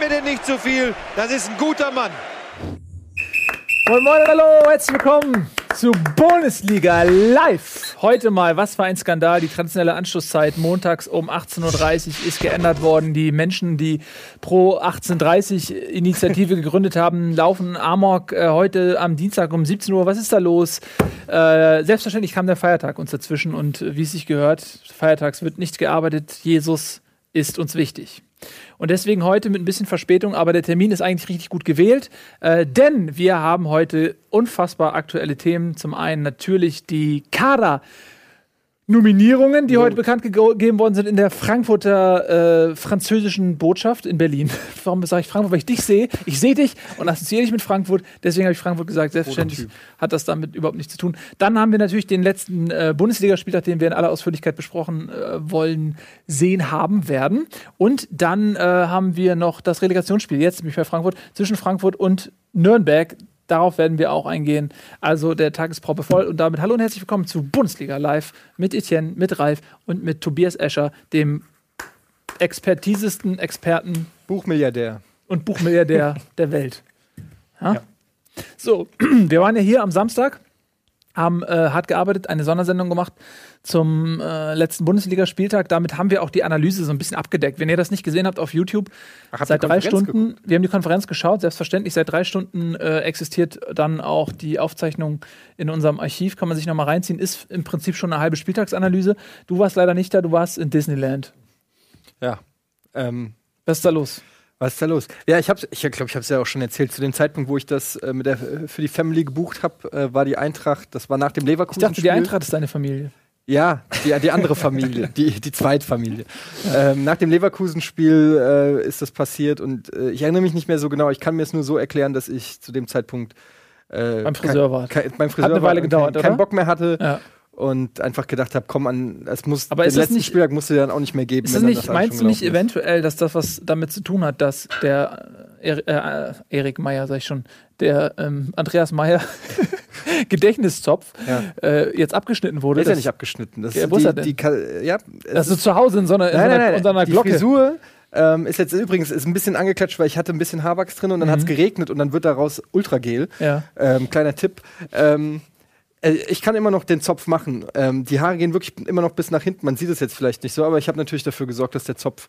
mir denn nicht zu viel. Das ist ein guter Mann. Moin Moin, hallo, herzlich willkommen zu Bundesliga live. Heute mal, was für ein Skandal. Die traditionelle Anschlusszeit montags um 18.30 Uhr ist geändert worden. Die Menschen, die pro 18.30 Uhr Initiative gegründet haben, laufen Amok äh, heute am Dienstag um 17 Uhr. Was ist da los? Äh, selbstverständlich kam der Feiertag uns dazwischen und äh, wie es sich gehört, feiertags wird nicht gearbeitet. Jesus ist uns wichtig. Und deswegen heute mit ein bisschen Verspätung, aber der Termin ist eigentlich richtig gut gewählt, äh, denn wir haben heute unfassbar aktuelle Themen. Zum einen natürlich die Kader. Nominierungen, die heute bekannt gegeben worden sind in der Frankfurter äh, französischen Botschaft in Berlin. Warum sage ich Frankfurt? Weil ich dich sehe. Ich sehe dich und assoziiere dich mit Frankfurt. Deswegen habe ich Frankfurt gesagt. Selbstverständlich hat das damit überhaupt nichts zu tun. Dann haben wir natürlich den letzten äh, Bundesligaspieltag, den wir in aller Ausführlichkeit besprochen äh, wollen, sehen haben werden. Und dann äh, haben wir noch das Relegationsspiel, jetzt nämlich bei Frankfurt, zwischen Frankfurt und Nürnberg. Darauf werden wir auch eingehen. Also der Tag ist proppe voll. Und damit hallo und herzlich willkommen zu Bundesliga Live mit Etienne, mit Ralf und mit Tobias Escher, dem expertisesten Experten Buchmilliardär. und Buchmilliardär der Welt. Ja? So, wir waren ja hier am Samstag, haben äh, hart gearbeitet, eine Sondersendung gemacht zum äh, letzten Bundesligaspieltag. Damit haben wir auch die Analyse so ein bisschen abgedeckt. Wenn ihr das nicht gesehen habt auf YouTube, Ach, seit drei Stunden, wir haben die Konferenz geschaut, selbstverständlich, seit drei Stunden äh, existiert dann auch die Aufzeichnung in unserem Archiv, kann man sich nochmal reinziehen, ist im Prinzip schon eine halbe Spieltagsanalyse. Du warst leider nicht da, du warst in Disneyland. Ja. Ähm, Was ist da los? was ist da los? Ja, ich hab's, ich glaube, ich habe es ja auch schon erzählt. Zu dem Zeitpunkt, wo ich das äh, mit der, für die Family gebucht habe, äh, war die Eintracht, das war nach dem Ich Leverkusen. dachte, die Eintracht ist deine Familie. Ja, die, die andere Familie, die, die Zweitfamilie. Ähm, nach dem Leverkusen-Spiel äh, ist das passiert und äh, ich erinnere mich nicht mehr so genau. Ich kann mir es nur so erklären, dass ich zu dem Zeitpunkt äh, Beim Friseur war. Beim Friseur Hat eine Weile gedauert, kein, keinen? Bock mehr hatte Ja. Und einfach gedacht habe, komm an, es muss Aber den ist das letzten nicht- Spieltag musst du dir dann auch nicht mehr geben. Ist das nicht, das meinst du nicht eventuell, dass das was damit zu tun hat, dass der äh, äh, Erik Meyer, sag ich schon, der ähm, Andreas Meyer Gedächtniszopf Ja. äh, jetzt abgeschnitten wurde? Ist ja Das- nicht abgeschnitten. Das Ja, ist die, er denn? Die, ja, es Also ist- zu Hause in so einer, in nein, so einer, nein, in so einer nein. Die Glocke. Frisur ähm, ist jetzt übrigens ist ein bisschen angeklatscht, weil ich hatte ein bisschen Haarwachs drin und dann Mhm. hat es geregnet und dann wird daraus Ultragel. Ja. Ähm, kleiner Tipp. Ähm, äh, ich kann immer noch den Zopf machen. Ähm, die Haare gehen wirklich immer noch bis nach hinten. Man sieht es jetzt vielleicht nicht so, aber ich habe natürlich dafür gesorgt, dass der Zopf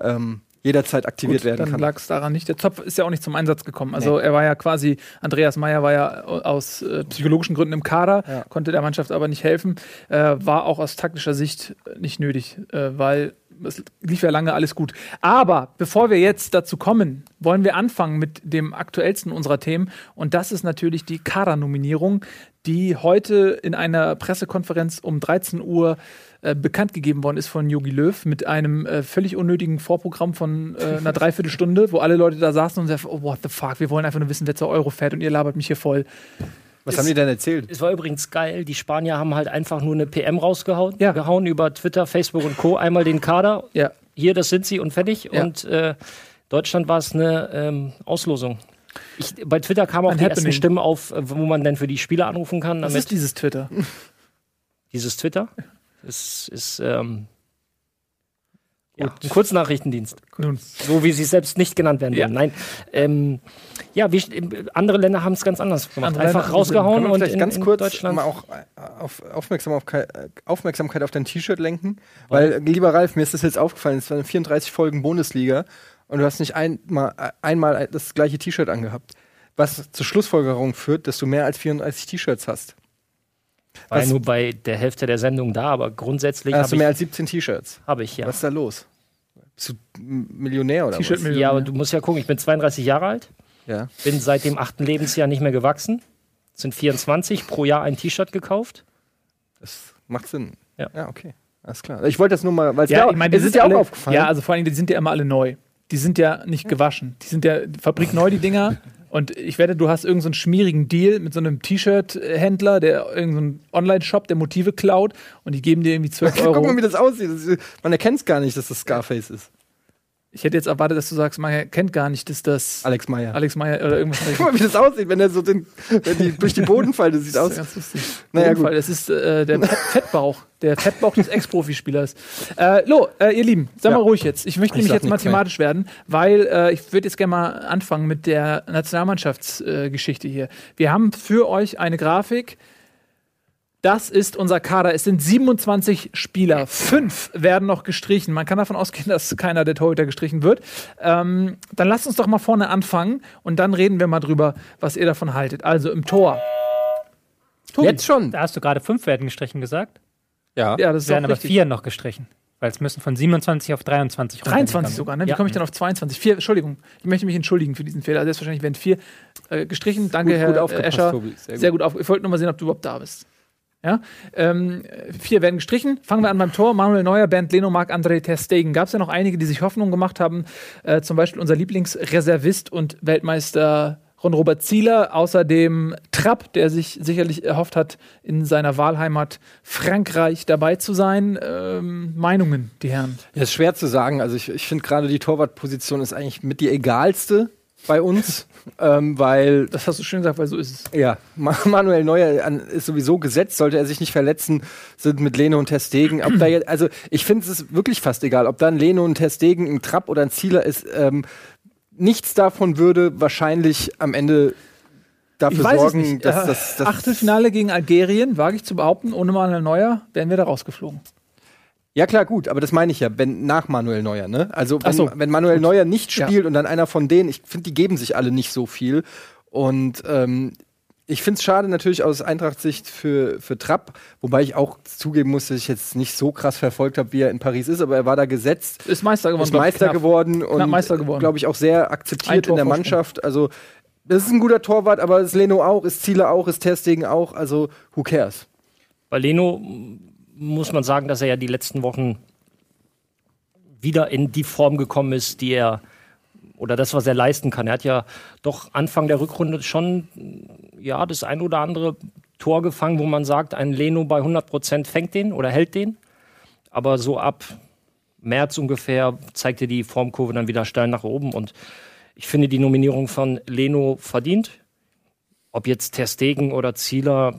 ähm, jederzeit aktiviert Gut, werden dann kann. lag es daran nicht. Der Zopf ist ja auch nicht zum Einsatz gekommen. Also er war ja quasi, Andreas Meyer war ja aus äh, psychologischen Gründen im Kader, Ja. konnte der Mannschaft aber nicht helfen. Äh, war auch aus taktischer Sicht nicht nötig, äh, weil es lief ja lange alles gut. Aber bevor wir jetzt dazu kommen, wollen wir anfangen mit dem aktuellsten unserer Themen. Und das ist natürlich die Kader-Nominierung, die heute in einer Pressekonferenz um 13 Uhr äh, bekannt gegeben worden ist von Jogi Löw mit einem äh, völlig unnötigen Vorprogramm von äh, einer Dreiviertelstunde, wo alle Leute da saßen und sagten, oh, what the fuck, wir wollen einfach nur wissen, wer zur Euro fährt und ihr labert mich hier voll. Was haben die denn erzählt? Es war übrigens geil. Die Spanier haben halt einfach nur eine PM rausgehauen, Ja. gehauen über Twitter, Facebook und Co. Einmal den Kader. Ja. Hier, das sind sie und fertig. Ja. Und äh, Deutschland war es eine ähm, Auslosung. Ich, bei Twitter kamen auch Ein die ersten Happening. Stimmen auf, äh, wo man denn für die Spieler anrufen kann. Was ist dieses Twitter? dieses Twitter ist, ist ähm, ja, ein Kurznachrichtendienst. Nun, So wie sie selbst nicht genannt werden Ja. Nein. Ähm, ja, wie, andere Länder haben es ganz anders gemacht. Andere Länder Einfach haben- rausgehauen und vielleicht in, ganz in kurz Deutschland. mal auch äh, auf Aufmerksamkeit, Aufmerksamkeit auf dein T-Shirt lenken? Weil, äh, lieber Ralf, mir ist das jetzt aufgefallen, es waren 34 Folgen Bundesliga und du hast nicht einmal, einmal das gleiche T-Shirt angehabt. Was zur Schlussfolgerung führt, dass du mehr als 34 T-Shirts hast. war ja was- nur bei der Hälfte der Sendung da, aber grundsätzlich Hast habe du mehr ich, als 17 T-Shirts. hab ich ja. Was ist da los? Bist du Millionär oder was? T-Shirt-Millionär. Ja, aber du musst ja gucken, ich bin 32 Jahre alt, Ja. bin seit dem achten Lebensjahr nicht mehr gewachsen, sind 24, pro Jahr ein T-Shirt gekauft. Das macht Sinn. Ja. ja okay. Alles klar. Ich wollte das nur mal, weil es Ja, ja, ich meine, die es ist sind ja auch alle, aufgefallen. Ja, also vor allem, die sind ja immer alle neu. Die sind ja nicht gewaschen. Die sind ja Fabrik neu, die Dinger. Und ich wette, du hast irgendeinen so schmierigen Deal mit so einem T-Shirt-Händler, der irgendeinen Online-Shop, der Motive klaut und die geben dir irgendwie 12 Guck Euro. mal, wie das aussieht. Man erkennt es gar nicht, dass das Scarface ist. Ich hätte jetzt erwartet, dass du sagst, man kennt gar nicht, dass das Alex Meyer. Alex Meyer oder irgendwas. Guck mal, wie das aussieht, wenn er so den, wenn die, durch die Boden fällt. Das sieht Das aus. ist ganz lustig. Naja, gut. Fall. Das ist äh, der Fett Fettbauch. Der Fettbauch des Ex-Profispielers. Äh, Lo, äh, ihr Lieben, seid Ja. mal ruhig jetzt. Ich möchte Ich nämlich jetzt nichts mehr. werden, weil äh, ich würde jetzt gerne mal anfangen mit der Nationalmannschaftsgeschichte äh, hier. Wir haben für euch eine Grafik. Das ist unser Kader. Es sind 27 Spieler. Fünf werden noch gestrichen. Man kann davon ausgehen, dass keiner der Torhüter gestrichen wird. Ähm, dann lasst uns doch mal vorne anfangen und dann reden wir mal drüber, was ihr davon haltet. Also im Tor. Tobi. Jetzt schon. Da hast du gerade fünf werden gestrichen gesagt. Ja. Ja, das werden auch aber richtig. vier noch gestrichen. Weil es müssen von 27 auf 23 23 runtergegangen. sogar, ne? Wie Ja. komme ich denn auf 22? Vier, Entschuldigung, ich möchte mich entschuldigen für diesen Fehler. Selbstverständlich werden vier äh, gestrichen. Danke, Gut- Herr gut äh, aufgepasst, Escher. Tobi. Sehr Sehr gut. gut. auf. Ich wollte nur mal sehen, ob du überhaupt da bist. Ja? Ähm, vier werden gestrichen. Fangen wir an beim Tor. Manuel Neuer, Bernd Leno, Marc-André Ter Stegen. Gab es ja noch einige, die sich Hoffnung gemacht haben. Äh, zum Beispiel unser Lieblingsreservist und Weltmeister Ron-Robert Zieler. Außerdem Trapp, der sich sicherlich erhofft hat, in seiner Wahlheimat Frankreich dabei zu sein. Ähm, Meinungen, die Herren. Ja, ist schwer zu sagen. Also ich, ich finde gerade die Torwartposition ist eigentlich mit die egalste bei uns, ähm, weil Das hast du schön gesagt, weil so ist es. ja, Ma- Manuel Neuer ist sowieso gesetzt, sollte er sich nicht verletzen, sind mit Leno und Testegen. Ob da jetzt, also ich finde es wirklich fast egal, ob dann Leno und Testegen ein Trapp oder ein Zieler ist. Ähm, nichts davon würde wahrscheinlich am Ende dafür sorgen, dass Äh, das, das Achtelfinale gegen Algerien, wage ich zu behaupten, ohne Manuel Neuer wären wir da rausgeflogen. Ja, klar, gut, aber das meine ich ja, wenn nach Manuel Neuer, ne? Also wenn, so, wenn Manuel Neuer nicht Ja. spielt und dann einer von denen, ich finde, die geben sich alle nicht so viel. Und ähm, ich finde es schade natürlich aus Eintracht-Sicht für, für Trapp, wobei ich auch zugeben muss, dass ich jetzt nicht so krass verfolgt habe, wie er in Paris ist, aber er war da gesetzt, Ist Meister geworden. ist Meister knapp. geworden und Meister geworden. glaube ich auch sehr akzeptiert in der. Mannschaft. Also das ist ein guter Torwart, aber ist Leno auch, ist Ziele auch, ist Terstegen auch, also who cares? Bei Leno muss man sagen, dass er ja die letzten Wochen wieder in die Form gekommen ist, die er oder das, was er leisten kann. Er hat ja doch Anfang der Rückrunde schon ja das ein oder andere Tor gefangen, wo man sagt, ein Leno bei 100 Prozent fängt den oder hält den. Aber so ab März ungefähr zeigte die Formkurve dann wieder steil nach oben und ich finde die Nominierung von Leno verdient. Ob jetzt Ter Stegen oder Zieler,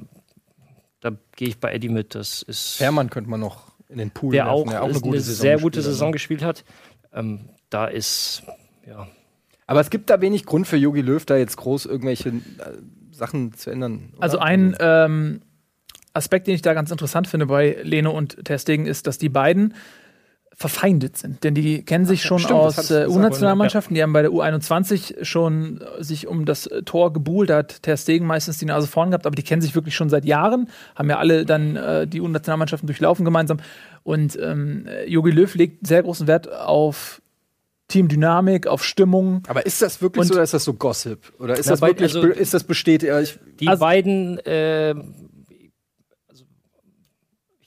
da gehe ich bei Eddie mit. Das ist Fährmann könnte man noch in den Pool der auch, der eine, gute sehr gute hat, ne? Saison gespielt hat. Ähm, da ist ja Aber es gibt da wenig Grund für Jogi Löw, da jetzt groß irgendwelche äh, Sachen zu ändern. oder? Also ein ähm, Aspekt, den ich da ganz interessant finde bei Leno und Ter Stegen, ist, dass die beiden verfeindet sind. Denn die kennen sich schon stimmt, aus äh, U-Nationalmannschaften. Die haben bei der U21 schon äh, sich um das äh, Tor gebuhlt. Da hat Ter Stegen meistens die Nase vorn gehabt, aber die kennen sich wirklich schon seit Jahren. Haben ja alle dann äh, die U-Nationalmannschaften durchlaufen gemeinsam. Und ähm, Jogi Löw legt sehr großen Wert auf Teamdynamik, auf Stimmung. Aber ist das wirklich Und- so oder ist das so Gossip? Oder ist Na, das wirklich, also- ist das bestätigt? Ja, ich, die Also- beiden. Äh,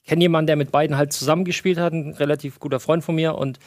kenne jemanden, der mit beiden halt zusammengespielt hat, ein relativ guter Freund von mir, und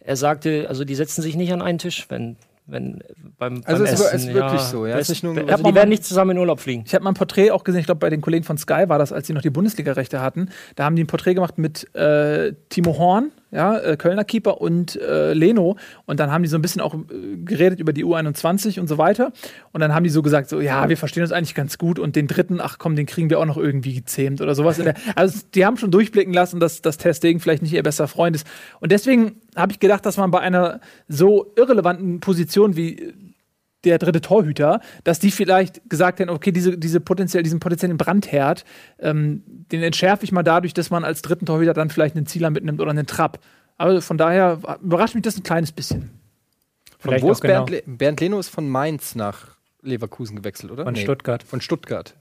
er sagte, also die setzen sich nicht an einen Tisch, wenn wenn beim, Also beim ist wir- Essen, ist wirklich so, ja? Ist Ist nicht nur also Hab die werden nicht zusammen in Urlaub fliegen. Ich habe mal ein Porträt auch gesehen, ich glaube bei den Kollegen von Sky war das, als sie noch die Bundesliga-Rechte hatten. Da haben die ein Porträt gemacht mit äh, Timo Horn, ja, äh, Kölner Keeper und äh, Leno. Und dann haben die so ein bisschen auch äh, geredet über die U21 und so weiter. Und dann haben die so gesagt, so, ja, wir verstehen uns eigentlich ganz gut und den dritten, ach komm, den kriegen wir auch noch irgendwie gezähmt oder sowas. Der, also die haben schon durchblicken lassen, dass das Testegen vielleicht nicht ihr bester Freund ist. Und deswegen habe ich gedacht, dass man bei einer so irrelevanten Position wie der dritte Torhüter, dass die vielleicht gesagt hätten, okay, diese, diese potenziell, diesen potenziellen Brandherd, ähm, den entschärfe ich mal dadurch, dass man als dritten Torhüter dann vielleicht einen Zieler mitnimmt oder einen Trapp. Aber von daher überrascht mich das ein kleines bisschen. von Vielleicht wo ist Bernd, genau. Le Bernd Leno ist von Mainz nach Leverkusen gewechselt, oder? Von Stuttgart. Von Stuttgart.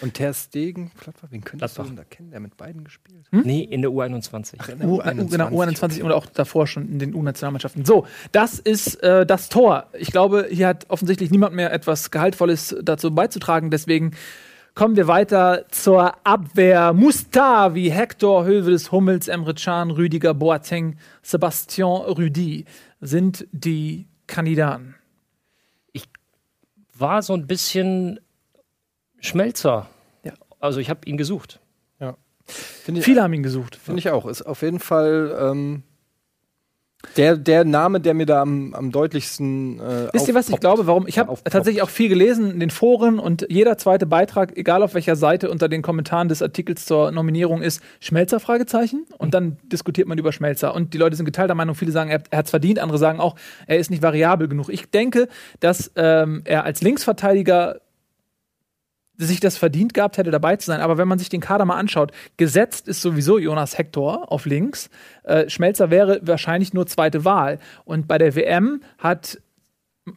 Hm. Und Ter Stegen, Gladbach, wen könntest du Gladbach. denn da kennen, der mit beiden gespielt? Nee, in der U21. In der U, U21. genau, U21 oder auch davor schon in den U-Nationalmannschaften. So, das ist äh, das Tor. Ich glaube, hier hat offensichtlich niemand mehr etwas Gehaltvolles dazu beizutragen. Deswegen kommen wir weiter zur Abwehr. Mustavi, Hector, Hövedes, Hummels, Emre Can, Rüdiger, Boateng, Sebastian Rüdi sind die Kandidaten. War so ein bisschen Schmelzer. Ja. Also ich habe ihn gesucht. Finde ich, Viele haben ihn gesucht. Finde ich auch. Ist auf jeden Fall ähm, Der, der Name, der mir da am, am deutlichsten. Äh, Wisst ihr, was ich glaube, warum? Ich habe Aufpoppt. tatsächlich auch viel gelesen in den Foren und jeder zweite Beitrag, egal auf welcher Seite unter den Kommentaren des Artikels zur Nominierung ist, Schmelzer Fragezeichen und dann diskutiert man über Schmelzer und die Leute sind geteilter Meinung, viele sagen, er, er hat es verdient, andere sagen auch, er ist nicht variabel genug. Ich denke, dass ähm, er als Linksverteidiger sich das verdient gehabt hätte, dabei zu sein. Aber wenn man sich den Kader mal anschaut, gesetzt ist sowieso Jonas Hector auf links. Äh, Schmelzer wäre wahrscheinlich nur zweite Wahl. Und bei der WM hat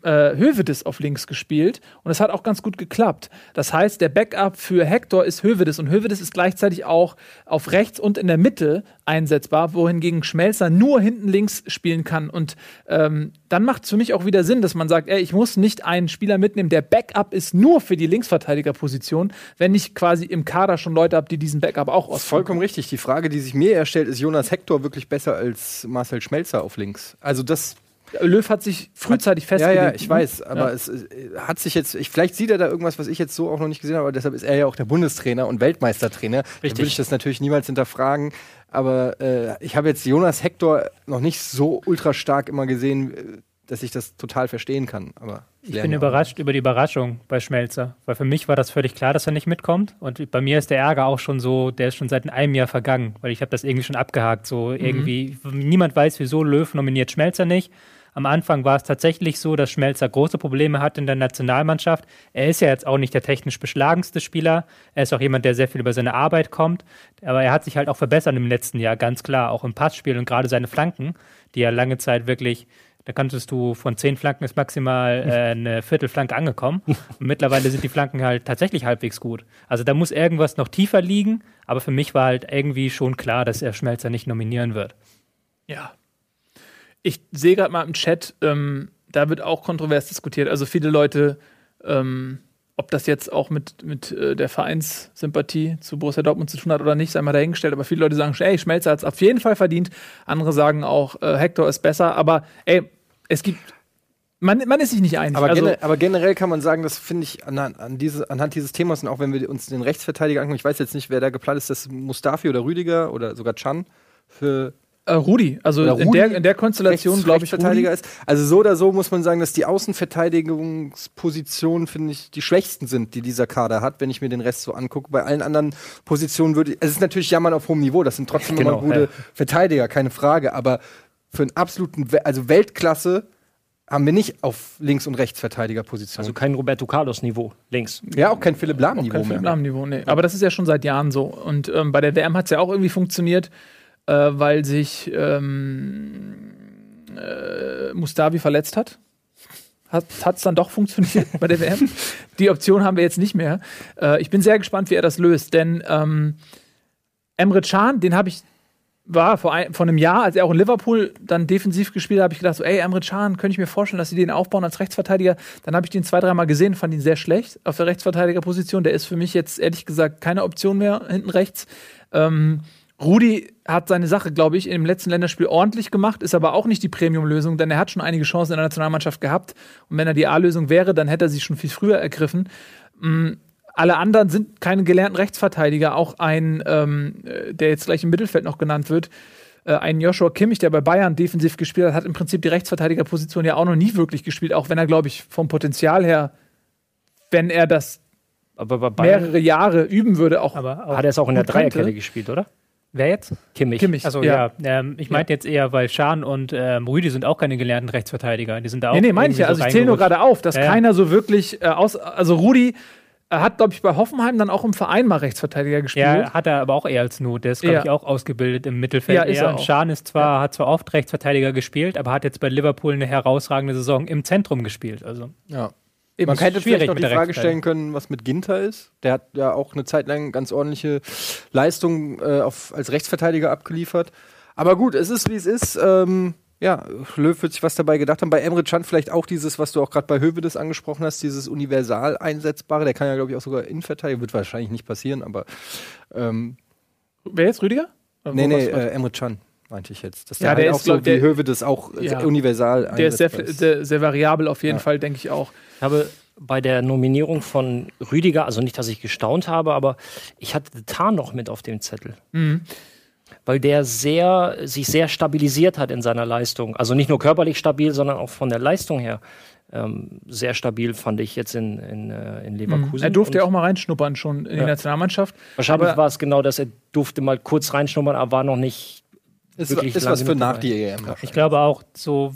äh, Hövedes auf links gespielt und es hat auch ganz gut geklappt. Das heißt, der Backup für Hector ist Hövedes und Hövedes ist gleichzeitig auch auf rechts und in der Mitte einsetzbar, wohingegen Schmelzer nur hinten links spielen kann. Und ähm, dann macht es für mich auch wieder Sinn, dass man sagt, ey, ich muss nicht einen Spieler mitnehmen, der Backup ist nur für die Linksverteidigerposition, wenn ich quasi im Kader schon Leute habe, die diesen Backup auch aus. vollkommen richtig. Die Frage, die sich mir erstellt, ist Jonas Hector wirklich besser als Marcel Schmelzer auf links? Also das Löw hat sich frühzeitig Ja, festgelegt. ja, ich weiß, aber Ja. es hat sich jetzt, ich, vielleicht sieht er da irgendwas, was ich jetzt so auch noch nicht gesehen habe, aber deshalb ist er ja auch der Bundestrainer und Weltmeistertrainer. Da würde ich das natürlich niemals hinterfragen. Aber äh, ich habe jetzt Jonas Hector noch nicht so ultra stark immer gesehen, äh, dass ich das total verstehen kann. Aber Ich bin ja überrascht über die Überraschung bei Schmelzer, weil für mich war das völlig klar, dass er nicht mitkommt. Und bei mir ist der Ärger auch schon so, der ist schon seit einem Jahr vergangen, weil ich habe das irgendwie schon abgehakt. So irgendwie, niemand weiß, wieso Löw nominiert Schmelzer nicht. Am Anfang war es tatsächlich so, dass Schmelzer große Probleme hat in der Nationalmannschaft. Er ist ja jetzt auch nicht der technisch beschlagenste Spieler. Er ist auch jemand, der sehr viel über seine Arbeit kommt. Aber er hat sich halt auch verbessert im letzten Jahr, ganz klar, auch im Passspiel und gerade seine Flanken, die ja lange Zeit wirklich da kanntest du von zehn Flanken ist maximal äh, eine Viertelflanke angekommen. Und mittlerweile sind die Flanken halt tatsächlich halbwegs gut. Also da muss irgendwas noch tiefer liegen, aber für mich war halt irgendwie schon klar, dass er Schmelzer nicht nominieren wird. Ja. Ich sehe gerade mal im Chat, ähm, da wird auch kontrovers diskutiert. Also viele Leute, ähm, ob das jetzt auch mit, mit äh, der Vereinssympathie zu Borussia Dortmund zu tun hat oder nicht, sei mal dahingestellt. Aber viele Leute sagen, ey, Schmelzer hat es auf jeden Fall verdient. Andere sagen auch, äh, Hector ist besser. Aber ey, es gibt, man, man ist sich nicht einig. Aber, also, gene aber generell kann man sagen, das finde ich anhand, an diese, anhand dieses Themas und auch wenn wir uns den Rechtsverteidiger angucken, ich weiß jetzt nicht, wer da geplant ist, das Mustafi oder Rüdiger oder sogar Chan für äh, Rudi, also Oder in, Rudi, der, in der Konstellation, glaube ich, Rechtsverteidiger Rudi. ist. Also so oder so muss man sagen, dass die Außenverteidigungspositionen, finde ich, die schwächsten sind, die dieser Kader hat, wenn ich mir den Rest so angucke. Bei allen anderen Positionen würde ich, es ist natürlich Jammern auf hohem Niveau, das sind trotzdem Genau, immer gute ja. Verteidiger, keine Frage, aber für einen absoluten, also Weltklasse haben wir nicht auf Links- und Rechtsverteidigerpositionen. Also kein Roberto Carlos-Niveau links. ja, auch kein Philipp Lahm-Niveau Kein Philipp mehr. Lahm-Niveau, nee. Aber das ist ja schon seit Jahren so. Und ähm, bei der WM hat es ja auch irgendwie funktioniert, äh, weil sich ähm, äh, Mustavi verletzt hat. Hat es dann doch funktioniert bei der WM? Die Option haben wir jetzt nicht mehr. Äh, ich bin sehr gespannt, wie er das löst, denn ähm, Emre Can, den habe ich war vor, ein, vor einem Jahr, als er auch in Liverpool dann defensiv gespielt hat, habe ich gedacht, so, ey, Emre Can, könnte ich mir vorstellen, dass sie den aufbauen als Rechtsverteidiger. Dann habe ich den zwei, dreimal gesehen, fand ihn sehr schlecht auf der Rechtsverteidigerposition. Der ist für mich jetzt ehrlich gesagt keine Option mehr hinten rechts. Ähm, Rudi hat seine Sache, glaube ich, im letzten Länderspiel ordentlich gemacht, ist aber auch nicht die Premium-Lösung, denn er hat schon einige Chancen in der Nationalmannschaft gehabt. Und wenn er die A-Lösung wäre, dann hätte er sie schon viel früher ergriffen. Mm, alle anderen sind keine gelernten Rechtsverteidiger. Auch ein, ähm, äh, der jetzt gleich im Mittelfeld noch genannt wird, äh, ein Joshua Kimmich, der bei Bayern defensiv gespielt hat, hat im Prinzip die Rechtsverteidigerposition ja auch noch nie wirklich gespielt, auch wenn er, glaube ich, vom Potenzial her, wenn er das Aber mehrere Jahre üben würde, auch Aber auch hat er es auch in der. Dreierkette gespielt, oder? Wer jetzt? Kimmich. Kimmich. Also ja. ja, ähm, ich meinte jetzt eher, weil Schan und ähm, Rüdi sind auch keine gelernten Rechtsverteidiger. Die sind da auch. Nee, nee, meine ich ja. Also so ich zähle nur gerade auf, dass Ja, ja. keiner so wirklich äh, aus. Also Rudi äh, hat, glaube ich, bei Hoffenheim dann auch im Verein mal Rechtsverteidiger gespielt. Ja, hat er aber auch eher als Not. Der ist, glaube Ja. ich, auch ausgebildet im Mittelfeld. Ja, ist eher. er Und auch. Schan ist zwar, hat zwar oft Rechtsverteidiger gespielt, aber hat jetzt bei Liverpool eine herausragende Saison im Zentrum gespielt. Also Ja. Eben, Man schwierig vielleicht noch die Frage stellen können, was mit Ginter ist. Der hat ja auch eine Zeit lang ganz ordentliche Leistung äh, auf, als Rechtsverteidiger abgeliefert. Aber gut, es ist wie es ist. Ähm, ja, Löw wird sich was dabei gedacht haben. Bei Emre Can vielleicht auch dieses, was du auch gerade bei Hövedes angesprochen hast, dieses universal einsetzbare. Der kann ja, glaube ich, auch sogar Innenverteidiger. Wird wahrscheinlich nicht passieren, aber ähm, Wer jetzt Rüdiger? Oder nee, nee, äh, Emre Can meinte ich jetzt. Dass Ja, der halt ist, auch so glaub- wie der- Hövedes auch äh, Ja. universal der ist sehr, sehr, sehr variabel auf jeden Ja. Fall, denke ich auch. Ich habe bei der Nominierung von Rüdiger, also nicht, dass ich gestaunt habe, aber ich hatte Tarn noch mit auf dem Zettel. Mhm. Weil der sehr, sich sehr stabilisiert hat in seiner Leistung. Also nicht nur körperlich stabil, sondern auch von der Leistung her. Ähm, sehr stabil fand ich jetzt in, in, äh, in Leverkusen. Er durfte ja auch mal reinschnuppern schon in die Ja. Nationalmannschaft. Wahrscheinlich war es genau, dass er durfte mal kurz reinschnuppern, aber war noch nicht. Ist, Wirklich ist was für nach die EM. Ich glaube auch so,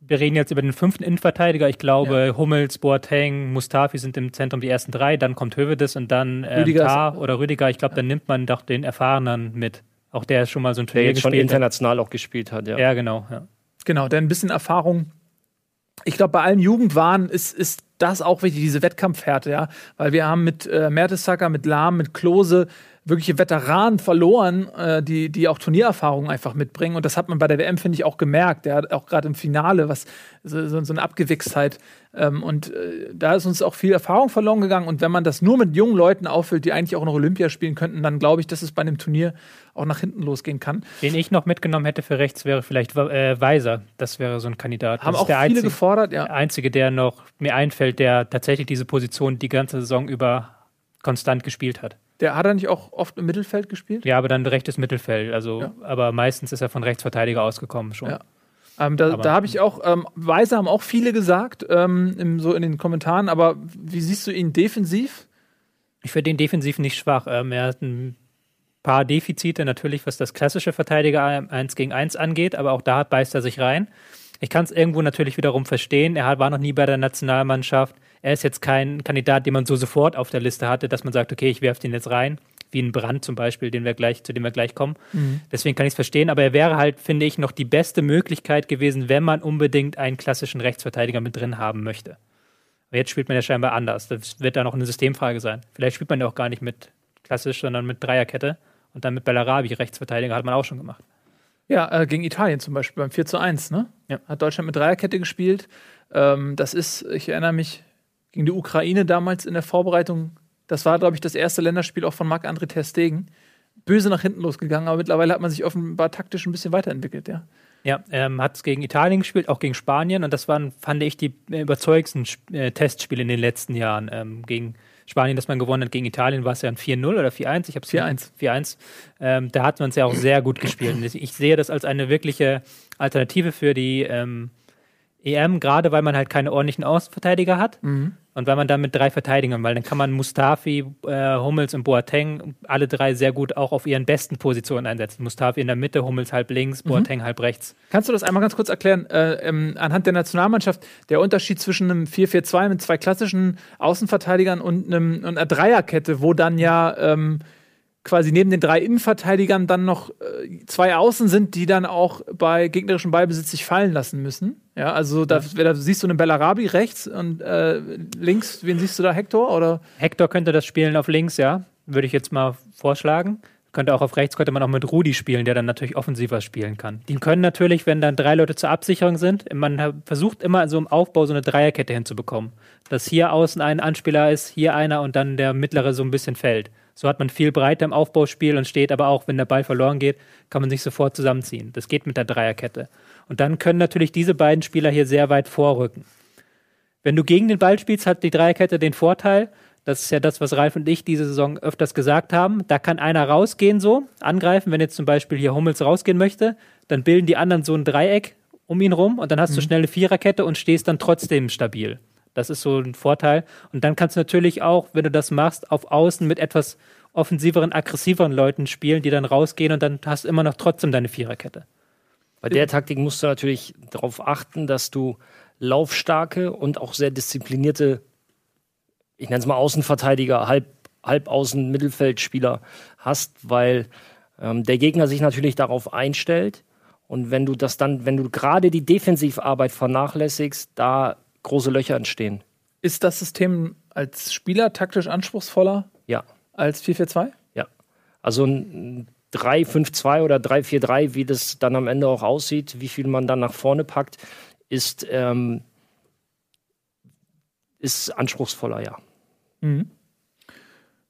wir reden jetzt über den fünften Innenverteidiger. Ich glaube, Hummels, Boateng, Mustafi sind im Zentrum die ersten drei. Dann kommt Hövedes und dann ähm, Rüdiger ist- Tah oder Rüdiger. Ich glaube, dann nimmt man doch den Erfahrenen mit. Auch der schon mal so ein Der Turnier jetzt schon gespielt hat. international auch gespielt hat, ja. Ja, genau. Ja. Genau, der ein bisschen Erfahrung. Ich glaube, bei allen Jugendwahn ist, ist das auch wichtig, diese Wettkampfhärte, ja. Weil wir haben mit äh, Mertesacker, mit Lahm, mit Klose wirkliche Veteranen verloren, äh, die, die auch Turniererfahrung einfach mitbringen. Und das hat man bei der WM, finde ich, auch gemerkt. Der hat auch gerade im Finale was, so, so eine Abgewichstheit. Ähm, und äh, da ist uns auch viel Erfahrung verloren gegangen. Und wenn man das nur mit jungen Leuten auffüllt, die eigentlich auch noch Olympia spielen könnten, dann glaube ich, dass es bei einem Turnier auch nach hinten losgehen kann. Den ich noch mitgenommen hätte für rechts wäre vielleicht äh, Weiser. Das wäre so ein Kandidat. Haben das auch ist der viele einzige, gefordert, ja. der einzige, der noch mir einfällt, der tatsächlich diese Position die ganze Saison über konstant gespielt hat. Der hat er nicht auch oft im Mittelfeld gespielt? Ja, aber dann rechtes Mittelfeld. Also, Ja. aber meistens ist er von Rechtsverteidiger ausgekommen schon. Ja. Ähm, da da habe ich auch, ähm, Weise haben auch viele gesagt, ähm, im, so in den Kommentaren, aber wie siehst du ihn defensiv? Ich finde ihn defensiv nicht schwach. Ähm, er hat ein paar Defizite natürlich, was das klassische Verteidiger 1 gegen 1 angeht, aber auch da beißt er sich rein. Ich kann es irgendwo natürlich wiederum verstehen. Er war noch nie bei der Nationalmannschaft. Er ist jetzt kein Kandidat, den man so sofort auf der Liste hatte, dass man sagt, okay, ich werfe den jetzt rein, wie ein Brand zum Beispiel, den wir gleich, zu dem wir gleich kommen. Deswegen kann ich es verstehen, aber er wäre halt, finde ich, noch die beste Möglichkeit gewesen, wenn man unbedingt einen klassischen Rechtsverteidiger mit drin haben möchte. Aber jetzt spielt man ja scheinbar anders. Das wird da noch eine Systemfrage sein. Vielleicht spielt man ja auch gar nicht mit klassisch, sondern mit Dreierkette. Und dann mit Bellarabi, Rechtsverteidiger, hat man auch schon gemacht. Ja, äh, gegen Italien zum Beispiel beim 4 zu 1, ne? Ja. Hat Deutschland mit Dreierkette gespielt. Ähm, das ist, ich erinnere mich, gegen die Ukraine damals in der Vorbereitung, das war, glaube ich, das erste Länderspiel auch von Marc-André Ter Stegen. Böse nach hinten losgegangen, aber mittlerweile hat man sich offenbar taktisch ein bisschen weiterentwickelt, ja. Ja, ähm, hat es gegen Italien gespielt, auch gegen Spanien. Und das waren, fand ich, die äh, überzeugendsten äh, Testspiele in den letzten Jahren. Ähm, gegen Spanien, das man gewonnen hat, gegen Italien war es ja ein 4-0 oder 4-1. Ich habe 4-1. 4-1. Ähm, da hat man es ja auch sehr gut gespielt. Und ich sehe das als eine wirkliche Alternative für die ähm, EM, gerade weil man halt keine ordentlichen Außenverteidiger hat. Und weil man dann mit drei Verteidigern, weil dann kann man Mustafi, äh, Hummels und Boateng alle drei sehr gut auch auf ihren besten Positionen einsetzen. Mustafi in der Mitte, Hummels halb links, Boateng halb rechts. Kannst du das einmal ganz kurz erklären? Äh, ähm, anhand der Nationalmannschaft, der Unterschied zwischen einem 4-4-2 mit zwei klassischen Außenverteidigern und, einem, und einer Dreierkette, wo dann ja ähm, quasi neben den drei Innenverteidigern dann noch äh, zwei Außen sind, die dann auch bei gegnerischem Ballbesitz sich fallen lassen müssen. Ja, also da, da siehst du einen Bellarabi rechts und äh, links, wen siehst du da, Hector? Oder? Hector könnte das spielen auf links, ja. Würde ich jetzt mal vorschlagen. Könnte auch auf rechts, könnte man auch mit Rudi spielen, der dann natürlich offensiver spielen kann. Die können natürlich, wenn dann drei Leute zur Absicherung sind, man versucht immer so im Aufbau so eine Dreierkette hinzubekommen. Dass hier außen ein Anspieler ist, hier einer und dann der mittlere so ein bisschen fällt. So hat man viel Breite im Aufbauspiel und steht aber auch, wenn der Ball verloren geht, kann man sich sofort zusammenziehen. Das geht mit der Dreierkette. Und dann können natürlich diese beiden Spieler hier sehr weit vorrücken. Wenn du gegen den Ball spielst, hat die Dreierkette den Vorteil, das ist ja das, was Ralf und ich diese Saison öfters gesagt haben. Da kann einer rausgehen, so angreifen. Wenn jetzt zum Beispiel hier Hummels rausgehen möchte, dann bilden die anderen so ein Dreieck um ihn rum und dann hast du schnell eine Viererkette und stehst dann trotzdem stabil. Das ist so ein Vorteil. Und dann kannst du natürlich auch, wenn du das machst, auf Außen mit etwas offensiveren, aggressiveren Leuten spielen, die dann rausgehen und dann hast du immer noch trotzdem deine Viererkette. Bei der Taktik musst du natürlich darauf achten, dass du laufstarke und auch sehr disziplinierte, ich nenne es mal Außenverteidiger, halb, halbaußen Mittelfeldspieler hast, weil ähm, der Gegner sich natürlich darauf einstellt. Und wenn du das dann, wenn du gerade die Defensivarbeit vernachlässigst, da große Löcher entstehen. Ist das System als Spieler taktisch anspruchsvoller Ja, als 4-4-2? ja. Also ein 3-5-2 oder 3-4-3, wie das dann am Ende auch aussieht, wie viel man dann nach vorne packt, ist, ähm, ist anspruchsvoller, ja.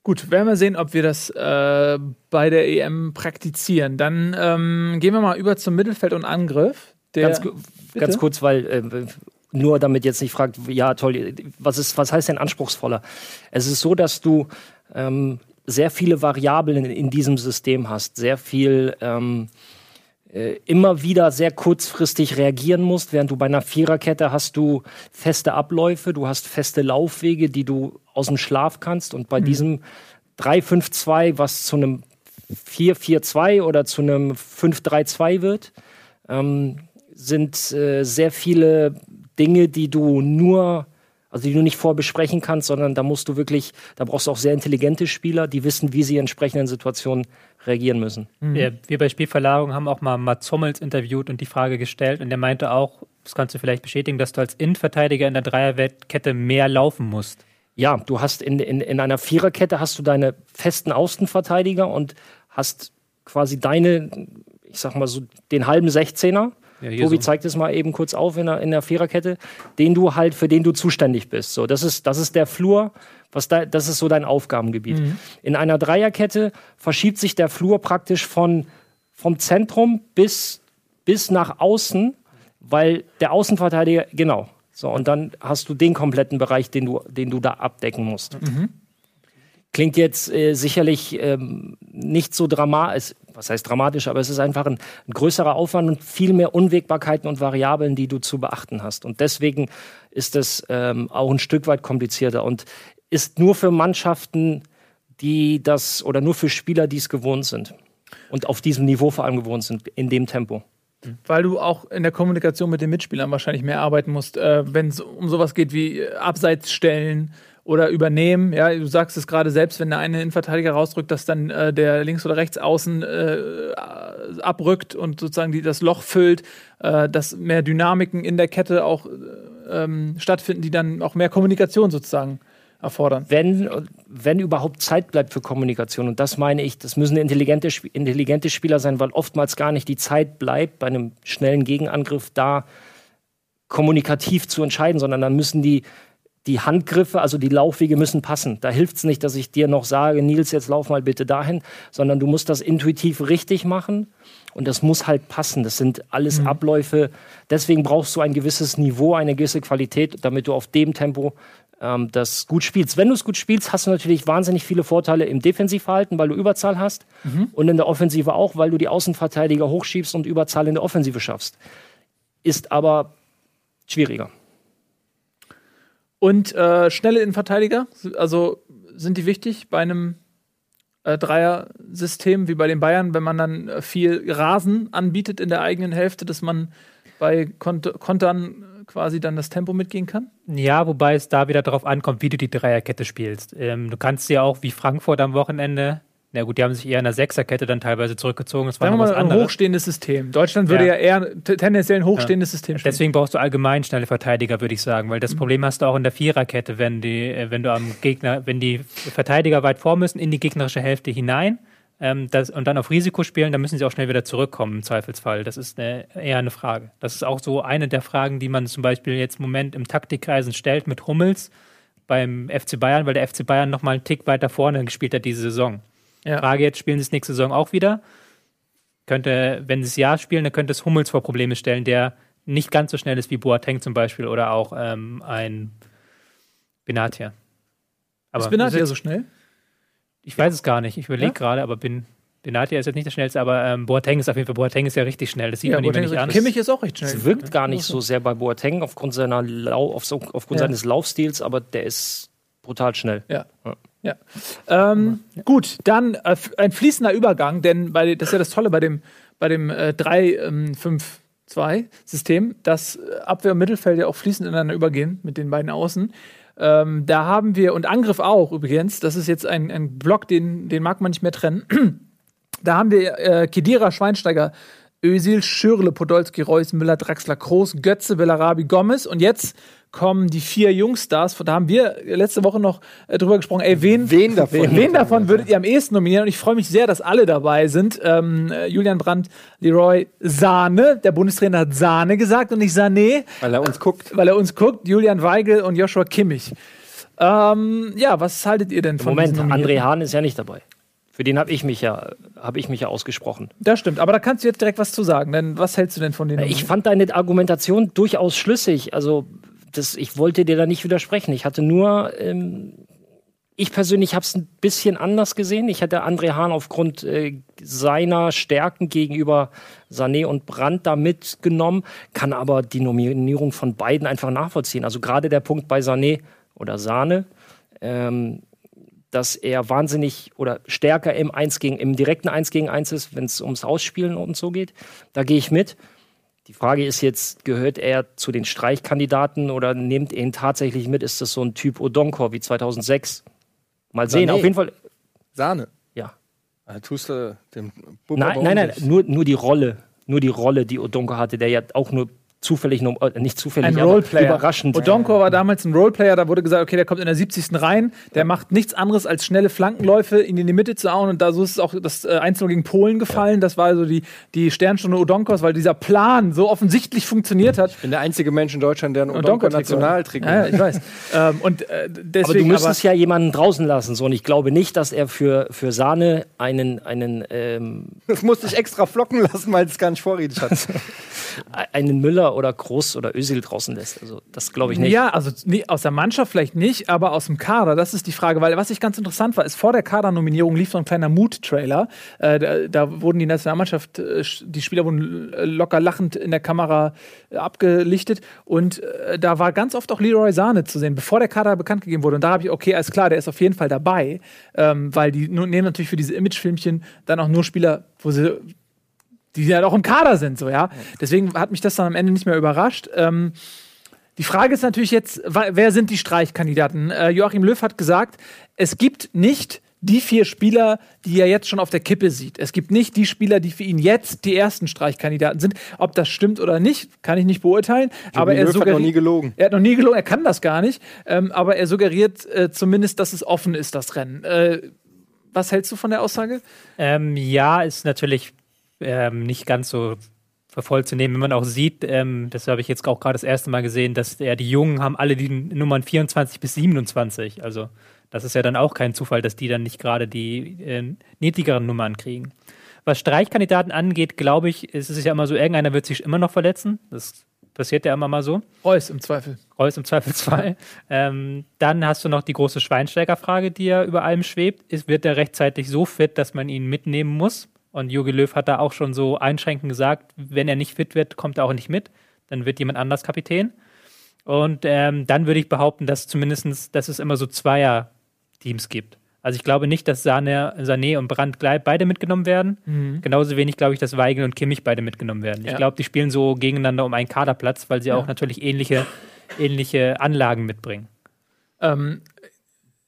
Gut, werden wir sehen, ob wir das äh, bei der EM praktizieren. Dann ähm, gehen wir mal über zum Mittelfeld und Angriff. Der, Ganz, ganz kurz, weil äh, nur damit jetzt nicht fragt, ja toll, was ist, was heißt denn anspruchsvoller? Es ist so, dass du ähm, sehr viele Variablen in, diesem System hast, sehr viel ähm, äh, immer wieder sehr kurzfristig reagieren musst, während du bei einer Viererkette hast du feste Abläufe, du hast feste Laufwege, die du aus dem Schlaf kannst. Und bei diesem 3-5-2, was zu einem 4-4-2 oder zu einem 5-3-2 wird, ähm, sind äh, sehr viele Dinge, die du nur, also die du nicht vorbesprechen kannst, sondern da musst du wirklich, da brauchst du auch sehr intelligente Spieler, die wissen, wie sie in entsprechenden Situationen reagieren müssen. Wir, wir bei Spielverlagerung haben auch mal Mats Hummels interviewt und die Frage gestellt und der meinte auch, das kannst du vielleicht bestätigen, dass du als Innenverteidiger in der Dreierkette mehr laufen musst. Ja, du hast in, in, in einer Viererkette hast du deine festen Außenverteidiger und hast quasi deine, ich sag mal so, den halben 16er. Ja, Tobi so. zeigt es mal eben kurz auf in der, in der Viererkette, den du halt, für den du zuständig bist. So, das ist, das ist der Flur, was da, das ist so dein Aufgabengebiet. In einer Dreierkette verschiebt sich der Flur praktisch von, vom Zentrum bis, bis nach außen, weil der Außenverteidiger, genau. So, und dann hast du den kompletten Bereich, den du, den du da abdecken musst. Klingt jetzt äh, sicherlich ähm, nicht so dramatisch, was heißt dramatisch, aber es ist einfach ein, ein größerer Aufwand und viel mehr Unwägbarkeiten und Variablen, die du zu beachten hast. Und deswegen ist es ähm, auch ein Stück weit komplizierter und ist nur für Mannschaften, die das oder nur für Spieler, die es gewohnt sind und auf diesem Niveau vor allem gewohnt sind, in dem Tempo. Weil du auch in der Kommunikation mit den Mitspielern wahrscheinlich mehr arbeiten musst, äh, wenn es um sowas geht wie äh, Abseits stellen oder übernehmen. Ja, du sagst es gerade selbst, wenn der eine Innenverteidiger rausrückt, dass dann äh, der links oder rechts außen äh, abrückt und sozusagen die, das Loch füllt, äh, dass mehr Dynamiken in der Kette auch äh, ähm, stattfinden, die dann auch mehr Kommunikation sozusagen erfordern. wenn, wenn überhaupt Zeit bleibt für Kommunikation. Und das meine ich, das müssen intelligente, intelligente Spieler sein, weil oftmals gar nicht die Zeit bleibt, bei einem schnellen Gegenangriff da kommunikativ zu entscheiden, sondern dann müssen die, die Handgriffe, also die Laufwege müssen passen. Da hilft es nicht, dass ich dir noch sage, Nils, jetzt lauf mal bitte dahin, sondern du musst das intuitiv richtig machen und das muss halt passen. Das sind alles Abläufe. Deswegen brauchst du ein gewisses Niveau, eine gewisse Qualität, damit du auf dem Tempo ähm, das gut spielst. Wenn du es gut spielst, hast du natürlich wahnsinnig viele Vorteile im Defensivverhalten, weil du Überzahl hast und in der Offensive auch, weil du die Außenverteidiger hochschiebst und Überzahl in der Offensive schaffst. Ist aber schwieriger. Und äh, schnelle Innenverteidiger, also sind die wichtig bei einem äh, Dreier-System wie bei den Bayern, wenn man dann äh, viel Rasen anbietet in der eigenen Hälfte, dass man bei Kont Kontern quasi dann das Tempo mitgehen kann? Ja, wobei es da wieder darauf ankommt, wie du die Dreierkette spielst. Ähm, du kannst ja auch wie Frankfurt am Wochenende, na gut, die haben sich eher in der Sechserkette dann teilweise zurückgezogen. Das war Sagen noch wir was mal ein anderes. hochstehendes System. Deutschland würde ja, Ja. eher tendenziell ein hochstehendes System spielen. Deswegen brauchst du allgemein schnelle Verteidiger, würde ich sagen, weil das Mhm. Problem hast du auch in der Viererkette, wenn die, äh, wenn du am Gegner, wenn die Verteidiger weit vor müssen in die gegnerische Hälfte hinein ähm, das, und dann auf Risiko spielen, dann müssen sie auch schnell wieder zurückkommen im Zweifelsfall. Das ist eine, eher eine Frage. Das ist auch so eine der Fragen, die man zum Beispiel jetzt im Moment im Taktikkreisen stellt mit Hummels beim FC Bayern, weil der FC Bayern noch mal einen Tick weiter vorne gespielt hat diese Saison. Ja. Frage jetzt, spielen sie es nächste Saison auch wieder? Könnte, wenn sie es ja spielen, dann könnte es Hummels vor Probleme stellen, der nicht ganz so schnell ist wie Boateng zum Beispiel oder auch ähm, ein Benatia. Aber ist Benatia so schnell? Ich weiß es gar nicht. Ich überlege Ja? gerade, aber bin, Benatia ist jetzt nicht der schnellste, aber ähm, Boateng ist auf jeden Fall, Boateng ist ja richtig schnell. Das sieht man ihm ja Boateng nicht ist an. richtig- Kimmich ist auch recht Es schnell. wirkt gar nicht so sehr bei Boateng aufgrund, seiner Lau auf so, aufgrund Ja. seines Laufstils, aber der ist brutal schnell. Ja. ja. Ähm, gut, dann äh, ein fließender Übergang, denn bei, das ist ja das Tolle bei dem, bei dem äh, 3-5-2-System, dass äh, Abwehr und Mittelfeld ja auch fließend ineinander übergehen mit den beiden Außen. Ähm, da haben wir, und Angriff auch übrigens, das ist jetzt ein, ein Block, den, den mag man nicht mehr trennen. da haben wir äh, Kedira, Schweinsteiger, Özil, Schürle, Podolski, Reus, Müller, Draxler, Kroos, Götze, Bellarabi, Gomez. Und jetzt kommen die vier Jungstars. Da haben wir letzte Woche noch äh, drüber gesprochen. Ey, wen, Wen davon? Wen davon würdet ihr am ehesten nominieren? Und ich freue mich sehr, dass alle dabei sind. Ähm, äh, Julian Brandt, Leroy Sahne. Der Bundestrainer hat Sahne gesagt und nicht Sané, Weil er uns guckt. weil er uns guckt. Julian Weigel und Joshua Kimmich. Ähm, ja, was haltet ihr denn von Moment? André Hahn ist ja nicht dabei. Für den habe ich mich ja, habe ich mich ja ausgesprochen. Das stimmt, aber da kannst du jetzt direkt was zu sagen. Denn was hältst du denn von den Ich fand deine Argumentation durchaus schlüssig. Also, das, ich wollte dir da nicht widersprechen. Ich hatte nur ähm, Ich persönlich habe es ein bisschen anders gesehen. Ich hätte André Hahn aufgrund äh, seiner Stärken gegenüber Sané und Brandt da mitgenommen, kann aber die Nominierung von beiden einfach nachvollziehen. Also gerade der Punkt bei Sané oder Sahne, ähm, dass er wahnsinnig oder stärker im, 1 gegen, im direkten 1 gegen 1 ist, wenn es ums Ausspielen und so geht. Da gehe ich mit. Die Frage ist jetzt, gehört er zu den Streichkandidaten oder nimmt ihn tatsächlich mit? Ist das so ein Typ Odonkor wie 2006? Mal sehen, Sané. auf jeden Fall. Sahne. Ja. Da tust du dem Bub Nein, nein, nein, nur, nur die Rolle. Nur die Rolle, die Odonko hatte, der ja auch nur zufällig, nur- äh, nicht zufällig, Ein aber Roleplayer. überraschend. Odonko war damals ein Roleplayer, da wurde gesagt, okay, der kommt in der 70. rein, der macht nichts anderes als schnelle Flankenläufe, ihn in die Mitte zu hauen und da so ist auch das äh, 1 gegen Polen gefallen. Das war so die, die Sternstunde Odonkos, weil dieser Plan so offensichtlich funktioniert hat. Ich bin der einzige Mensch in Deutschland, der einen Odonko Odonko-Nationaltrikot Ja, ja, hat. ich weiß. ähm, und äh, Aber du deswegen müsstest ja jemanden draußen lassen. So. Und ich glaube nicht, dass er für, für Sahne einen, einen, ähm, Das musste ich extra flocken lassen, weil es gar nicht vorrätig hat. einen Müller oder Groß oder Özil draußen lässt. Also das glaube ich nicht. Ja, also nee, aus der Mannschaft vielleicht nicht, aber aus dem Kader, das ist die Frage. Weil was ich ganz interessant war, ist vor der Kadernominierung lief so ein kleiner Mood-Trailer. Äh, da, da wurden die Nationalmannschaft, äh, die Spieler wurden äh, locker lachend in der Kamera äh, abgelichtet und äh, da war ganz oft auch Leroy Sahne zu sehen, bevor der Kader bekannt gegeben wurde. Und da habe ich, okay, alles klar, der ist auf jeden Fall dabei, ähm, weil die nehmen natürlich für diese Imagefilmchen dann auch nur Spieler, wo sie die ja auch im Kader sind, so ja. Deswegen hat mich das dann am Ende nicht mehr überrascht. Ähm, die Frage ist natürlich jetzt, wer sind die Streichkandidaten? Äh, Joachim Löw hat gesagt, es gibt nicht die vier Spieler, die er jetzt schon auf der Kippe sieht. Es gibt nicht die Spieler, die für ihn jetzt die ersten Streichkandidaten sind. Ob das stimmt oder nicht, kann ich nicht beurteilen. aber er Löw hat noch nie gelogen. Er hat noch nie gelogen, er kann das gar nicht. Ähm, aber er suggeriert äh, zumindest, dass es offen ist, das Rennen. Äh, was hältst du von der Aussage? Ähm, ja, ist natürlich ähm, nicht ganz so voll zu nehmen, wenn man auch sieht, ähm, das habe ich jetzt auch gerade das erste Mal gesehen, dass ja, die Jungen haben alle die Nummern 24 bis 27. Also das ist ja dann auch kein Zufall, dass die dann nicht gerade die äh, niedrigeren Nummern kriegen. Was Streichkandidaten angeht, glaube ich, ist es ja immer so, irgendeiner wird sich immer noch verletzen. Das passiert ja immer mal so. Reus im Zweifel. Reus im Zweifelsfall. ähm, dann hast du noch die große Schweinsteiger-Frage, die ja über allem schwebt. Ist, wird er rechtzeitig so fit, dass man ihn mitnehmen muss? Und Jogi Löw hat da auch schon so einschränkend gesagt, wenn er nicht fit wird, kommt er auch nicht mit. Dann wird jemand anders Kapitän. Und ähm, dann würde ich behaupten, dass zumindest, dass es immer so Zweier-Teams gibt. Also ich glaube nicht, dass Sané, Sané und Brandt gleich beide mitgenommen werden. Genauso wenig glaube ich, dass Weigel und Kimmich beide mitgenommen werden. Ich Ja. glaube, die spielen so gegeneinander um einen Kaderplatz, weil sie auch natürlich ähnliche, ähnliche Anlagen mitbringen. Ähm,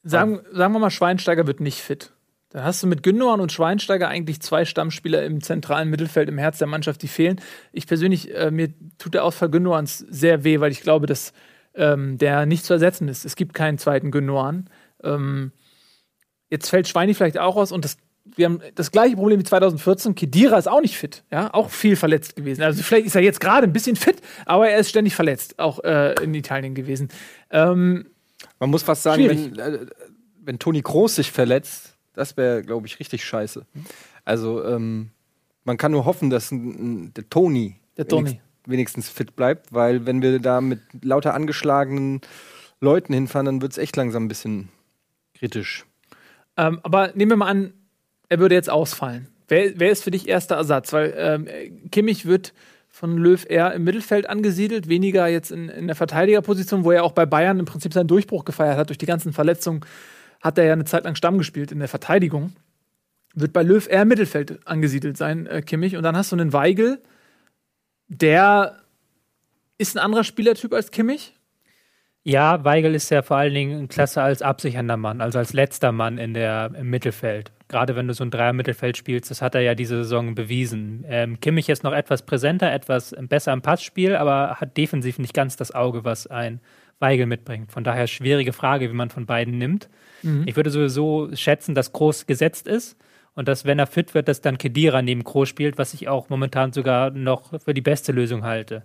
sagen, sagen wir mal, Schweinsteiger wird nicht fit. Da hast du mit Gündogan und Schweinsteiger eigentlich zwei Stammspieler im zentralen Mittelfeld, im Herz der Mannschaft, die fehlen. Ich persönlich, äh, mir tut der Ausfall Gündogans sehr weh, weil ich glaube, dass ähm, der nicht zu ersetzen ist. Es gibt keinen zweiten Gündogan. Ähm, jetzt fällt Schweini vielleicht auch aus und das, wir haben das gleiche Problem wie 2014. Kedira ist auch nicht fit, ja, auch viel verletzt gewesen. Also vielleicht ist er jetzt gerade ein bisschen fit, aber er ist ständig verletzt, auch äh, in Italien gewesen. Ähm, Man muss fast sagen, Schwierig. wenn, äh, wenn Toni Kroos sich verletzt, das wäre, glaube ich, richtig scheiße. Also, ähm, man kann nur hoffen, dass ein, ein, der Toni Der wenigstens, wenigstens fit bleibt, weil wenn wir da mit lauter angeschlagenen Leuten hinfahren, dann wird es echt langsam ein bisschen kritisch. Ähm, aber nehmen wir mal an, er würde jetzt ausfallen. Wer, wer ist für dich erster Ersatz? Weil ähm, Kimmich wird von Löw eher im Mittelfeld angesiedelt, weniger jetzt in, in der Verteidigerposition, wo er auch bei Bayern im Prinzip seinen Durchbruch gefeiert hat. Durch die ganzen Verletzungen hat er ja eine Zeit lang Stamm gespielt in der Verteidigung. Wird bei Löw eher im Mittelfeld angesiedelt sein, äh, Kimmich. Und dann hast du einen Weigel, der ist ein anderer Spielertyp als Kimmich. Ja, Weigel ist ja vor allen Dingen klasse als absichernder Mann, also als letzter Mann in der, im Mittelfeld. Gerade wenn du so ein Dreier-Mittelfeld spielst, das hat er ja diese Saison bewiesen. Ähm, Kimmich ist noch etwas präsenter, etwas besser im Passspiel, aber hat defensiv nicht ganz das Auge, was ein Weigel mitbringt. Von daher schwierige Frage, wie man von beiden nimmt. Ich würde sowieso schätzen, dass Groß gesetzt ist und dass, wenn er fit wird, dass dann Kedira neben Groß spielt, was ich auch momentan sogar noch für die beste Lösung halte.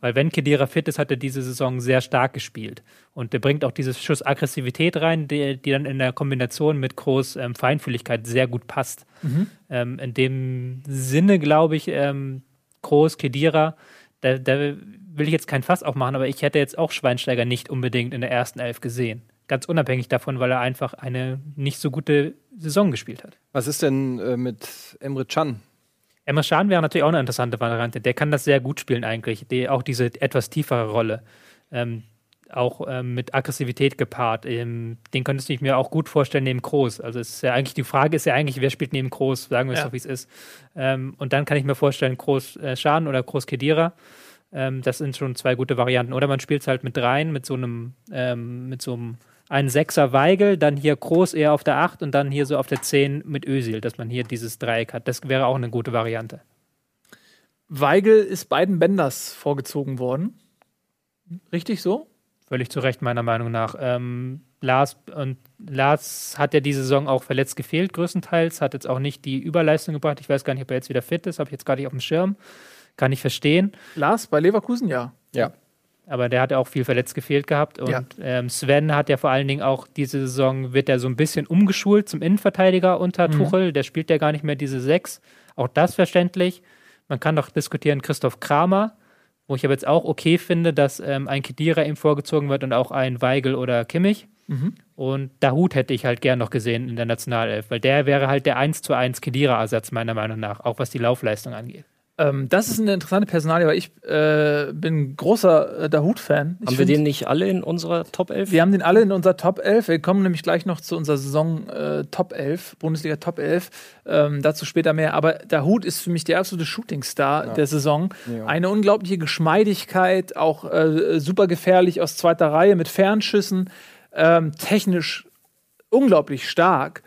Weil wenn Kedira fit ist, hat er diese Saison sehr stark gespielt. Und der bringt auch dieses Schuss Aggressivität rein, die, die dann in der Kombination mit Groß ähm, Feinfühligkeit sehr gut passt. Ähm, in dem Sinne glaube ich, ähm, Groß, Kedira, da, da will ich jetzt kein Fass aufmachen, aber ich hätte jetzt auch Schweinsteiger nicht unbedingt in der ersten Elf gesehen. Ganz unabhängig davon, weil er einfach eine nicht so gute Saison gespielt hat. Was ist denn äh, mit Emre Can? Emre Can wäre natürlich auch eine interessante Variante. Der kann das sehr gut spielen eigentlich. Die, auch diese etwas tiefere Rolle. Ähm, auch ähm, mit Aggressivität gepaart. Ähm, den könntest du mir auch gut vorstellen neben Groß. Also es ist ja eigentlich, die Frage ist ja eigentlich, wer spielt neben Groß, sagen wir es Ja. doch, wie es ist. Ähm, und dann kann ich mir vorstellen, Groß äh, Schaden oder Groß Kedira. Ähm, das sind schon zwei gute Varianten. Oder man spielt es halt mit dreien, mit so einem, ähm, mit so einem einen Sechser Weigel, dann hier Groß eher auf der 8 und dann hier so auf der 10 mit Ösil, dass man hier dieses Dreieck hat. Das wäre auch eine gute Variante. Weigel ist beiden Benders vorgezogen worden. Richtig so? Völlig zu Recht, meiner Meinung nach. Ähm, Lars, und Lars hat ja diese Saison auch verletzt gefehlt, größtenteils. Hat jetzt auch nicht die Überleistung gebracht. Ich weiß gar nicht, ob er jetzt wieder fit ist. Habe ich jetzt gar nicht auf dem Schirm. Kann ich verstehen. Lars bei Leverkusen, ja. Ja. Aber der hat ja auch viel verletzt gefehlt gehabt. Und Ja. ähm, Sven hat ja vor allen Dingen auch diese Saison, wird er so ein bisschen umgeschult zum Innenverteidiger unter Mhm. Tuchel. Der spielt ja gar nicht mehr diese sechs. Auch das verständlich. Man kann doch diskutieren, Christoph Kramer, wo ich aber jetzt auch okay finde, dass ähm, ein Kedira ihm vorgezogen wird und auch ein Weigel oder Kimmich. Mhm. Und Dahut hätte ich halt gern noch gesehen in der Nationalelf, weil der wäre halt der 1 zu 1 Kedira-Ersatz, meiner Meinung nach, auch was die Laufleistung angeht. Ähm, das ist eine interessante Personalie, weil ich äh, bin großer äh, Dahut-Fan. Ich Haben wir find- den nicht alle in unserer Top 11? Wir haben den alle in unserer Top 11. Wir kommen nämlich gleich noch zu unserer Saison äh, Top 11, Bundesliga Top 11. Ähm, dazu später mehr. Aber Dahut ist für mich der absolute Shootingstar der Saison. Ja. Eine unglaubliche Geschmeidigkeit, auch äh, super gefährlich aus zweiter Reihe mit Fernschüssen. Ähm, technisch unglaublich stark.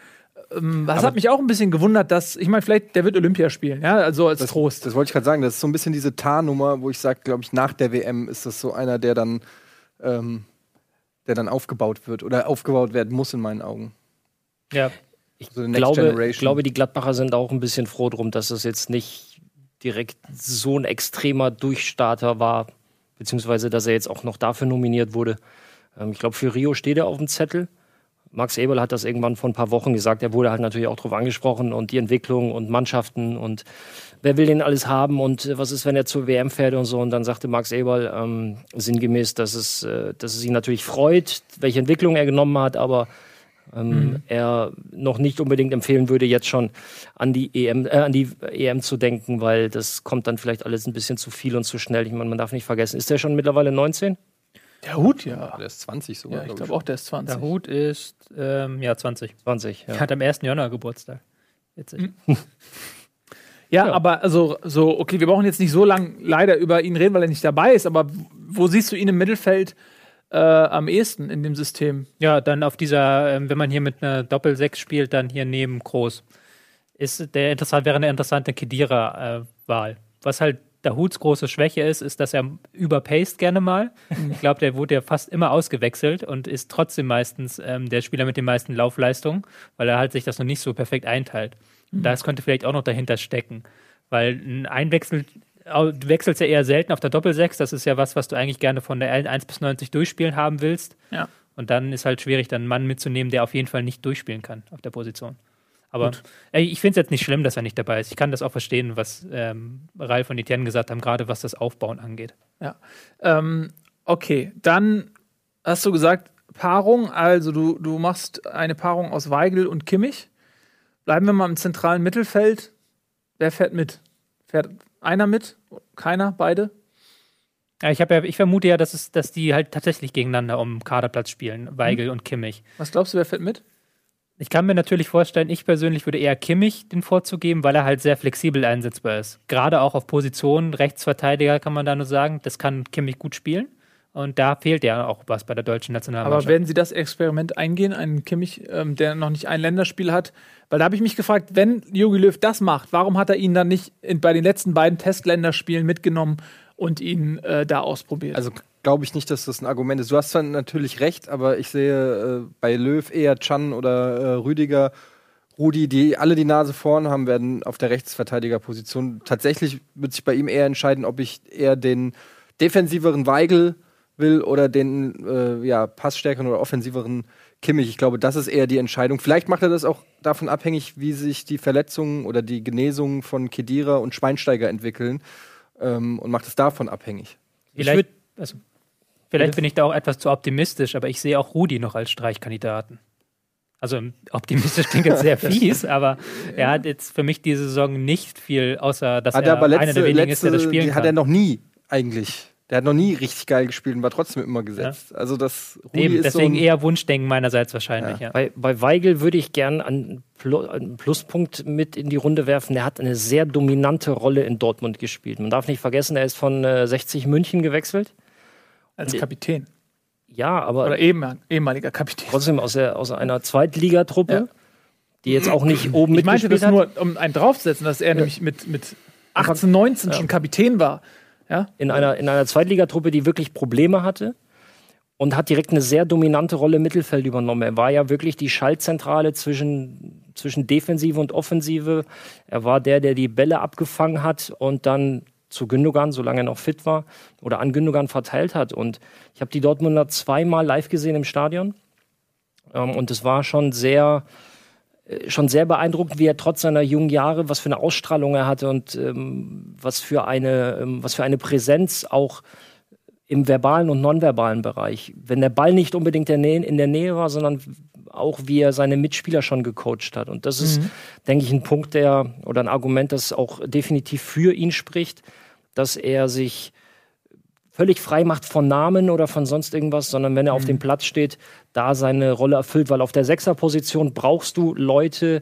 Ähm, das Aber- hat mich auch ein bisschen gewundert, dass, ich meine, vielleicht, der wird Olympia spielen, ja, also als Das, Trost. das wollte ich gerade sagen. Das ist so ein bisschen diese Tarnnummer, wo ich sage, glaube ich, nach der WM ist das so einer, der dann, ähm, der dann aufgebaut wird oder aufgebaut werden muss in meinen Augen. Ja, Ich So the next glaube, generation. ich glaube, die Gladbacher sind auch ein bisschen froh drum, dass es jetzt nicht direkt so ein extremer Durchstarter war, beziehungsweise dass er jetzt auch noch dafür nominiert wurde. Ähm, ich glaube, für Rio steht er auf dem Zettel. Max Eberl hat das irgendwann vor ein paar Wochen gesagt. Er wurde halt natürlich auch darauf angesprochen und die Entwicklung und Mannschaften und wer will den alles haben und äh, was ist, wenn er zur WM fährt und so. Und dann sagte Max Eberl ähm, sinngemäß, dass es, äh, dass es ihn natürlich freut, welche Entwicklung er genommen hat, aber ähm, er noch nicht unbedingt empfehlen würde, jetzt schon an die EM, äh, an die EM zu denken, weil das kommt dann vielleicht alles ein bisschen zu viel und zu schnell. Ich meine, man darf nicht vergessen, ist der schon mittlerweile 19? Dahut, ja. Der ist 20 sogar. Ja, ich glaub glaube auch, der ist 20. Dahut ist ähm, ja 20. 20, ja. Hat am 1. Januar Geburtstag. Witzig. Ja, Ja. aber also so, okay, wir brauchen jetzt nicht so lang leider über ihn reden, weil er nicht dabei ist, aber wo siehst du ihn im Mittelfeld äh, am ehesten in dem System? Ja, dann auf dieser, ähm, wenn man hier mit einer Doppel-6 spielt, dann hier neben Groß. Ist der interessant, wäre eine interessante Kedira-Wahl. Was halt Dahuts große Schwäche ist, ist, dass er überpaced gerne mal. Ich glaube, der wurde ja fast immer ausgewechselt und ist trotzdem meistens ähm, der Spieler mit den meisten Laufleistungen, weil er halt sich das noch nicht so perfekt einteilt. Und Das könnte vielleicht auch noch dahinter stecken, weil ein Einwechsel du wechselst ja eher selten auf der Doppel-6. Das ist ja was, was du eigentlich gerne von der 1 bis 90 durchspielen haben willst. Ja. Und dann ist halt schwierig, dann einen Mann mitzunehmen, der auf jeden Fall nicht durchspielen kann auf der Position. Aber ey, ich finde es jetzt nicht schlimm, dass er nicht dabei ist. Ich kann das auch verstehen, was ähm, Ralf und Etienne gesagt haben, gerade was das Aufbauen angeht. Ja. Ähm, okay, dann hast du gesagt, Paarung, also du, du machst eine Paarung aus Weigel und Kimmich. Bleiben wir mal im zentralen Mittelfeld. Wer fährt mit? Fährt einer mit? Keiner? Beide? Ja, ich, ja, ich vermute ja, dass, es, dass die halt tatsächlich gegeneinander um Kaderplatz spielen, Weigel und Kimmich. Was glaubst du, wer fährt mit? Ich kann mir natürlich vorstellen, ich persönlich würde eher Kimmich den Vorzug geben, weil er halt sehr flexibel einsetzbar ist. Gerade auch auf Positionen, Rechtsverteidiger kann man da nur sagen, das kann Kimmich gut spielen. Und da fehlt ja auch was bei der deutschen Nationalmannschaft. Aber werden Sie das Experiment eingehen, einen Kimmich, ähm, der noch nicht ein Länderspiel hat? Weil da habe ich mich gefragt, wenn Jogi Löw das macht, warum hat er ihn dann nicht in, bei den letzten beiden Testländerspielen mitgenommen und ihn äh, da ausprobiert? Also glaube ich nicht, dass das ein Argument ist. Du hast zwar natürlich recht, aber ich sehe äh, bei Löw eher Chan oder äh, Rüdiger, Rudi, die alle die Nase vorn haben, werden auf der Rechtsverteidigerposition. Tatsächlich wird sich bei ihm eher entscheiden, ob ich eher den defensiveren Weigel will oder den äh, ja, passstärkeren oder offensiveren Kimmich. Ich glaube, das ist eher die Entscheidung. Vielleicht macht er das auch davon abhängig, wie sich die Verletzungen oder die Genesungen von Kedira und Schweinsteiger entwickeln ähm, und macht es davon abhängig. Vielleicht, also, Vielleicht bin ich da auch etwas zu optimistisch, aber ich sehe auch Rudi noch als Streichkandidaten. Also optimistisch klingt jetzt sehr fies, aber er hat jetzt für mich diese Saison nicht viel, außer dass Hat er er aber letzte, einer der wenigen letzte, ist, der das spielen die kann. hat er noch nie eigentlich. Der hat noch nie richtig geil gespielt und war trotzdem immer gesetzt. Also das Rudi Eben, ist deswegen so eher Wunschdenken meinerseits wahrscheinlich. Ja. Bei, bei Weigel würde ich gern einen, Plu einen Pluspunkt mit in die Runde werfen. Der hat eine sehr dominante Rolle in Dortmund gespielt. Man darf nicht vergessen, er ist von äh, 60 München gewechselt. Als Kapitän. Ja, aber Oder ehemaliger Kapitän. trotzdem aus, der, aus einer Zweitligatruppe, Ja. die jetzt auch nicht oben Ich meinte mitgespielt das hat. nur, um einen draufzusetzen, dass er nämlich mit, mit 18, 19 schon Kapitän war. Ja? in einer, in einer Zweitligatruppe, die wirklich Probleme hatte und hat direkt eine sehr dominante Rolle im Mittelfeld übernommen. Er war ja wirklich die Schaltzentrale zwischen, zwischen Defensive und Offensive. Er war der, der die Bälle abgefangen hat und dann zu Gündogan, solange er noch fit war, oder an Gündogan verteilt hat. Und ich habe die Dortmunder zweimal live gesehen im Stadion. Ähm, und es war schon sehr, schon sehr beeindruckend, wie er trotz seiner jungen Jahre, was für eine Ausstrahlung er hatte und ähm, was, für eine, ähm, was für eine Präsenz auch im verbalen und nonverbalen Bereich. Wenn der Ball nicht unbedingt der Nähe, in der Nähe war, sondern auch wie er seine Mitspieler schon gecoacht hat. Und das ist, denke ich, ein Punkt, der oder ein Argument, das auch definitiv für ihn spricht, dass er sich völlig frei macht von Namen oder von sonst irgendwas, sondern wenn er auf dem Platz steht, da seine Rolle erfüllt, weil auf der Sechserposition brauchst du Leute,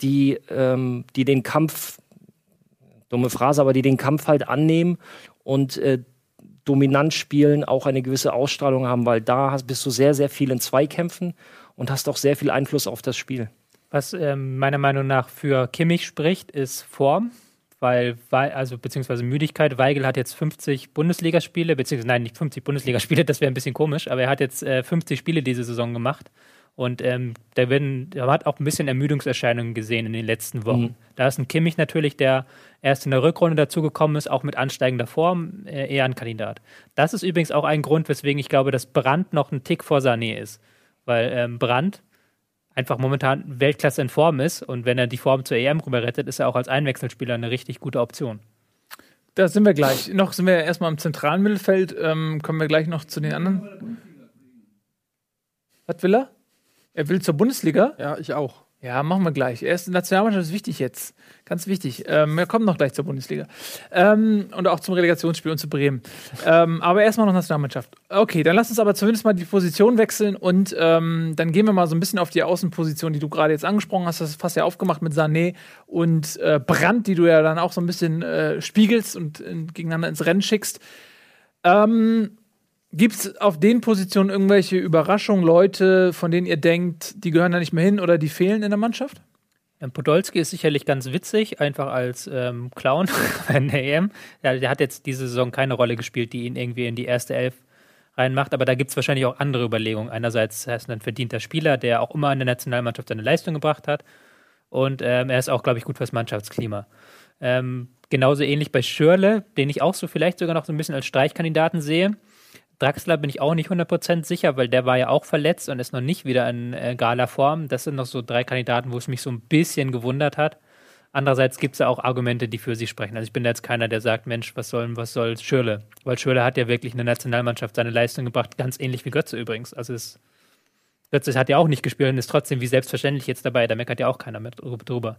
die, ähm, die den Kampf, dumme Phrase, aber die den Kampf halt annehmen und äh, dominant spielen, auch eine gewisse Ausstrahlung haben, weil da hast, bist du sehr, sehr viel in Zweikämpfen und hast auch sehr viel Einfluss auf das Spiel. Was ähm, meiner Meinung nach für Kimmich spricht, ist Form, weil, weil also beziehungsweise Müdigkeit. Weigel hat jetzt 50 Bundesligaspiele, beziehungsweise nein, nicht 50 Bundesligaspiele, das wäre ein bisschen komisch, aber er hat jetzt äh, 50 Spiele diese Saison gemacht. Und ähm, der, werden, der hat auch ein bisschen Ermüdungserscheinungen gesehen in den letzten Wochen. Mhm. Da ist ein Kimmich natürlich, der erst in der Rückrunde dazugekommen ist, auch mit ansteigender Form, äh, eher ein Kandidat. Das ist übrigens auch ein Grund, weswegen ich glaube, dass Brandt noch ein Tick vor Sané ist. Weil ähm, Brandt einfach momentan Weltklasse in Form ist und wenn er die Form zur EM rüber rettet, ist er auch als Einwechselspieler eine richtig gute Option. Da sind wir gleich. Noch sind wir erstmal im zentralen Mittelfeld. Ähm, kommen wir gleich noch zu den anderen. Was will er? Er will zur Bundesliga? ja, ich auch. Ja, machen wir gleich. Erste Nationalmannschaft ist wichtig jetzt. Ganz wichtig. Ähm, wir kommen noch gleich zur Bundesliga. Ähm, und auch zum Relegationsspiel und zu Bremen. ähm, aber erstmal noch Nationalmannschaft. Okay, dann lass uns aber zumindest mal die Position wechseln und ähm, dann gehen wir mal so ein bisschen auf die Außenposition, die du gerade jetzt angesprochen hast. Das fast ja aufgemacht mit Sané und äh, Brandt, die du ja dann auch so ein bisschen äh, spiegelst und äh, gegeneinander ins Rennen schickst. Ähm, Gibt es auf den Positionen irgendwelche Überraschungen, Leute, von denen ihr denkt, die gehören da nicht mehr hin oder die fehlen in der Mannschaft? Ähm, Podolski ist sicherlich ganz witzig, einfach als ähm, Clown in der EM. Ja, der hat jetzt diese Saison keine Rolle gespielt, die ihn irgendwie in die erste Elf reinmacht, aber da gibt es wahrscheinlich auch andere Überlegungen. Einerseits er ist ein verdienter Spieler, der auch immer in der Nationalmannschaft seine Leistung gebracht hat und ähm, er ist auch, glaube ich, gut fürs Mannschaftsklima. Ähm, genauso ähnlich bei Schürle, den ich auch so vielleicht sogar noch so ein bisschen als Streichkandidaten sehe. Draxler bin ich auch nicht 100% sicher, weil der war ja auch verletzt und ist noch nicht wieder in äh, geiler Form. Das sind noch so drei Kandidaten, wo es mich so ein bisschen gewundert hat. Andererseits gibt es ja auch Argumente, die für sie sprechen. Also ich bin da jetzt keiner, der sagt, Mensch, was soll, was soll Schürle? Weil Schürle hat ja wirklich in der Nationalmannschaft seine Leistung gebracht, ganz ähnlich wie Götze übrigens. Also es, Götze hat ja auch nicht gespielt und ist trotzdem wie selbstverständlich jetzt dabei. Da meckert ja auch keiner mit drüber.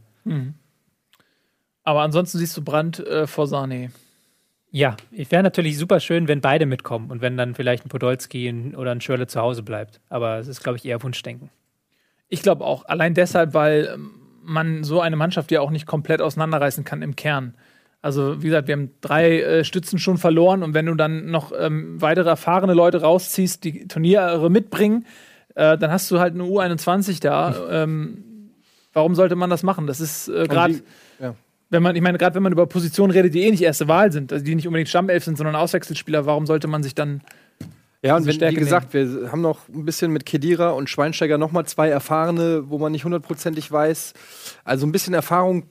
Aber ansonsten siehst du Brandt äh, vor Sané. Ja, es wäre natürlich super schön, wenn beide mitkommen und wenn dann vielleicht ein Podolski oder ein Schürle zu Hause bleibt. Aber es ist, glaube ich, eher Wunschdenken. Ich glaube auch. Allein deshalb, weil man so eine Mannschaft ja auch nicht komplett auseinanderreißen kann im Kern. Also, wie gesagt, wir haben drei äh, Stützen schon verloren und wenn du dann noch ähm, weitere erfahrene Leute rausziehst, die Turniere mitbringen, äh, dann hast du halt eine U21 da. ähm, warum sollte man das machen? Das ist äh, gerade, ja. Wenn man, ich meine, gerade wenn man über Positionen redet, die eh nicht erste Wahl sind, also die nicht unbedingt Stammelf sind, sondern Auswechselspieler, warum sollte man sich dann Ja, und wenn, wie gesagt, wir haben noch ein bisschen mit Kedira und Schweinsteiger noch mal zwei Erfahrene, wo man nicht hundertprozentig weiß. Also ein bisschen Erfahrung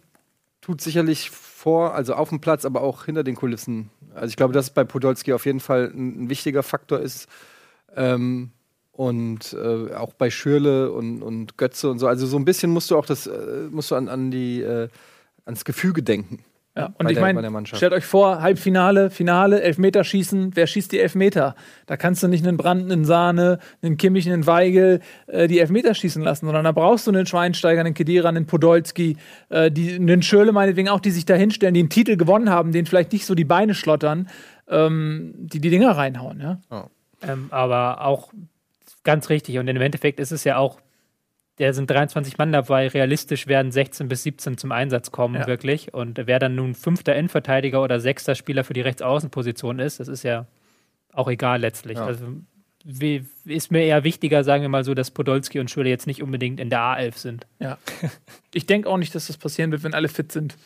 tut sicherlich vor, also auf dem Platz, aber auch hinter den Kulissen. Also ich glaube, dass es bei Podolski auf jeden Fall ein, ein wichtiger Faktor ist. Ähm, und äh, auch bei Schürle und, und Götze und so. Also so ein bisschen musst du auch das, äh, musst du an, an die, äh, ans Gefüge denken. Ja, und Bei ich meine, stellt euch vor, Halbfinale, Finale, Elfmeterschießen, wer schießt die Elfmeter? Da kannst du nicht einen Brand, einen Sahne, einen Kimmich, einen Weigel äh, die Elfmeter schießen lassen, sondern da brauchst du einen Schweinsteiger, einen Kedira, einen Podolski, äh, die, einen Schöle meinetwegen auch, die sich da hinstellen, die einen Titel gewonnen haben, denen vielleicht nicht so die Beine schlottern, ähm, die die Dinger reinhauen, ja. Ähm, aber auch ganz richtig. Und im Endeffekt ist es ja auch, der sind 23 Mann dabei, realistisch werden 16 bis 17 zum Einsatz kommen, Ja. wirklich. Und wer dann nun fünfter Endverteidiger oder sechster Spieler für die Rechtsaußenposition ist, das ist ja auch egal letztlich. Ja. Also wie, ist mir eher wichtiger, sagen wir mal so, dass Podolski und Schüle jetzt nicht unbedingt in der A11 sind. Ja. Ich denke auch nicht, dass das passieren wird, wenn alle fit sind.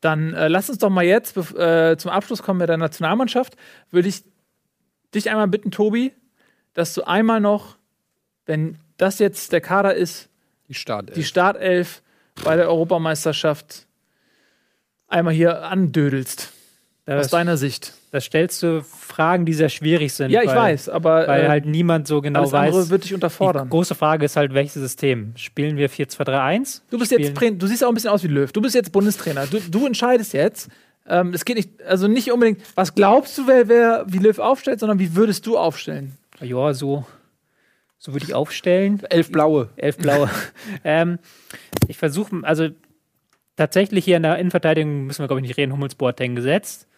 Dann äh, lass uns doch mal jetzt äh, zum Abschluss kommen mit der Nationalmannschaft. Würde ich dich einmal bitten, Tobi, dass du einmal noch, wenn das jetzt der Kader ist, Die Start. die Startelf bei der Europameisterschaft einmal hier andödelst. Aus Das, deiner Sicht. das stellst du Fragen, die sehr schwierig sind. Ja, ich weil, weiß, aber Weil äh, halt niemand so genau alles andere weiß. wird dich unterfordern. Die große Frage ist halt, welches System? Spielen wir 4-2-3-1? Du bist Spielen- jetzt Trainer, du siehst auch ein bisschen aus wie Löw. Du bist jetzt Bundestrainer. Du, du entscheidest jetzt. Ähm, es geht nicht, also nicht unbedingt, was glaubst du, wer, wer wie Löw aufstellt, sondern wie würdest du aufstellen? Ja, so, so würde ich aufstellen. Elf Blaue. Elf blaue. ähm, ich versuche, also tatsächlich hier in der Innenverteidigung müssen wir, glaube ich, nicht reden, Hummels Boateng gesetzt.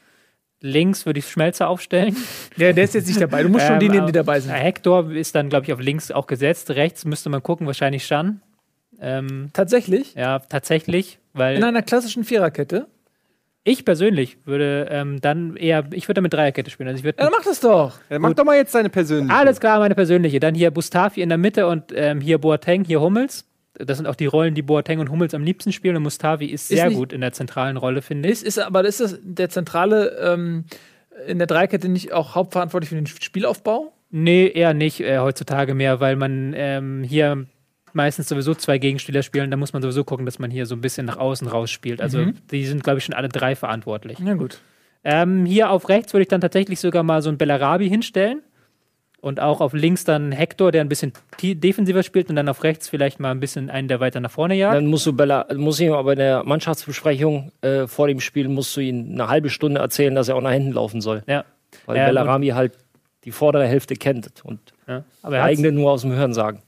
Links würde ich Schmelzer aufstellen. Ja, der ist jetzt nicht dabei. Du musst schon Ähm, die nehmen, die dabei sind. Ja, Hector ist dann, glaube ich, auf links auch gesetzt. Rechts müsste man gucken, wahrscheinlich Schan. Ähm, Tatsächlich? ja, tatsächlich, weil In einer klassischen Viererkette? Ich persönlich würde ähm, dann eher, ich würde mit Dreierkette spielen. Also ich würde Ja, dann mach das doch. Ja, mach doch mal jetzt deine persönliche. Alles klar, meine persönliche. Dann hier Mustafi in der Mitte und ähm, hier Boateng, hier Hummels. Das sind auch die Rollen, die Boateng und Hummels am liebsten spielen. Und Mustafi ist sehr nicht- gut in der zentralen Rolle, finde ich. Ist, ist, aber ist das der zentrale ähm, in der Dreikette nicht auch hauptverantwortlich für den Spielaufbau? Nee, eher nicht äh, heutzutage mehr, weil man ähm, hier meistens sowieso zwei Gegenspieler spielen. Da muss man sowieso gucken, dass man hier so ein bisschen nach außen rausspielt. Also Mhm. die sind, glaube ich, schon alle drei verantwortlich. Na gut. Ähm, hier auf rechts würde ich dann tatsächlich sogar mal so einen Bellarabi hinstellen. Und auch auf links dann Hector, der ein bisschen defensiver spielt und dann auf rechts vielleicht mal ein bisschen einen, der weiter nach vorne jagt. Dann musst du Bella, muss ich ihm aber in der Mannschaftsbesprechung äh, vor dem Spiel musst du ihm eine halbe Stunde erzählen, dass er auch nach hinten laufen soll. Ja. Weil Ähm, Bellarami halt die vordere Hälfte kennt und ja. Er eigene nur aus dem Hören sagen.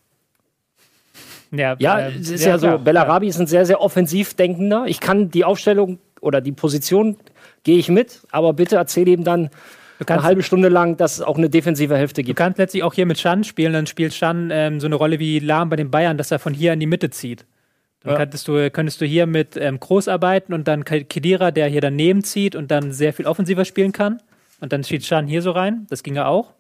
Ja, Ja, ähm, es ist ja, so, klar. Bellarabi ist ein sehr, sehr offensiv denkender. Ich kann die Aufstellung oder die Position gehe ich mit, aber bitte erzähl ihm dann Du eine halbe Stunde lang, dass es auch eine defensive Hälfte du gibt. kannst letztlich auch hier mit Schan spielen, dann spielt Schan ähm, so eine Rolle wie Lahm bei den Bayern, dass er von hier in die Mitte zieht. Dann Ja. könntest, du, könntest du hier mit ähm, Groß arbeiten und dann Ke- Kedira, der hier daneben zieht und dann sehr viel offensiver spielen kann. Und dann steht Schan hier so rein. Das ginge auch.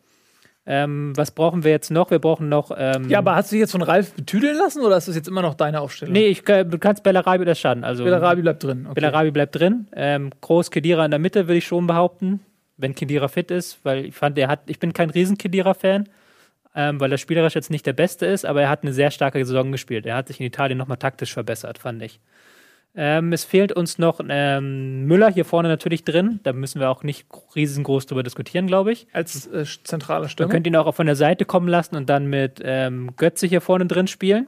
Ähm, was brauchen wir jetzt noch? Wir brauchen noch. Ähm, Ja, aber hast du dich jetzt von Ralf betüdeln lassen oder ist das jetzt immer noch deine Aufstellung? Nee, ich, kann- du kannst Bellarabi oder Schan. Also Bellarabi bleibt drin. Okay. Bellarabi bleibt drin. Ähm, Groß Kedira in der Mitte, würde ich schon behaupten, wenn Kedira fit ist, weil ich fand, er hat, ich bin kein riesen Kedira-Fan, ähm, weil er spielerisch jetzt nicht der Beste ist, aber er hat eine sehr starke Saison gespielt. Er hat sich in Italien nochmal taktisch verbessert, fand ich. Ähm, es fehlt uns noch ähm, Müller hier vorne natürlich drin. Da müssen wir auch nicht riesengroß drüber diskutieren, glaube ich. Als äh, zentraler Man Stürmer. könnte ihn auch von der Seite kommen lassen und dann mit ähm, Götze hier vorne drin spielen.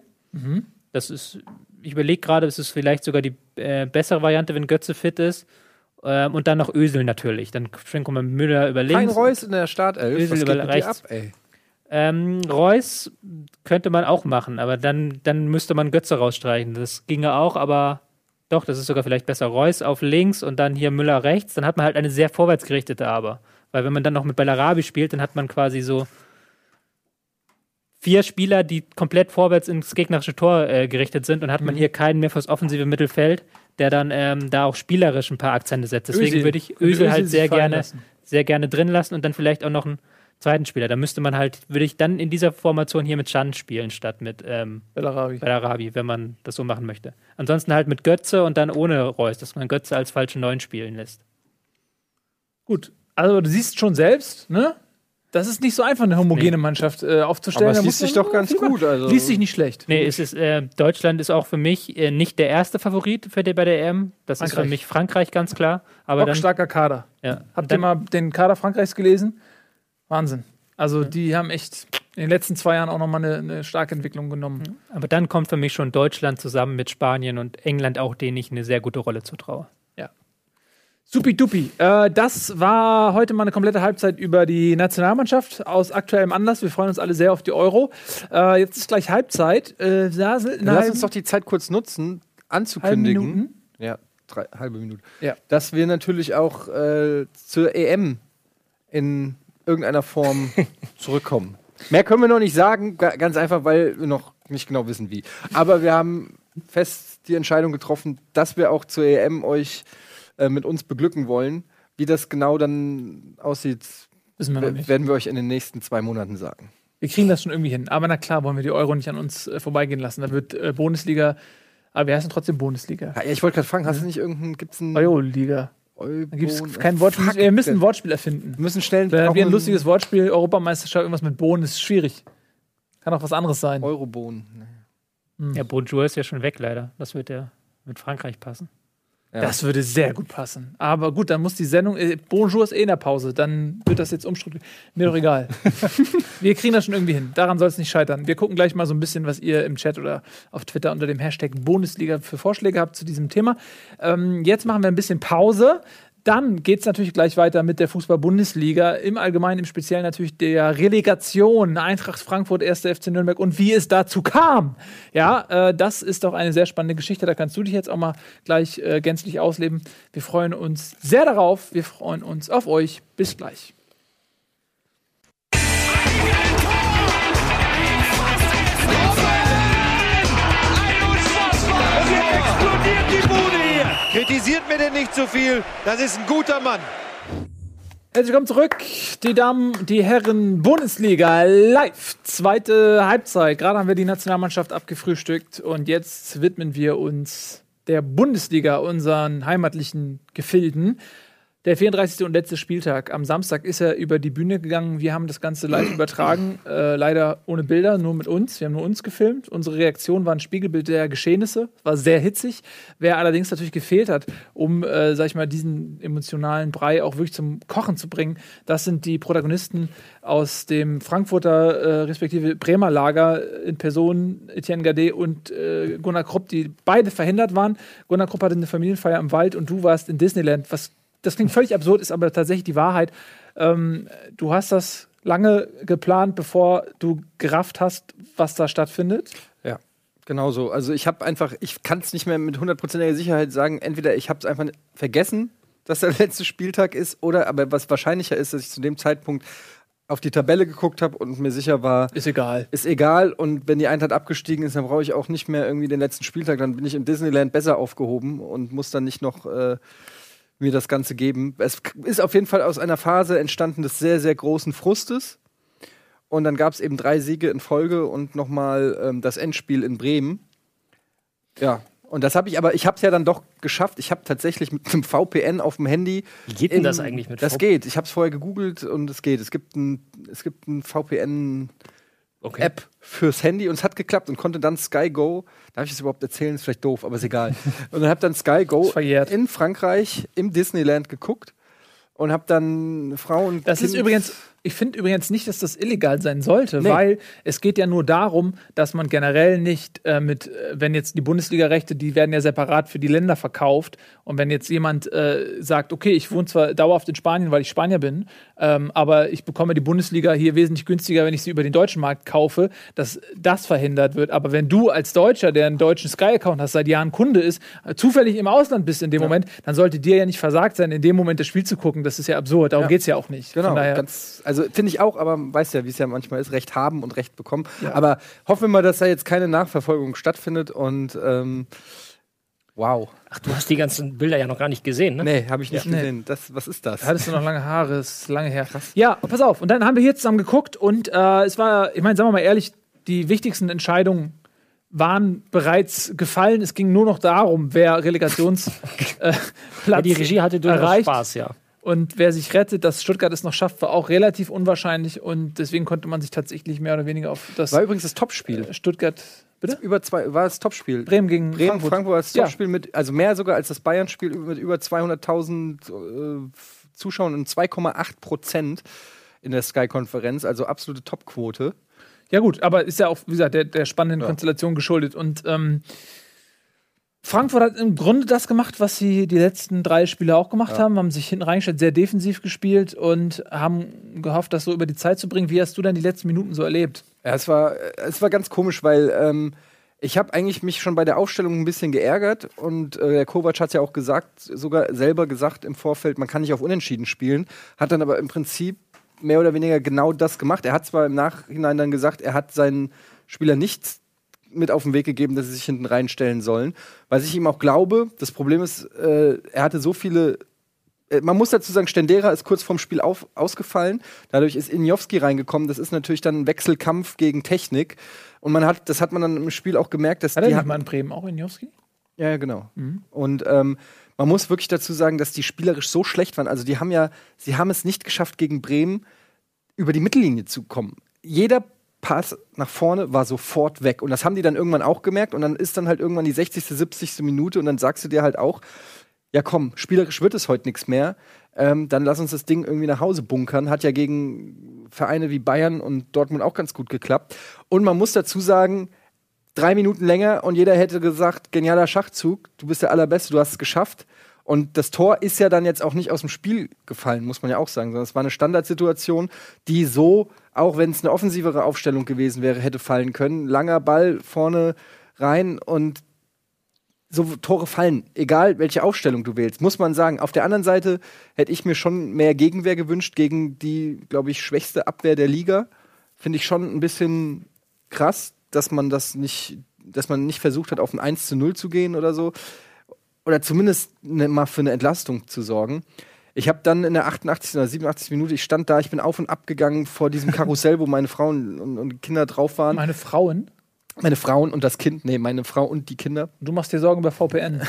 Das ist, ich überlege gerade, es ist vielleicht sogar die äh, bessere Variante, wenn Götze fit ist. Ähm, und dann noch Ösel natürlich. Dann schenken wir Müller über links. Kein Reus in der Startelf. Ösel Was geht über rechts. ab, ey? Ähm, Reus könnte man auch machen, aber dann, dann müsste man Götze rausstreichen. Das ginge auch, aber doch, das ist sogar vielleicht besser. Reus auf links und dann hier Müller rechts. Dann hat man halt eine sehr vorwärtsgerichtete aber. Weil wenn man dann noch mit Bellarabi spielt, dann hat man quasi so vier Spieler, die komplett vorwärts ins gegnerische Tor äh, gerichtet sind und hat man hier keinen mehr fürs offensive Mittelfeld, der dann ähm, da auch spielerisch ein paar Akzente setzt. Deswegen Özil. würde ich Ösel Özil halt sehr gerne, lassen. sehr gerne drin lassen und dann vielleicht auch noch einen zweiten Spieler. Da müsste man halt, würde ich dann in dieser Formation hier mit Chan spielen, statt mit ähm, Bellarabi. Bellarabi, wenn man das so machen möchte. Ansonsten halt mit Götze und dann ohne Reus, dass man Götze als falschen Neun spielen lässt. Gut. Also du siehst schon selbst, ne? Das ist nicht so einfach, eine homogene Mannschaft äh, aufzustellen. Aber es liest sich doch ganz gut. Also. Liest sich nicht schlecht. Nee, es ist, äh, Deutschland ist auch für mich äh, nicht der erste Favorit für die, bei der EM. Das ist für Frankreich. mich Frankreich ganz klar. Aber dann, starker Kader. ja. Habt ihr dann, mal den Kader Frankreichs gelesen? Wahnsinn. Also die haben echt in den letzten zwei Jahren auch nochmal eine, eine starke Entwicklung genommen. aber dann kommt für mich schon Deutschland zusammen mit Spanien und England auch, denen ich eine sehr gute Rolle zutraue. Supi-dupi. Äh, das war heute mal eine komplette Halbzeit über die Nationalmannschaft aus aktuellem Anlass. Wir freuen uns alle sehr auf die Euro. Äh, jetzt ist gleich Halbzeit. Äh, da sind eine Lass uns doch die Zeit kurz nutzen, anzukündigen. Ja, drei, halbe Minute. Ja. Dass wir natürlich auch äh, zur EM in irgendeiner Form zurückkommen. Mehr können wir noch nicht sagen, ga- ganz einfach, weil wir noch nicht genau wissen, wie. Aber wir haben fest die Entscheidung getroffen, dass wir auch zur EM euch äh, mit uns beglücken wollen. Wie das genau dann aussieht, wir werden wir euch in den nächsten zwei Monaten sagen. Wir kriegen das schon irgendwie hin. Aber na klar, wollen wir die Euro nicht an uns äh, vorbeigehen lassen. Da wird äh, Bundesliga, aber wir heißen trotzdem Bundesliga. Ja, ich wollte gerade fragen, hast du nicht irgendeinen, gibt's einen Euro-Liga. Euro Da gibt es kein Wortspiel. Wir müssen ein Wortspiel erfinden. Wir müssen schnell Wenn wir ein lustiges Wortspiel, Europameisterschaft, irgendwas mit Bohnen, ist schwierig. Kann auch was anderes sein. Eurobohnen. Ja, Bonjour ist ja schon weg, leider. Das wird ja mit Frankreich passen. Ja. Das würde sehr gut passen. Aber gut, dann muss die Sendung. Äh, Bonjour ist eh in der Pause. Dann wird das jetzt umstrukturiert. Mir doch egal. wir kriegen das schon irgendwie hin. Daran soll es nicht scheitern. Wir gucken gleich mal so ein bisschen, was ihr im Chat oder auf Twitter unter dem Hashtag Bundesliga für Vorschläge habt zu diesem Thema. Ähm, jetzt machen wir ein bisschen Pause. Dann geht es natürlich gleich weiter mit der Fußball-Bundesliga, im Allgemeinen, im Speziellen natürlich der Relegation, Eintracht Frankfurt, 1. FC Nürnberg und wie es dazu kam. Ja, äh, das ist doch eine sehr spannende Geschichte. Da kannst du dich jetzt auch mal gleich äh, gänzlich ausleben. Wir freuen uns sehr darauf. Wir freuen uns auf euch. Bis gleich. Kritisiert mir denn nicht so viel. Das ist ein guter Mann. Herzlich willkommen zurück, die Damen, die Herren, Bundesliga live. Zweite Halbzeit. Gerade haben wir die Nationalmannschaft abgefrühstückt und jetzt widmen wir uns der Bundesliga, unseren heimatlichen Gefilden. Der 34. und letzte Spieltag. Am Samstag ist er über die Bühne gegangen. Wir haben das Ganze live übertragen. Äh, leider ohne Bilder, nur mit uns. Wir haben nur uns gefilmt. Unsere Reaktion war ein Spiegelbild der Geschehnisse. War sehr hitzig. Wer allerdings natürlich gefehlt hat, um, äh, sag ich mal, diesen emotionalen Brei auch wirklich zum Kochen zu bringen, das sind die Protagonisten aus dem Frankfurter äh, respektive Bremer Lager in Person Etienne Gade und äh, Gunnar Krupp, die beide verhindert waren. Gunnar Krupp hatte eine Familienfeier im Wald und du warst in Disneyland, was das klingt völlig absurd, ist aber tatsächlich die Wahrheit. Ähm, du hast das lange geplant, bevor du gerafft hast, was da stattfindet. Ja, genau so. Also ich habe einfach, ich kann es nicht mehr mit hundertprozentiger Sicherheit sagen, entweder ich habe es einfach vergessen, dass der letzte Spieltag ist, oder aber was wahrscheinlicher ist, dass ich zu dem Zeitpunkt auf die Tabelle geguckt habe und mir sicher war, Ist egal. ist egal. Und wenn die Eintracht abgestiegen ist, dann brauche ich auch nicht mehr irgendwie den letzten Spieltag. Dann bin ich im Disneyland besser aufgehoben und muss dann nicht noch äh, mir das Ganze geben. Es ist auf jeden Fall aus einer Phase entstanden des sehr, sehr großen Frustes. Und dann gab es eben drei Siege in Folge und nochmal ähm, das Endspiel in Bremen. Ja. Und das habe ich aber, ich habe es ja dann doch geschafft. Ich habe tatsächlich mit einem VPN auf dem Handy. Wie geht denn in- das eigentlich mit Das V- geht. Ich habe es vorher gegoogelt und es geht. Es gibt ein, es gibt ein VPN Okay. App fürs Handy und es hat geklappt und konnte dann Sky Go, darf ich das überhaupt erzählen, ist vielleicht doof, aber ist egal. und dann habe dann Sky Go in Frankreich im Disneyland geguckt und habe dann Frauen. Das ist übrigens, ich finde übrigens nicht, dass das illegal sein sollte, Nee. weil es geht ja nur darum, dass man generell nicht äh, mit, äh, wenn jetzt die Bundesliga-Rechte, die werden ja separat für die Länder verkauft und wenn jetzt jemand äh, sagt, okay, ich wohne zwar dauerhaft in Spanien, weil ich Spanier bin, ähm, aber ich bekomme die Bundesliga hier wesentlich günstiger, wenn ich sie über den deutschen Markt kaufe, dass das verhindert wird. Aber wenn du als Deutscher, der einen deutschen Sky-Account hast, seit Jahren Kunde ist, zufällig im Ausland bist in dem Moment, dann sollte dir ja nicht versagt sein, in dem Moment das Spiel zu gucken. Das ist ja absurd. Darum Ja. geht's ja auch nicht. Genau, Von daher, ganz, also finde ich auch, aber weißt ja, wie es ja manchmal ist, Recht haben und Recht bekommen. Aber hoffen wir mal, dass da jetzt keine Nachverfolgung stattfindet und ähm, wow. Ach, du hast die ganzen Bilder ja noch gar nicht gesehen, ne? Nee, habe ich nicht Ja. Gesehen. Das, was ist das? Hattest du noch lange Haare? Ist lange her. Ja, pass auf. Und dann haben wir hier zusammen geguckt und äh, es war, ich meine, sagen wir mal ehrlich, die wichtigsten Entscheidungen waren bereits gefallen. Es ging nur noch darum, wer Relegationsplatz äh, Ja, die Regie hatte durchaus erreicht. Spaß, ja. Und wer sich rettet, dass Stuttgart es noch schafft, war auch relativ unwahrscheinlich. Und deswegen konnte man sich tatsächlich mehr oder weniger auf das War übrigens das Topspiel. Stuttgart. Bitte? Über zwei, war das Topspiel. Bremen gegen Bremen, Frankfurt. Frankfurt, war das Ja. Topspiel mit, also mehr sogar als das Bayern-Spiel mit über 200.000 äh, Zuschauern und 2,8 Prozent in der Sky-Konferenz, also absolute Topquote. Ja, gut, aber ist ja auch, wie gesagt, der, der spannenden Ja. Konstellation geschuldet. Und ähm, Frankfurt hat im Grunde das gemacht, was sie die letzten drei Spiele auch gemacht haben, haben sich hinten reingestellt, sehr defensiv gespielt und haben gehofft, das so über die Zeit zu bringen. Wie hast du denn die letzten Minuten so erlebt? Ja, es war, es war ganz komisch, weil ähm, ich habe eigentlich mich schon bei der Aufstellung ein bisschen geärgert und äh, der Kovac hat ja auch gesagt, sogar selber gesagt im Vorfeld, man kann nicht auf Unentschieden spielen, hat dann aber im Prinzip mehr oder weniger genau das gemacht. Er hat zwar im Nachhinein dann gesagt, er hat seinen Spieler nicht mit auf den Weg gegeben, dass sie sich hinten reinstellen sollen, was ich ihm auch glaube. Das Problem ist, äh, er hatte so viele äh, man muss dazu sagen, Stendera ist kurz vorm Spiel auf, ausgefallen. Dadurch ist Injowski reingekommen. Das ist natürlich dann ein Wechselkampf gegen Technik. Und man hat, das hat man dann im Spiel auch gemerkt, dass Hat die hatten- mal in Bremen auch Injowski? ja, ja, genau. Und ähm, man muss wirklich dazu sagen, dass die spielerisch so schlecht waren. Also die haben ja, sie haben es nicht geschafft, gegen Bremen über die Mittellinie zu kommen. Jeder Pass nach vorne war sofort weg. Und das haben die dann irgendwann auch gemerkt. Und dann ist dann halt irgendwann die 60., 70. Minute. Und dann sagst du dir halt auch, ja komm, spielerisch wird es heute nichts mehr. Ähm, dann lass uns das Ding irgendwie nach Hause bunkern. Hat ja gegen Vereine wie Bayern und Dortmund auch ganz gut geklappt. Und man muss dazu sagen, drei Minuten länger und jeder hätte gesagt, genialer Schachzug, du bist der Allerbeste, du hast es geschafft. Und das Tor ist ja dann jetzt auch nicht aus dem Spiel gefallen, muss man ja auch sagen, sondern es war eine Standardsituation, die so, auch wenn es eine offensivere Aufstellung gewesen wäre, hätte fallen können. Langer Ball vorne rein und so Tore fallen, egal welche Aufstellung du wählst, muss man sagen. Auf der anderen Seite hätte ich mir schon mehr Gegenwehr gewünscht gegen die, glaube ich, schwächste Abwehr der Liga. Finde ich schon ein bisschen krass, dass man das nicht, dass man nicht versucht hat, auf ein 1 zu 0 zu gehen oder so. Oder zumindest ne, mal für eine Entlastung zu sorgen. Ich habe dann in der 88. oder 87. Minute, ich stand da, ich bin auf und ab gegangen vor diesem Karussell, wo meine Frauen und, und Kinder drauf waren. Meine Frauen. Meine Frauen und das Kind, nee, meine Frau und die Kinder. Du machst dir Sorgen über VPN.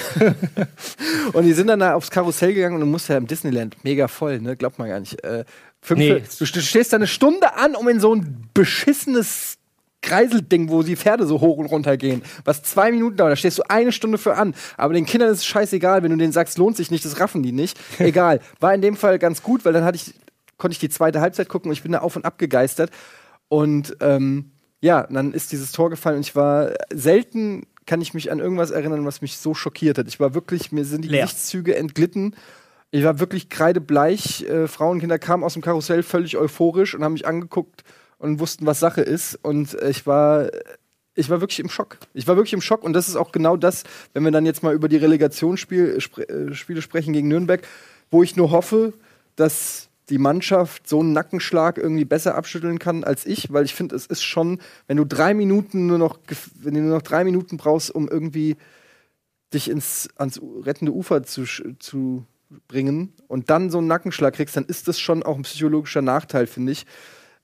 Und die sind dann da aufs Karussell gegangen und du musst ja im Disneyland mega voll, ne? Glaubt man gar nicht. Äh, fünf, Nee. du, du stehst da eine Stunde an, um in so ein beschissenes Kreiselding, wo die Pferde so hoch und runter gehen, was zwei Minuten dauert, da stehst du eine Stunde für an. Aber den Kindern ist es scheißegal, wenn du denen sagst, lohnt sich nicht, das raffen die nicht. Egal. War in dem Fall ganz gut, weil dann hatte ich, konnte ich die zweite Halbzeit gucken und ich bin da auf und ab gegeistert. Und ähm, ja, dann ist dieses Tor gefallen und ich war selten kann ich mich an irgendwas erinnern, was mich so schockiert hat. Ich war wirklich, mir sind die Leer. Gesichtszüge entglitten. Ich war wirklich kreidebleich. Äh, Frauen und Kinder kamen aus dem Karussell völlig euphorisch und haben mich angeguckt und wussten, was Sache ist. Und äh, ich war, ich war wirklich im Schock. Ich war wirklich im Schock und das ist auch genau das, wenn wir dann jetzt mal über die Relegationsspiele spre äh, sprechen gegen Nürnberg, wo ich nur hoffe, dass die Mannschaft so einen Nackenschlag irgendwie besser abschütteln kann als ich, weil ich finde, es ist schon, wenn du drei Minuten nur noch, wenn du nur noch drei Minuten brauchst, um irgendwie dich ins ans rettende Ufer zu, zu bringen und dann so einen Nackenschlag kriegst, dann ist das schon auch ein psychologischer Nachteil, finde ich.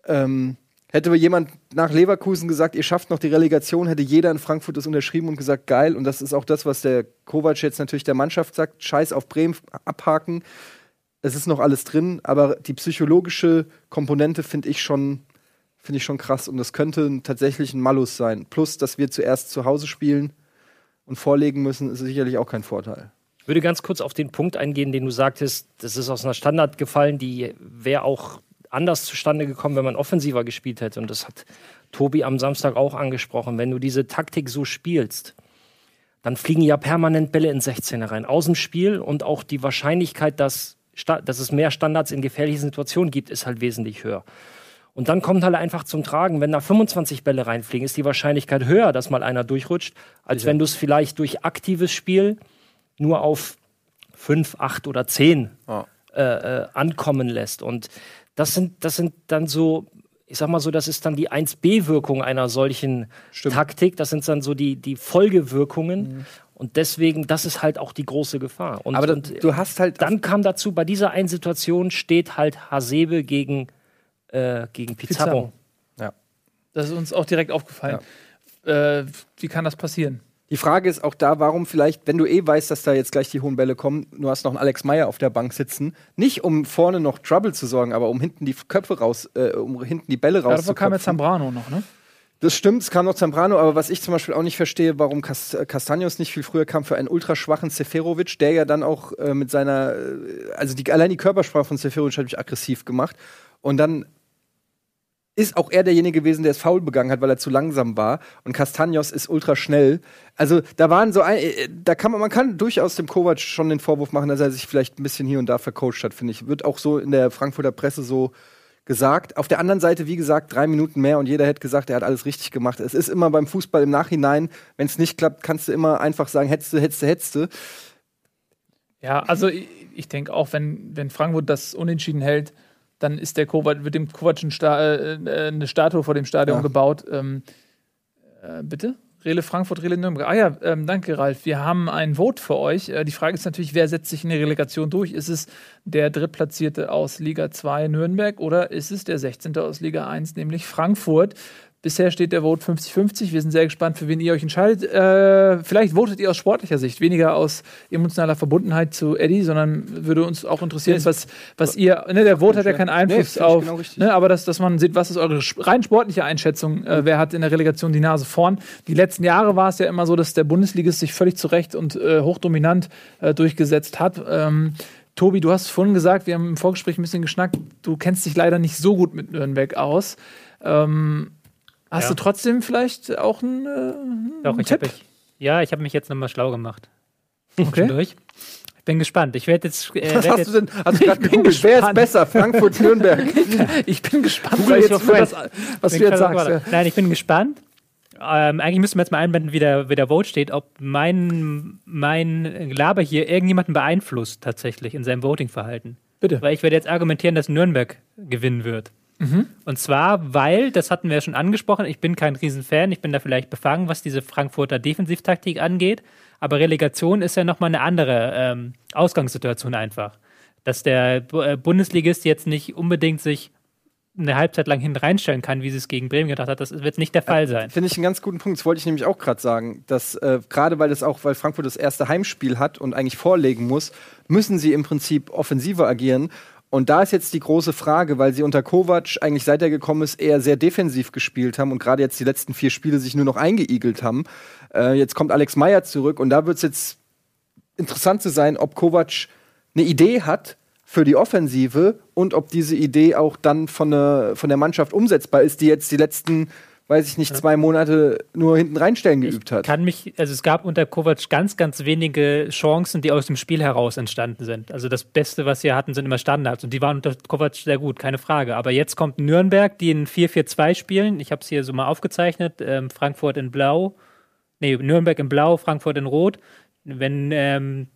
Ähm, hätte jemand nach Leverkusen gesagt, ihr schafft noch die Relegation, hätte jeder in Frankfurt das unterschrieben und gesagt, geil. Und das ist auch das, was der Kovac jetzt natürlich der Mannschaft sagt: Scheiß auf Bremen, abhaken. Es ist noch alles drin, aber die psychologische Komponente finde ich schon, finde ich schon krass. Und das könnte tatsächlich ein Malus sein. Plus, dass wir zuerst zu Hause spielen und vorlegen müssen, ist sicherlich auch kein Vorteil. Ich würde ganz kurz auf den Punkt eingehen, den du sagtest, das ist aus einer Standard gefallen, die wäre auch anders zustande gekommen, wenn man offensiver gespielt hätte. Und das hat Tobi am Samstag auch angesprochen. Wenn du diese Taktik so spielst, dann fliegen ja permanent Bälle in 16er rein. Aus dem Spiel und auch die Wahrscheinlichkeit, dass, dass es mehr Standards in gefährlichen Situationen gibt, ist halt wesentlich höher. Und dann kommt halt einfach zum Tragen, wenn da 25 Bälle reinfliegen, ist die Wahrscheinlichkeit höher, dass mal einer durchrutscht, als wenn du es vielleicht durch aktives Spiel nur auf 5, 8 oder 10 Ja. Äh, äh, ankommen lässt. Und das sind, das sind dann so, ich sag mal so, das ist dann die 1b-Wirkung einer solchen Taktik. Das sind dann so die, die Folgewirkungen. Und deswegen, das ist halt auch die große Gefahr. Und, Aber und du hast halt dann kam dazu, bei dieser einen Situation steht halt Hasebe gegen, äh, gegen Pizarro. Pizarro. Das ist uns auch direkt aufgefallen. Äh, wie kann das passieren? Die Frage ist auch da, warum vielleicht, wenn du eh weißt, dass da jetzt gleich die hohen Bälle kommen, du hast noch einen Alex Meyer auf der Bank sitzen, nicht um vorne noch Trouble zu sorgen, aber um hinten die Köpfe raus, äh, um hinten die Bälle Ja, dafür kam jetzt Zambrano noch, ne? Das stimmt, es kam noch Zambrano, aber was ich zum Beispiel auch nicht verstehe, warum Cas äh, Castaños nicht viel früher kam für einen ultraschwachen Seferovic, der ja dann auch äh, mit seiner, äh, also die, allein die Körpersprache von Seferovic hat mich aggressiv gemacht. Und dann ist auch er derjenige gewesen, der es faul begangen hat, weil er zu langsam war. Und Castagnos ist ultra schnell. Also da waren so ein, äh, da kann man, man kann durchaus dem Kovac schon den Vorwurf machen, dass er sich vielleicht ein bisschen hier und da vercoacht hat, finde ich. Wird auch so in der Frankfurter Presse so gesagt. Auf der anderen Seite, wie gesagt, drei Minuten mehr und jeder hätte gesagt, er hat alles richtig gemacht. Es ist immer beim Fußball im Nachhinein, wenn es nicht klappt, kannst du immer einfach sagen, hättest du, hättest du, hättest du. Ja, also ich, ich denke auch, wenn, wenn Frankfurt das unentschieden hält, dann ist der Kovac, wird dem Kovac ein Sta äh, äh, eine Statue vor dem Stadion Ja. gebaut. Ähm, äh, bitte? Rele Frankfurt, Rele Nürnberg. Ah ja, ähm, danke, Ralf. Wir haben ein Vote für euch. Äh, die Frage ist natürlich, wer setzt sich in der Relegation durch? Ist es der Drittplatzierte aus Liga 2 Nürnberg oder ist es der 16. aus Liga 1, nämlich Frankfurt? Bisher steht der Vote 50-50. Wir sind sehr gespannt, für wen ihr euch entscheidet. Äh, vielleicht votet ihr aus sportlicher Sicht, weniger aus emotionaler Verbundenheit zu Eddie, sondern würde uns auch interessieren, was, was ihr. Ne, der Vote hat ja keinen Einfluss find ich auf. genau ne, aber dass, dass man sieht, was ist eure rein sportliche Einschätzung? Äh, wer hat in der Relegation die Nase vorn? Die letzten Jahre war es ja immer so, dass der Bundesligist sich völlig zu Recht und äh, hochdominant äh, durchgesetzt hat. Ähm, Tobi, du hast vorhin gesagt, wir haben im Vorgespräch ein bisschen geschnackt, du kennst dich leider nicht so gut mit Nürnberg aus. Ähm, hast Ja. du trotzdem vielleicht auch einen, äh, Doch, einen ich Tipp? mich, ja, ich habe mich jetzt nochmal schlau gemacht. Okay. Durch. Ich bin gespannt. Ich werde jetzt, äh, Was hast jetzt du denn? Hast du gerade gegoogelt? Wer ist besser? Frankfurt, Nürnberg. Ich bin gespannt, Google jetzt wird das, was du jetzt sagst. warte. Nein, ich bin gespannt. Ähm, eigentlich müssen wir jetzt mal einblenden, wie der, wie der Vote steht, ob mein, mein Laber hier irgendjemanden beeinflusst tatsächlich in seinem Voting-Verhalten. Bitte. Weil ich werde jetzt argumentieren, dass Nürnberg gewinnen wird. Und zwar, weil, das hatten wir ja schon angesprochen, ich bin kein Riesenfan, ich bin da vielleicht befangen, was diese Frankfurter Defensivtaktik angeht, aber Relegation ist ja nochmal eine andere ähm, Ausgangssituation einfach. Dass der äh, Bundesligist jetzt nicht unbedingt sich eine Halbzeit lang hinten reinstellen kann, wie sie es gegen Bremen gedacht hat, das wird nicht der Fall sein. Finde ich einen ganz guten Punkt. Das wollte ich nämlich auch gerade sagen. Dass äh, gerade weil das auch, weil Frankfurt das erste Heimspiel hat und eigentlich vorlegen muss, müssen sie im Prinzip offensiver agieren. Und da ist jetzt die große Frage, weil sie unter Kovac eigentlich seit er gekommen ist eher sehr defensiv gespielt haben und gerade jetzt die letzten vier Spiele sich nur noch eingeigelt haben. Äh, jetzt kommt Alex Meyer zurück und da wird es jetzt interessant zu sein, ob Kovac eine Idee hat für die Offensive und ob diese Idee auch dann von, der- von der Mannschaft umsetzbar ist, die jetzt die letzten, weiß ich nicht, zwei Monate nur hinten reinstellen geübt hat. Kann mich, also es gab unter Kovac ganz, ganz wenige Chancen, die aus dem Spiel heraus entstanden sind. Also das Beste, was sie hatten, sind immer Standards und die waren unter Kovac sehr gut, keine Frage. Aber jetzt kommt Nürnberg, die in 4-4-2 spielen. Ich habe es hier so mal aufgezeichnet. Ähm, Frankfurt in Blau, nee, Nürnberg in Blau, Frankfurt in Rot. Wenn ähm,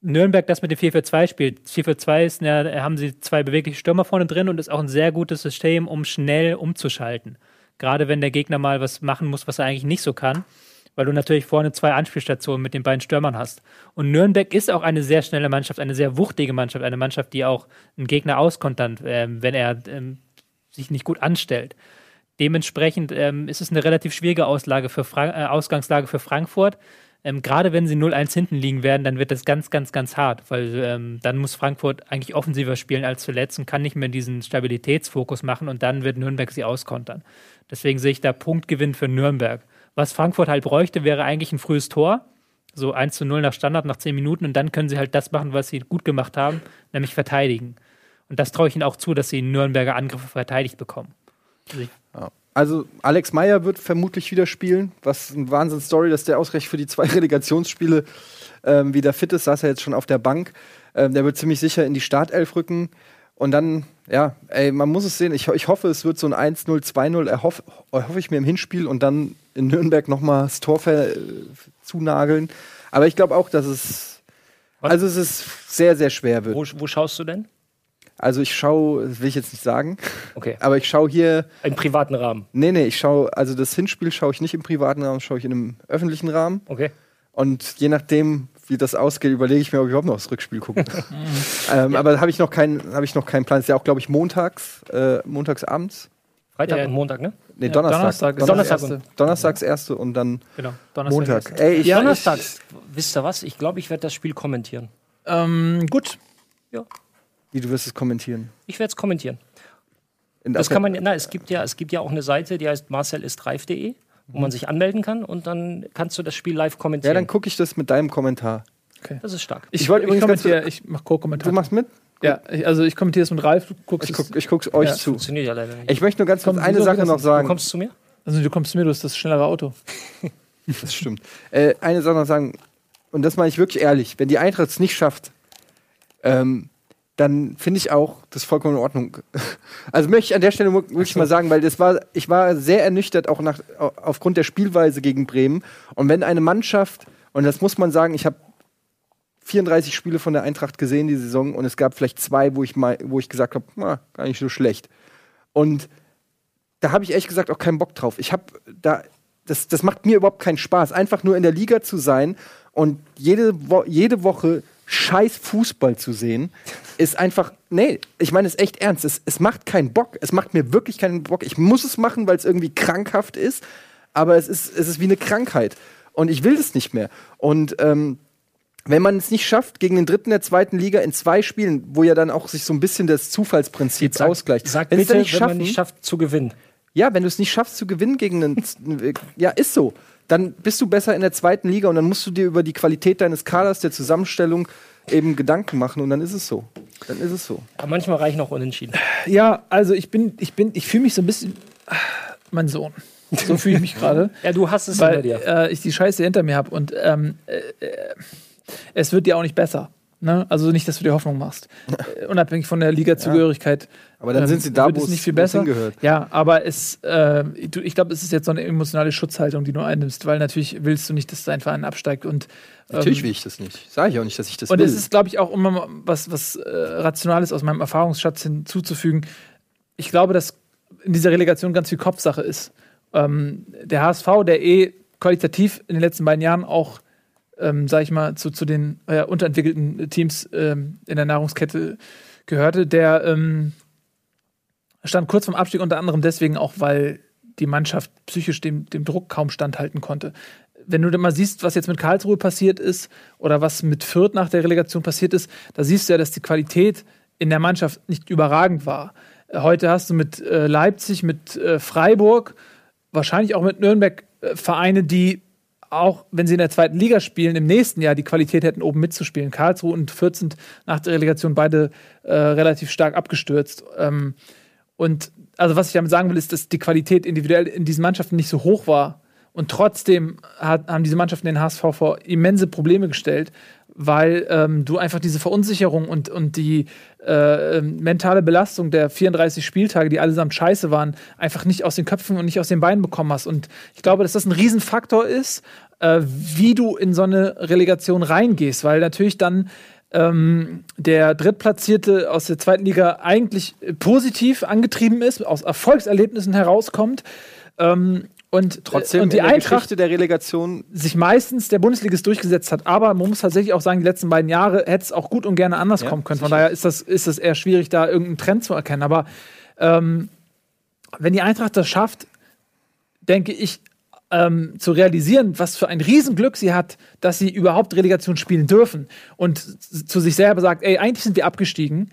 Nürnberg das mit dem 4-4-2 spielt, 4-4-2 ist, ja, haben sie zwei bewegliche Stürmer vorne drin und ist auch ein sehr gutes System, um schnell umzuschalten. Gerade wenn der Gegner mal was machen muss, was er eigentlich nicht so kann, weil du natürlich vorne zwei Anspielstationen mit den beiden Stürmern hast. Und Nürnberg ist auch eine sehr schnelle Mannschaft, eine sehr wuchtige Mannschaft, eine Mannschaft, die auch einen Gegner auskontert, ähm, wenn er ähm, sich nicht gut anstellt. Dementsprechend ähm, ist es eine relativ schwierige Auslage für Fra äh, Ausgangslage für Frankfurt. Ähm, Gerade wenn sie 0-1 hinten liegen werden, dann wird das ganz, ganz, ganz hart, weil ähm, dann muss Frankfurt eigentlich offensiver spielen als zuletzt und kann nicht mehr diesen Stabilitätsfokus machen und dann wird Nürnberg sie auskontern. Deswegen sehe ich da Punktgewinn für Nürnberg. Was Frankfurt halt bräuchte, wäre eigentlich ein frühes Tor, so 1 zu 0 nach Standard nach 10 Minuten und dann können sie halt das machen, was sie gut gemacht haben, nämlich verteidigen. Und das traue ich ihnen auch zu, dass sie Nürnberger Angriffe verteidigt bekommen. Also ich Also Alex Meyer wird vermutlich wieder spielen, was ein Wahnsinns-Story, dass der ausgerechnet für die zwei Relegationsspiele ähm, wieder fit ist, saß er jetzt schon auf der Bank. Ähm, der wird ziemlich sicher in die Startelf rücken. Und dann, ja, ey, man muss es sehen. Ich, ich hoffe, es wird so ein 1-0, 2-0, erhoff, erhoffe ich mir im Hinspiel und dann in Nürnberg nochmal das Tor äh, zunageln. Aber ich glaube auch, dass es. Was? Also es ist sehr, sehr schwer wird. Wo, wo schaust du denn? Also ich schaue, das will ich jetzt nicht sagen, Okay. aber ich schaue hier Im privaten Rahmen. Nee, nee, ich schaue, also das Hinspiel schaue ich nicht im privaten Rahmen, schaue ich in einem öffentlichen Rahmen. Okay. Und je nachdem, wie das ausgeht, überlege ich mir, ob ich überhaupt noch das Rückspiel gucke. ähm, Aber da habe ich noch keinen, habe ich noch keinen Plan. Das ist ja auch, glaube ich, montags, äh, montags abends. Freitag Ja. und Montag, ne? Nee, Ja, Donnerstag. Donnerstag ist Donnerstag erste. Donnerstags erste und dann Genau, Donnerstag. Montag. Ey, ich, Ja, Donnerstags. Wisst ihr was? Ich glaube, ich werde das Spiel kommentieren. Ähm, gut. Ja. Wie du wirst es kommentieren. Ich werde es kommentieren. In Das kann man, na, es gibt ja, es gibt ja auch eine Seite, die heißt marcelistreif.de, wo man sich anmelden kann und dann kannst du das Spiel live ja, kommentieren. dann gucke ich das mit deinem Kommentar. das ist stark. Ich, Ich wollte ich, übrigens kommentiere, ich mache Co-Kommentar. Du machst mit? Ja, ich, also ich kommentiere es mit Ralf, du guckst Ich, es- guck, ich guck's euch Ja. zu. Funktioniert ja leider nicht. Ich möchte nur ganz kurz Komm, eine Sache noch nicht? Du sagen. kommst zu mir? Also du kommst zu mir, du hast das schnellere Auto. Das stimmt. Äh, eine Sache noch sagen, und das meine ich wirklich ehrlich, wenn die Eintracht es nicht schafft, ähm, dann finde ich auch das vollkommen in Ordnung. Also möchte ich an der Stelle wirklich mal sagen, weil das war, ich war sehr ernüchtert auch nach, au- aufgrund der Spielweise gegen Bremen. Und wenn eine Mannschaft, und das muss man sagen, ich habe 34 Spiele von der Eintracht gesehen die Saison und es gab vielleicht zwei, wo ich mal, wo ich gesagt habe, na, gar nicht so schlecht. Und da habe ich ehrlich gesagt auch keinen Bock drauf. Ich habe da, das, das macht mir überhaupt keinen Spaß, einfach nur in der Liga zu sein und jede, Wo jede Woche scheiß Fußball zu sehen, ist einfach, nee, ich meine es echt ernst. Es, es macht keinen Bock. Es macht mir wirklich keinen Bock. Ich muss es machen, weil es irgendwie krankhaft ist, aber es ist, es ist wie eine Krankheit. Und ich will das nicht mehr. Und ähm, wenn man es nicht schafft, gegen den dritten der zweiten Liga in zwei Spielen, wo ja dann auch sich so ein bisschen das Zufallsprinzip ausgleicht, Sag wenn es bitte, nicht wenn man schaffen, nicht schafft zu gewinnen. ja, wenn du es nicht schaffst zu gewinnen gegen einen, ja, ist so. Dann bist du besser in der zweiten Liga und dann musst du dir über die Qualität deines Kaders, der Zusammenstellung eben Gedanken machen und dann ist es so. Dann ist es so. Aber manchmal reichen auch Unentschieden. Ja, also ich bin, ich bin, ich fühle mich so ein bisschen. ah, Mein Sohn. So fühle ich mich gerade. Ja, du hast es hinter weil dir. äh, ich die Scheiße hinter mir habe und ähm, äh, äh, es wird dir auch nicht besser. Ne? Also nicht, dass du dir Hoffnung machst. Äh, unabhängig von der Liga-Zugehörigkeit. Aber dann ähm, sind sie da, wo es nicht viel besser. hingehört. Ja, aber es, äh, ich glaube, es ist jetzt so eine emotionale Schutzhaltung, die du einnimmst, weil natürlich willst du nicht, dass dein Verein absteigt und Natürlich ähm, will ich das nicht. Sage ich auch nicht, dass ich das und will. es ist, glaube ich, auch immer was, was äh, Rationales aus meinem Erfahrungsschatz hinzuzufügen. Ich glaube, dass in dieser Relegation ganz viel Kopfsache ist. Ähm, der HSV, der eh qualitativ in den letzten beiden Jahren auch, ähm, sag ich mal, zu, zu den äh, unterentwickelten Teams ähm, in der Nahrungskette gehörte, der ähm, stand kurz vorm Abstieg unter anderem deswegen auch, weil die Mannschaft psychisch dem, dem Druck kaum standhalten konnte. Wenn du dann mal siehst, was jetzt mit Karlsruhe passiert ist oder was mit Fürth nach der Relegation passiert ist, da siehst du ja, dass die Qualität in der Mannschaft nicht überragend war. Äh, Heute hast du mit äh, Leipzig, mit äh, Freiburg, wahrscheinlich auch mit Nürnberg äh, Vereine, die auch, wenn sie in der zweiten Liga spielen, im nächsten Jahr die Qualität hätten, oben mitzuspielen. Karlsruhe und Fürth sind nach der Relegation beide äh, relativ stark abgestürzt. Ähm, und also was ich damit sagen will, ist, dass die Qualität individuell in diesen Mannschaften nicht so hoch war. Und trotzdem hat, haben diese Mannschaften den HSV vor immense Probleme gestellt, weil ähm, du einfach diese Verunsicherung und, und die äh, ähm, mentale Belastung der 34 Spieltage, die allesamt scheiße waren, einfach nicht aus den Köpfen und nicht aus den Beinen bekommen hast. Und ich glaube, dass das ein Riesenfaktor ist, äh, wie du in so eine Relegation reingehst, weil natürlich dann ähm, der Drittplatzierte aus der zweiten Liga eigentlich positiv angetrieben ist, aus Erfolgserlebnissen herauskommt. Ähm, und, Trotzdem äh, und die Eintracht Geschichte der Relegation sich meistens der Bundesligist durchgesetzt hat. Aber man muss tatsächlich auch sagen, die letzten beiden Jahre hätte es auch gut und gerne anders Ja, kommen können. Von sicher. daher ist das, ist das eher schwierig, da irgendeinen Trend zu erkennen. Aber ähm, wenn die Eintracht das schafft, denke ich, ähm, zu realisieren, was für ein Riesenglück sie hat, dass sie überhaupt Relegation spielen dürfen und zu sich selber sagt, ey, eigentlich sind wir abgestiegen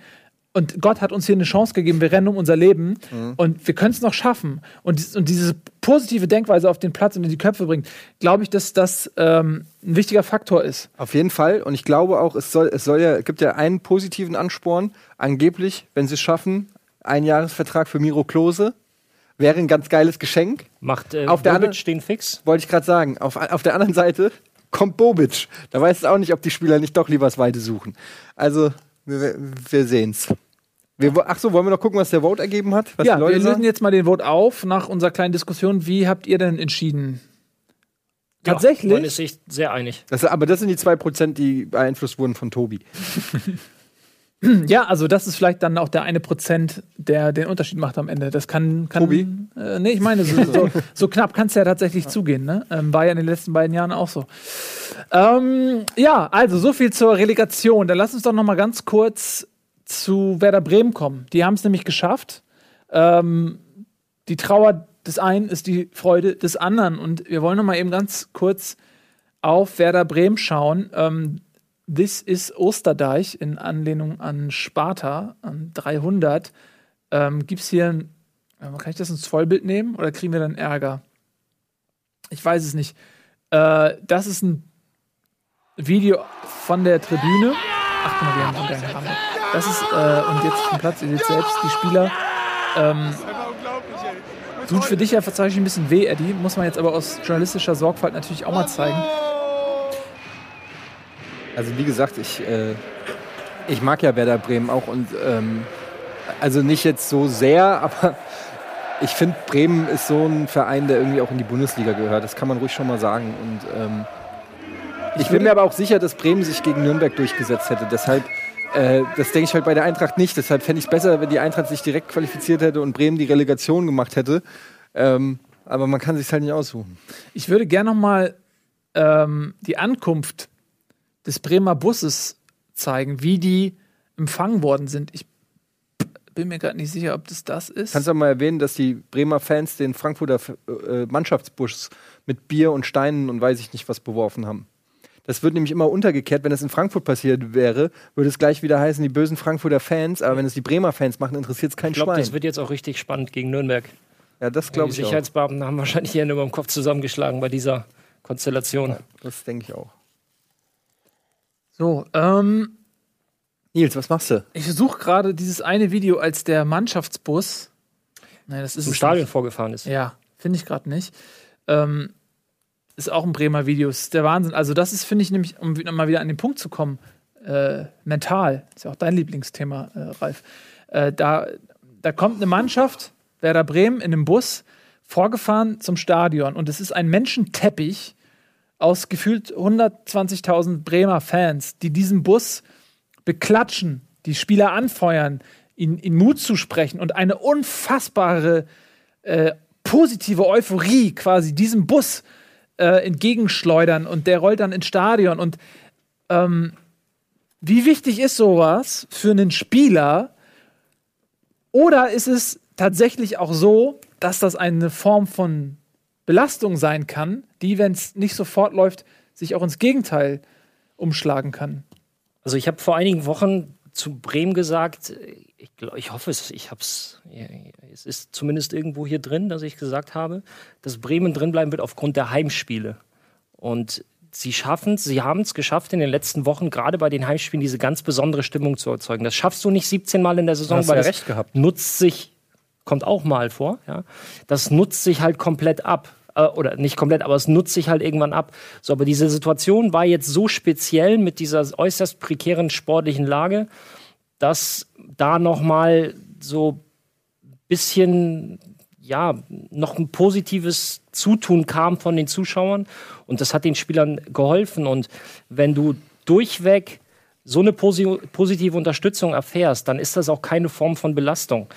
und Gott hat uns hier eine Chance gegeben, wir rennen um unser Leben und wir können es noch schaffen und, und diese positive Denkweise auf den Platz und in die Köpfe bringt, glaube ich, dass das ähm, ein wichtiger Faktor ist. Auf jeden Fall. Und ich glaube auch, es soll, es soll ja, gibt ja einen positiven Ansporn. Angeblich, wenn sie es schaffen, ein Jahresvertrag für Miro Klose wäre ein ganz geiles Geschenk. Macht äh, Auf der Bobic anderen- den fix? Wollte ich gerade sagen. Auf, auf der anderen Seite kommt Bobic. Da weiß es auch nicht, ob die Spieler nicht doch lieber das Weite suchen. Also, wir, wir sehen's. Wir, ach so, wollen wir noch gucken, was der Vote ergeben hat? Was ja, die Leute wir lösen sagen? jetzt mal den Vote auf nach unserer kleinen Diskussion. Wie habt ihr denn entschieden? Ja, Tatsächlich? man ist sich sehr einig. Das, aber das sind die 2%, die beeinflusst wurden von Tobi. Ja, also das ist vielleicht dann auch der eine Prozent, der den Unterschied macht am Ende. Das kann, kann Tobi? Äh, nee, ich meine, so, so, so knapp kann es ja tatsächlich zugehen. Ne? Ähm, war ja in den letzten beiden Jahren auch so. Ähm, ja, also so viel zur Relegation. Dann lass uns doch noch mal ganz kurz zu Werder Bremen kommen. Die haben es nämlich geschafft. Ähm, die Trauer des einen ist die Freude des anderen. Und wir wollen noch mal eben ganz kurz auf Werder Bremen schauen. Ähm, This is Osterdeich in Anlehnung an Sparta, an 300. Ähm, Gibt es hier, ein, äh, kann ich das ins Vollbild nehmen oder kriegen wir dann Ärger? Ich weiß es nicht. Äh, das ist ein Video von der Tribüne. Ach, mal, die haben einen Hammer. Das ist, äh, und jetzt vom Platz, ihr seht selbst, die Spieler. Ähm, tut für dich ja tatsächlich ein bisschen weh, Eddie. Muss man jetzt aber aus journalistischer Sorgfalt natürlich auch mal zeigen. Also wie gesagt, ich, äh, ich mag ja Werder Bremen auch und ähm, also nicht jetzt so sehr, aber ich finde, Bremen ist so ein Verein, der irgendwie auch in die Bundesliga gehört. Das kann man ruhig schon mal sagen. Und ähm, ich bin mir aber auch sicher, dass Bremen sich gegen Nürnberg durchgesetzt hätte. Deshalb, äh, das denke ich halt bei der Eintracht nicht. Deshalb fände ich es besser, wenn die Eintracht sich direkt qualifiziert hätte und Bremen die Relegation gemacht hätte. Ähm, aber man kann sich halt nicht aussuchen. Ich würde gerne noch mal ähm, die Ankunft des Bremer Busses zeigen, wie die empfangen worden sind. Ich bin mir gerade nicht sicher, ob das das ist. Kannst du mal erwähnen, dass die Bremer Fans den Frankfurter äh, Mannschaftsbus mit Bier und Steinen und weiß ich nicht was beworfen haben? Das wird nämlich immer untergekehrt. Wenn das in Frankfurt passiert wäre, würde es gleich wieder heißen, die bösen Frankfurter Fans. Aber wenn es die Bremer Fans machen, interessiert es kein Ich glaube, Schwein. das wird jetzt auch richtig spannend gegen Nürnberg. ja, das Die glaube ich auch. Sicherheitsbeamten haben wahrscheinlich hier nur im Kopf zusammengeschlagen bei dieser Konstellation. Das denke ich auch. So, ähm, Nils, was machst du? ich suche gerade dieses eine Video, als der Mannschaftsbus. Nein, das ist Zum Stadion nicht. vorgefahren ist. Ja, finde ich gerade nicht. Ähm, ist auch ein Bremer Video. Ist der Wahnsinn. Also, das ist, finde ich, nämlich, um mal wieder an den Punkt zu kommen, äh, mental. Ist ja auch dein Lieblingsthema, äh, Ralf. Äh, da, da kommt eine Mannschaft, Werder Bremen, in einem Bus, vorgefahren zum Stadion. Und es ist ein Menschenteppich aus gefühlt 120.000 Bremer Fans, die diesen Bus beklatschen, die Spieler anfeuern, ihnen, ihnen Mut zusprechen und eine unfassbare äh, positive Euphorie quasi diesem Bus äh, entgegenschleudern und der rollt dann ins Stadion. Und ähm, wie wichtig ist sowas für einen Spieler? Oder ist es tatsächlich auch so, dass das eine Form von Belastung sein kann, die, wenn es nicht sofort läuft, sich auch ins Gegenteil umschlagen kann? Also ich habe vor einigen Wochen zu Bremen gesagt, ich, glaub, ich hoffe es, ich habe es, es ist zumindest irgendwo hier drin, dass ich gesagt habe, dass Bremen drinbleiben wird aufgrund der Heimspiele. Und sie schaffen es, sie haben es geschafft in den letzten Wochen, gerade bei den Heimspielen, diese ganz besondere Stimmung zu erzeugen. Das schaffst du nicht 17 Mal in der Saison, weil ja das recht gehabt. nutzt sich, kommt auch mal vor, ja. Das nutzt sich halt komplett ab. Äh, Oder nicht komplett, aber es nutzt sich halt irgendwann ab. So, aber diese Situation war jetzt so speziell mit dieser äußerst prekären sportlichen Lage, dass da nochmal so ein bisschen, ja, noch ein positives Zutun kam von den Zuschauern. Und das hat den Spielern geholfen. Und wenn du durchweg so eine posi positive Unterstützung erfährst, dann ist das auch keine Form von Belastung.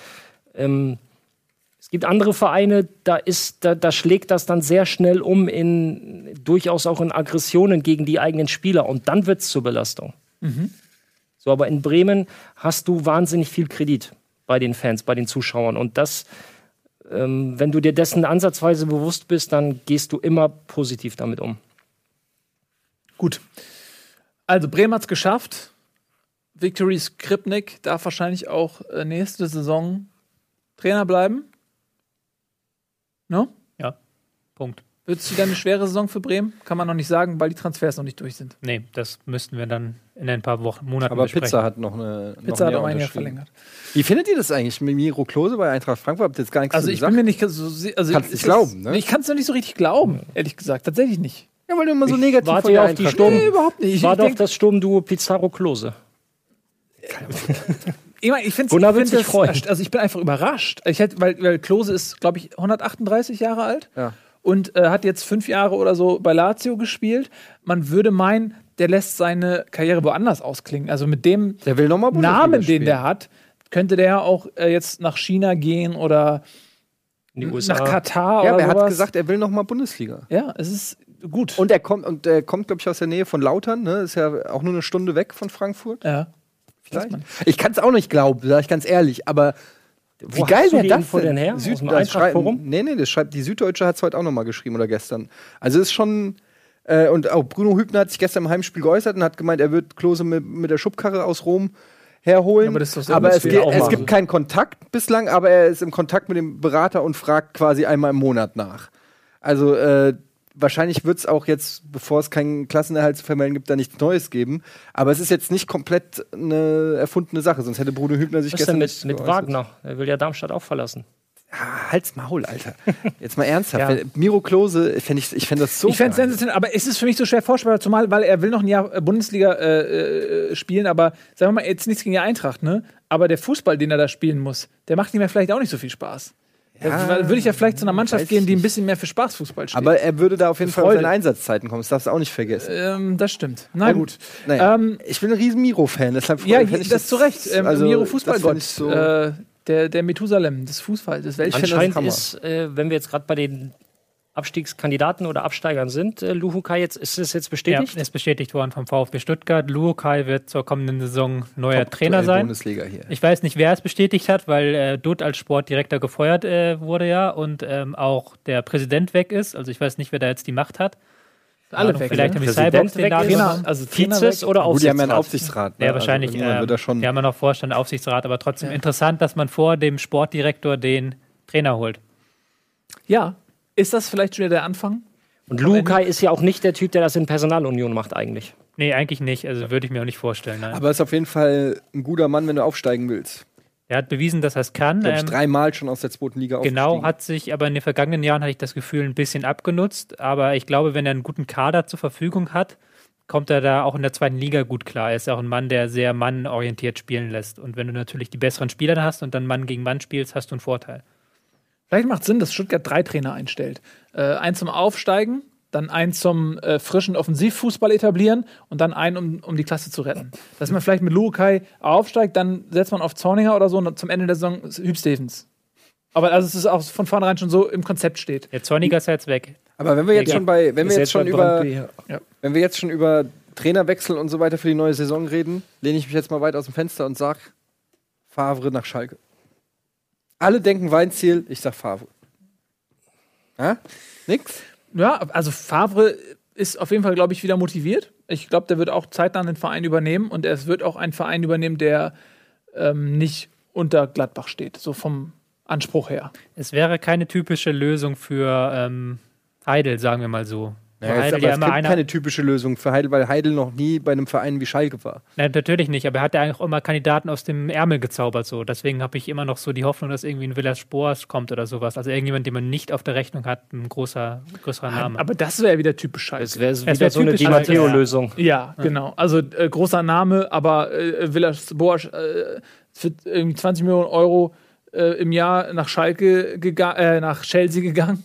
Ähm, es gibt andere Vereine, da, ist, da, da schlägt das dann sehr schnell um in durchaus auch in Aggressionen gegen die eigenen Spieler und dann wird es zur Belastung. So, aber in Bremen hast du wahnsinnig viel Kredit bei den Fans, bei den Zuschauern und das, ähm, wenn du dir dessen ansatzweise bewusst bist, dann gehst du immer positiv damit um. Gut. Also Bremen hat es geschafft. Victory Skripnik darf wahrscheinlich auch äh, nächste Saison Trainer bleiben. No? Ja, Punkt. Wird es wieder eine schwere Saison für Bremen? Kann man noch nicht sagen, weil die Transfers noch nicht durch sind. Nee, das müssten wir dann in ein paar Wochen, Monaten Aber besprechen. Pizza hat noch eine. noch Pizza ein hat um ein Jahr verlängert. Wie findet ihr das eigentlich mit Miro Klose bei Eintracht Frankfurt? Habt ihr jetzt gar nichts Also zu ich gesagt? bin mir nicht so also Kannst nicht glauben, ne? Ich kann es noch nicht so richtig glauben, ehrlich gesagt. Tatsächlich nicht. ja, weil du immer so Ich negativ warte von der ja auf die Eintracht Sturm- Nee, überhaupt nicht. Ich, War ich doch denk- das Sturmduo Pizarro Klose. Ich, mein, ich finde wird find sich freuen. Also ich bin einfach überrascht. Ich hätte, weil, weil Klose ist, glaube ich, 138 Jahre alt Ja. und äh, hat jetzt fünf Jahre oder so bei Lazio gespielt. Man würde meinen, der lässt seine Karriere woanders ausklingen. Also mit dem Der will nochmal Namen, den der hat, könnte der auch äh, jetzt nach China gehen oder In die USA. nach Katar Ja, oder aber er hat gesagt, er will nochmal Bundesliga. ja, es ist gut. Und er kommt, und er kommt, glaube ich, aus der Nähe von Lautern, ne? Ist ja auch nur eine Stunde weg von Frankfurt. ja. Man. Ich kann es auch nicht glauben, sage ich ganz ehrlich, aber wie Wo geil wäre das denn her? Süd Aus dem Nee, nee, das schreibt, die Süddeutsche hat es heute auch nochmal geschrieben oder gestern. Also ist schon, äh, und auch Bruno Hübner hat sich gestern im Heimspiel geäußert und hat gemeint, er wird Klose mit, mit der Schubkarre aus Rom herholen. Aber das ist doch aber es, wir ge- auch es gibt keinen Kontakt bislang, aber er ist im Kontakt mit dem Berater und fragt quasi einmal im Monat nach. Also, äh, wahrscheinlich wird es auch jetzt, bevor es keinen Klassenerhalt zu vermelden gibt, da nichts Neues geben. Aber es ist jetzt nicht komplett eine erfundene Sache, sonst hätte Bruno Hübner sich Was ist gestern denn nicht mit, mit. Wagner? Er will ja Darmstadt auch verlassen. Ah, Halt's Maul, Alter. Jetzt mal ernsthaft. Ja. Miro Klose, fänd ich, ich fände das so. ich fände es sensationell, aber es ist für mich so schwer vorstellbar, zumal, weil er will noch ein Jahr äh, Bundesliga äh, äh, spielen, aber sagen wir mal, jetzt nichts gegen die Eintracht, ne? Aber der Fußball, den er da spielen muss, der macht ihm ja vielleicht auch nicht so viel Spaß. Ja, würde ich ja vielleicht zu einer Mannschaft gehen, die ein bisschen mehr für Spaßfußball steht. Aber er würde da auf jeden Fall Freude. seine Einsatzzeiten kommen. Das darfst du auch nicht vergessen. ähm, das stimmt. Na Und- gut. Naja, Ähm, ich bin ein riesen Miro-Fan, deshalb Ja, ich das zu Recht. Ähm, also, Miro das Fußballgott. so- äh, der, der Methusalem des Fußballs, Anscheinend ist, äh, wenn wir jetzt gerade bei den Abstiegskandidaten oder Absteigern sind, äh, Luhukai jetzt, ist es jetzt bestätigt? Ja, ist bestätigt worden vom VfB Stuttgart. Luokai wird zur kommenden Saison neuer Top Trainer aktuell sein. Bundesliga hier. Ich weiß nicht, wer es bestätigt hat, weil äh, Dutt als Sportdirektor gefeuert äh, wurde ja und ähm, auch der Präsident weg ist. Also ich weiß nicht, wer da jetzt die Macht hat. Alle Ahnung, weg. Vielleicht haben die Cyborgs den Namen ist. Trainer, übernommen. also Trainer Vizes oder Gut, die haben ja einen Aufsichtsrat? Aufsichtsrat. ne? Ja, wahrscheinlich. Also ähm, wird er schon. Die haben ja noch Vorstand, Aufsichtsrat, aber trotzdem interessant, dass man vor dem Sportdirektor den Trainer holt. Ja. Ist das vielleicht schon wieder der Anfang? Und Luhukai ist ja auch nicht der Typ, der das in Personalunion macht eigentlich. Nee, eigentlich nicht. Also würde ich mir auch nicht vorstellen. Nein. Aber ist auf jeden Fall ein guter Mann, wenn du aufsteigen willst. er hat bewiesen, dass er es kann. Glaube ich, Ähm, dreimal schon aus der zweiten Liga Genau, hat sich aber in den vergangenen Jahren, hatte ich das Gefühl, ein bisschen abgenutzt. Aber ich glaube, wenn er einen guten Kader zur Verfügung hat, kommt er da auch in der zweiten Liga gut klar. Er ist auch ein Mann, der sehr mannorientiert spielen lässt. Und wenn du natürlich die besseren Spieler hast und dann Mann gegen Mann spielst, hast du einen Vorteil. Vielleicht macht Sinn, dass Stuttgart drei Trainer einstellt. Äh, einen zum Aufsteigen, dann einen zum äh, frischen Offensivfußball etablieren und dann einen, um, um die Klasse zu retten. Dass man vielleicht mit Lukai aufsteigt, dann setzt man auf Zorninger oder so und zum Ende der Saison ist Hüb Stevens. Aber also es ist auch von vornherein schon so im Konzept steht. Der Zorniger ist ja jetzt weg. Aber wenn wir jetzt Ja. schon bei, wenn wir jetzt schon über, ja. wenn wir jetzt schon über Trainerwechsel und so weiter für die neue Saison reden, lehne ich mich jetzt mal weit aus dem Fenster und sag Favre nach Schalke. Alle denken Weinziel, ich sag Favre. Ja? Nix? Ja, also Favre ist auf jeden Fall, glaube ich, wieder motiviert. Ich glaube, der wird auch zeitnah den Verein übernehmen und es wird auch einen Verein übernehmen, der ähm, nicht unter Gladbach steht, so vom Anspruch her. Es wäre keine typische Lösung für ähm, Heidel, sagen wir mal so. Ja, jetzt, Heidel aber ja es immer gibt einer, keine typische Lösung für Heidel, weil Heidel noch nie bei einem Verein wie Schalke war. Nein, natürlich nicht, aber er hat ja eigentlich auch immer Kandidaten aus dem Ärmel gezaubert. So. Deswegen habe ich immer noch so die Hoffnung, dass irgendwie ein Villas Spors kommt oder sowas. Also irgendjemand, den man nicht auf der Rechnung hat, ein großer, größerer Name. Aber das wäre wieder typisch Schalke. Das wäre wär wieder so eine Di Matteo-Lösung. Ja, genau. Also äh, großer Name, aber äh, Villas Boas äh, für irgendwie 20 Millionen Euro äh, im Jahr nach Schalke äh, nach Chelsea gegangen.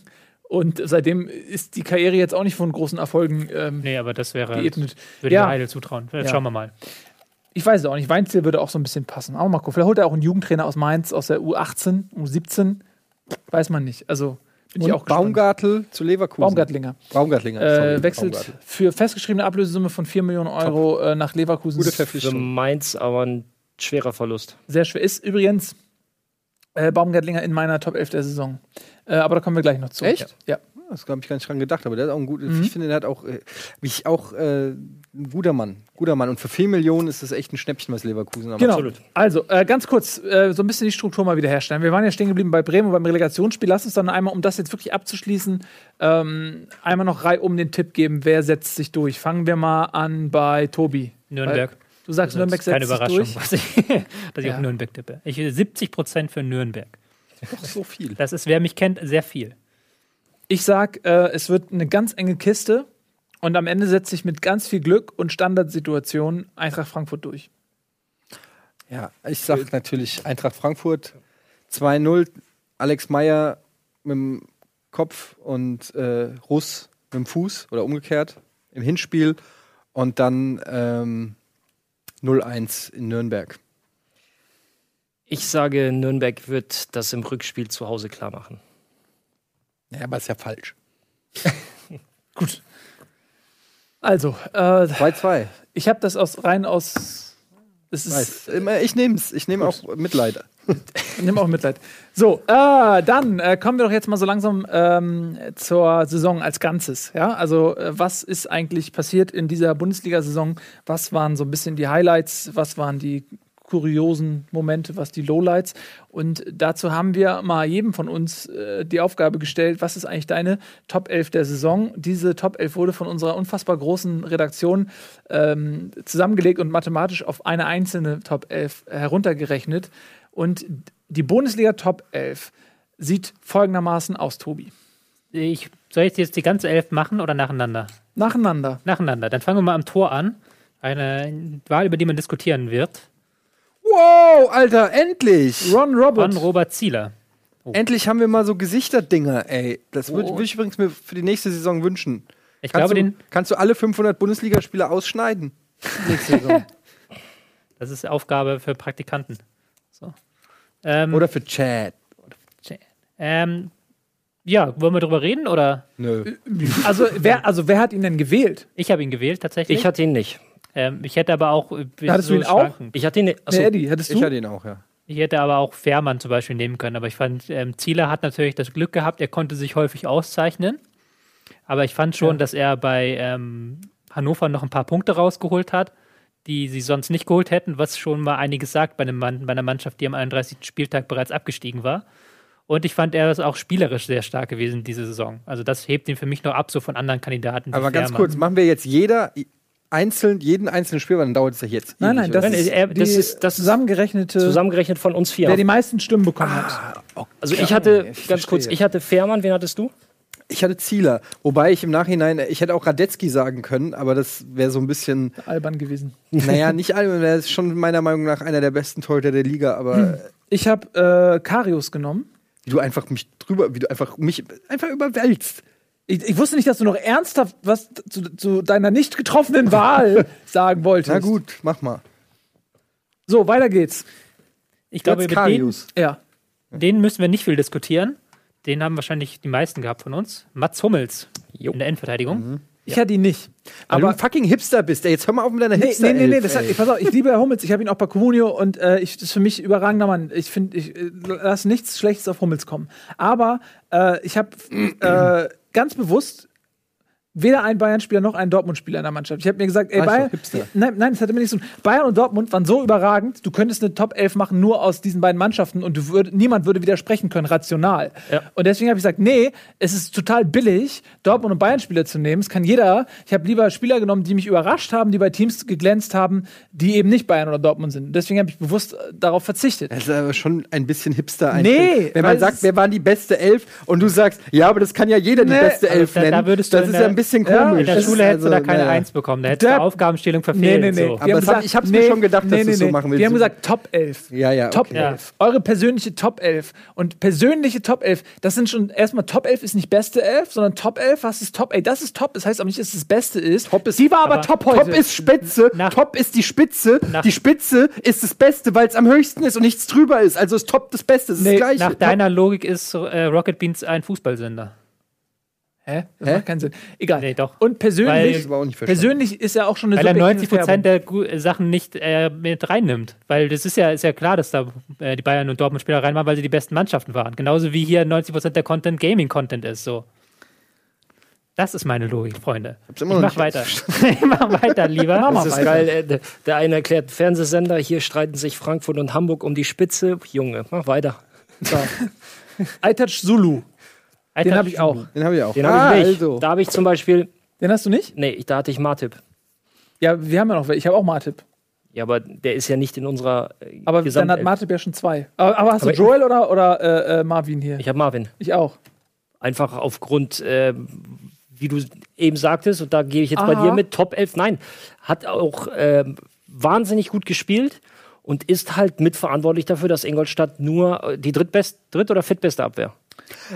Und seitdem ist die Karriere jetzt auch nicht von großen Erfolgen ähm, nee, aber das wäre, geebnet. würde Ja. ich Heidel zutrauen. Ja. Schauen wir mal. Ich weiß es auch nicht. Weinziel würde auch so ein bisschen passen. Aber mal gucken. Vielleicht holt er auch einen Jugendtrainer aus Mainz, aus der U18, U17. Weiß man nicht. Also bin ich Und auch gespannt. Baumgartel zu Leverkusen. Baumgartlinger. Baumgartlinger. Äh, wechselt Baumgartel. für festgeschriebene Ablösesumme von 4 Millionen Euro äh, nach Leverkusen. Gute Für Verpflichtung. Mainz aber ein schwerer Verlust. Sehr schwer. Ist übrigens äh, Baumgartlinger in meiner Top 11 der Saison. Äh, aber da kommen wir gleich noch zu. Echt? Ja. Das habe ich gar nicht dran gedacht, aber der hat auch ein gut, Mhm. ich finde, der hat auch, äh, mich auch äh, ein guter Mann. Guter Mann. Und für 4 Millionen ist das echt ein Schnäppchen, was Leverkusen aber Genau. Absolut. Also, äh, ganz kurz, äh, so ein bisschen die Struktur mal wiederherstellen. Wir waren ja stehen geblieben bei Bremen und beim Relegationsspiel. Lass uns dann einmal, um das jetzt wirklich abzuschließen, ähm, einmal noch Reihe um den Tipp geben, wer setzt sich durch. Fangen wir mal an bei Tobi. Nürnberg. Du sagst, Das Nürnberg ist keine setzt sich Überraschung, durch. was ich, dass ich Ja. auf Nürnberg tippe. Ich will 70 Prozent für Nürnberg. doch so viel. Das ist, wer mich kennt, sehr viel. Ich sag, äh, es wird eine ganz enge Kiste und am Ende setzt sich mit ganz viel Glück und Standardsituationen Eintracht Frankfurt durch. Ja, ich sag natürlich Eintracht Frankfurt 2-0, Alex Meyer mit dem Kopf und äh, Russ mit dem Fuß oder umgekehrt im Hinspiel und dann ähm, 0-1 in Nürnberg. Ich sage, Nürnberg wird das im Rückspiel zu Hause klar machen. Ja, aber ist ja falsch. Gut. Also, äh, 2-2. ich habe das aus rein aus. Es ist, Weiß. Ich nehm's. Ich nehme auch Mitleid. Nimm auch Mitleid. So, äh, dann äh, kommen wir doch jetzt mal so langsam ähm, zur Saison als Ganzes. Ja, also äh, was ist eigentlich passiert in dieser Bundesliga-Saison? Was waren so ein bisschen die Highlights? Was waren die kuriosen Momente, was die Lowlights. Und dazu haben wir mal jedem von uns äh, die Aufgabe gestellt, was ist eigentlich deine Top 11 der Saison? Diese Top 11 wurde von unserer unfassbar großen Redaktion ähm, zusammengelegt und mathematisch auf eine einzelne Top 11 heruntergerechnet. Und die Bundesliga Top 11 sieht folgendermaßen aus, Tobi. Ich, soll ich jetzt die ganze Elf machen oder nacheinander? Nacheinander. Nacheinander. Dann fangen wir mal am Tor an. Eine Wahl, über die man diskutieren wird. Wow, Alter, endlich! Ron Robert. Von Robert Zieler. Endlich haben wir mal so Gesichterdinger, ey. Das würde Oh. würd ich übrigens mir für die nächste Saison wünschen. Ich Kannst, glaube, du, den, kannst du alle 500 Bundesligaspieler ausschneiden? Nächste Saison. das ist Aufgabe für Praktikanten. So. Ähm, Oder für Chad. ähm, ja, wollen wir drüber reden oder? Nö. Also wer, also wer hat ihn denn gewählt? Ich habe ihn gewählt tatsächlich. Ich hatte ihn nicht. ähm, ich hätte aber auch. äh, Hattest du ihn auch? Ich hatte ihn nicht. Achso, Nee, Eddie, hattest Ich du? hatte ihn auch, ja. Ich hätte aber auch Fährmann zum Beispiel nehmen können, aber ich fand, ähm, Zieler hat natürlich das Glück gehabt, er konnte sich häufig auszeichnen. Aber ich fand schon, Ja. dass er bei ähm, Hannover noch ein paar Punkte rausgeholt hat, die sie sonst nicht geholt hätten, was schon mal einiges sagt bei, einem Mann, bei einer Mannschaft, die am 31. Spieltag bereits abgestiegen war. Und ich fand, er ist auch spielerisch sehr stark gewesen diese Saison. Also das hebt ihn für mich noch ab, so von anderen Kandidaten. Aber ganz kurz, machen wir jetzt jeder einzeln, jeden einzelnen Spiel, weil dann dauert es ja jetzt. Nein, nein, das? Nein, ist, er- das ist- das zusammengerechnete, zusammengerechnet von uns vier. wer die meisten Stimmen bekommen hat. Also ich hatte, ich ganz kurz, ich hatte Fährmann, wen hattest du? Ich hatte Zieler. Wobei ich im Nachhinein, ich hätte auch Radetzky sagen können, aber das wäre so ein bisschen, Albern gewesen. naja, nicht allem, er ist schon meiner Meinung nach einer der besten Torhüter der Liga, aber Hm. Ich habe äh, Karius genommen. wie du einfach mich drüber, wie du einfach mich einfach überwälzt. Ich, ich wusste nicht, dass du noch ernsthaft was zu, zu deiner nicht getroffenen Wahl sagen wolltest. Na gut, mach mal. So, weiter geht's. Ich glaube, über den, Karius. Ja. den müssen wir nicht viel diskutieren. Den haben wahrscheinlich die meisten gehabt von uns. Mats Hummels Jo. in der Endverteidigung. Ich hatte ihn nicht. Weil Aber du ein fucking Hipster bist, ey. Jetzt hör mal auf mit deiner Nee, hipster nee, nee, nee, das hat, pass auf, ich liebe Herr Hummels, ich habe ihn auch bei Comunio und äh, ich, das ist für mich ein überragender Mann. Ich finde, ich äh, lass nichts Schlechtes auf Hummels kommen. Aber äh, ich habe äh, ganz bewusst weder einen Bayern-Spieler noch einen Dortmund-Spieler in der Mannschaft. Ich habe mir gesagt, ey, Bayern, Hipster. nein, nein, das hatte mir nicht so. Bayern und Dortmund waren so überragend, du könntest eine Top 11 machen nur aus diesen beiden Mannschaften und du würd, niemand würde widersprechen können, rational. Ja. Und deswegen habe ich gesagt, nee, es ist total billig, Dortmund und Bayern-Spieler zu nehmen. Es kann jeder. Ich habe lieber Spieler genommen, die mich überrascht haben, die bei Teams geglänzt haben, die eben nicht Bayern oder Dortmund sind. Deswegen habe ich bewusst äh, darauf verzichtet. Das ist aber schon ein bisschen hipster Nee, Wenn man sagt, wer waren die beste Elf und du sagst, ja, aber das kann ja jeder die Nee, beste also Elf da- da nennen. würdest du das ist ja ein bisschen Ja, komisch. In der Schule hättest du da also, keine naja. Eins bekommen. Da hättest du Der- Aufgabenstellung Nee, verfehlt. nee, nee. So. Aber das hab- ich hab's mir schon gedacht, dass du es so machen willst. Wir haben gesagt Top 11. Ja, ja, Top okay. 11. Eure persönliche Top 11. Und persönliche Top 11, das sind schon erstmal Top 11 ist nicht beste 11, sondern Top 11, was ist Top? Ey, das ist Top. Das heißt auch nicht, dass es das Beste ist. Top ist- Die war aber, aber Top heute. Top ist Spitze, Nach- Top ist die Spitze, Nach- die Spitze ist das Beste, weil es am höchsten ist und nichts drüber ist. Also ist Top das Beste, das ist Nee, das Gleiche. Nach deiner Logik ist äh, Rocket Beans ein Fußballsender. Hä? Das Hä? macht keinen Sinn. Egal. Nee, doch. Und persönlich, verstanden. persönlich ist ja auch schon eine Weil er subjektive 90 Prozent der Gu- Sachen nicht äh, mit reinnimmt. Weil das ist ja, ist ja klar, dass da äh, die Bayern und Dortmund-Spieler rein waren, weil sie die besten Mannschaften waren. Genauso wie hier 90 Prozent der Content Gaming-Content ist. So. Das ist meine Logik, Freunde. Hab's immer Ich mach weiter. ich mach weiter, lieber. Mach mal Das ist weiter. geil. äh, Der eine erklärt Fernsehsender, hier streiten sich Frankfurt und Hamburg um die Spitze. Junge, mach weiter. iTouch Zulu. Den habe ich auch. Den habe ich auch. Den ah, habe ich nicht. also. Da habe ich zum Beispiel, Den hast du nicht? nee, da hatte ich Martip. Ja, wir haben ja noch welche. Ich habe auch Martip. Ja, aber der ist ja nicht in unserer äh, Aber dann hat. Martip ja schon zwei. Aber, aber hast Aber du Joel oder, oder äh, äh, Marvin hier? Ich habe Marvin. Ich auch. Einfach aufgrund, äh, wie du eben sagtest, und da gehe ich jetzt bei Aha. dir mit, Top 11. Nein, hat auch äh, wahnsinnig gut gespielt und ist halt mitverantwortlich dafür, dass Ingolstadt nur äh, die drittbest, dritt- oder viertbeste Abwehr.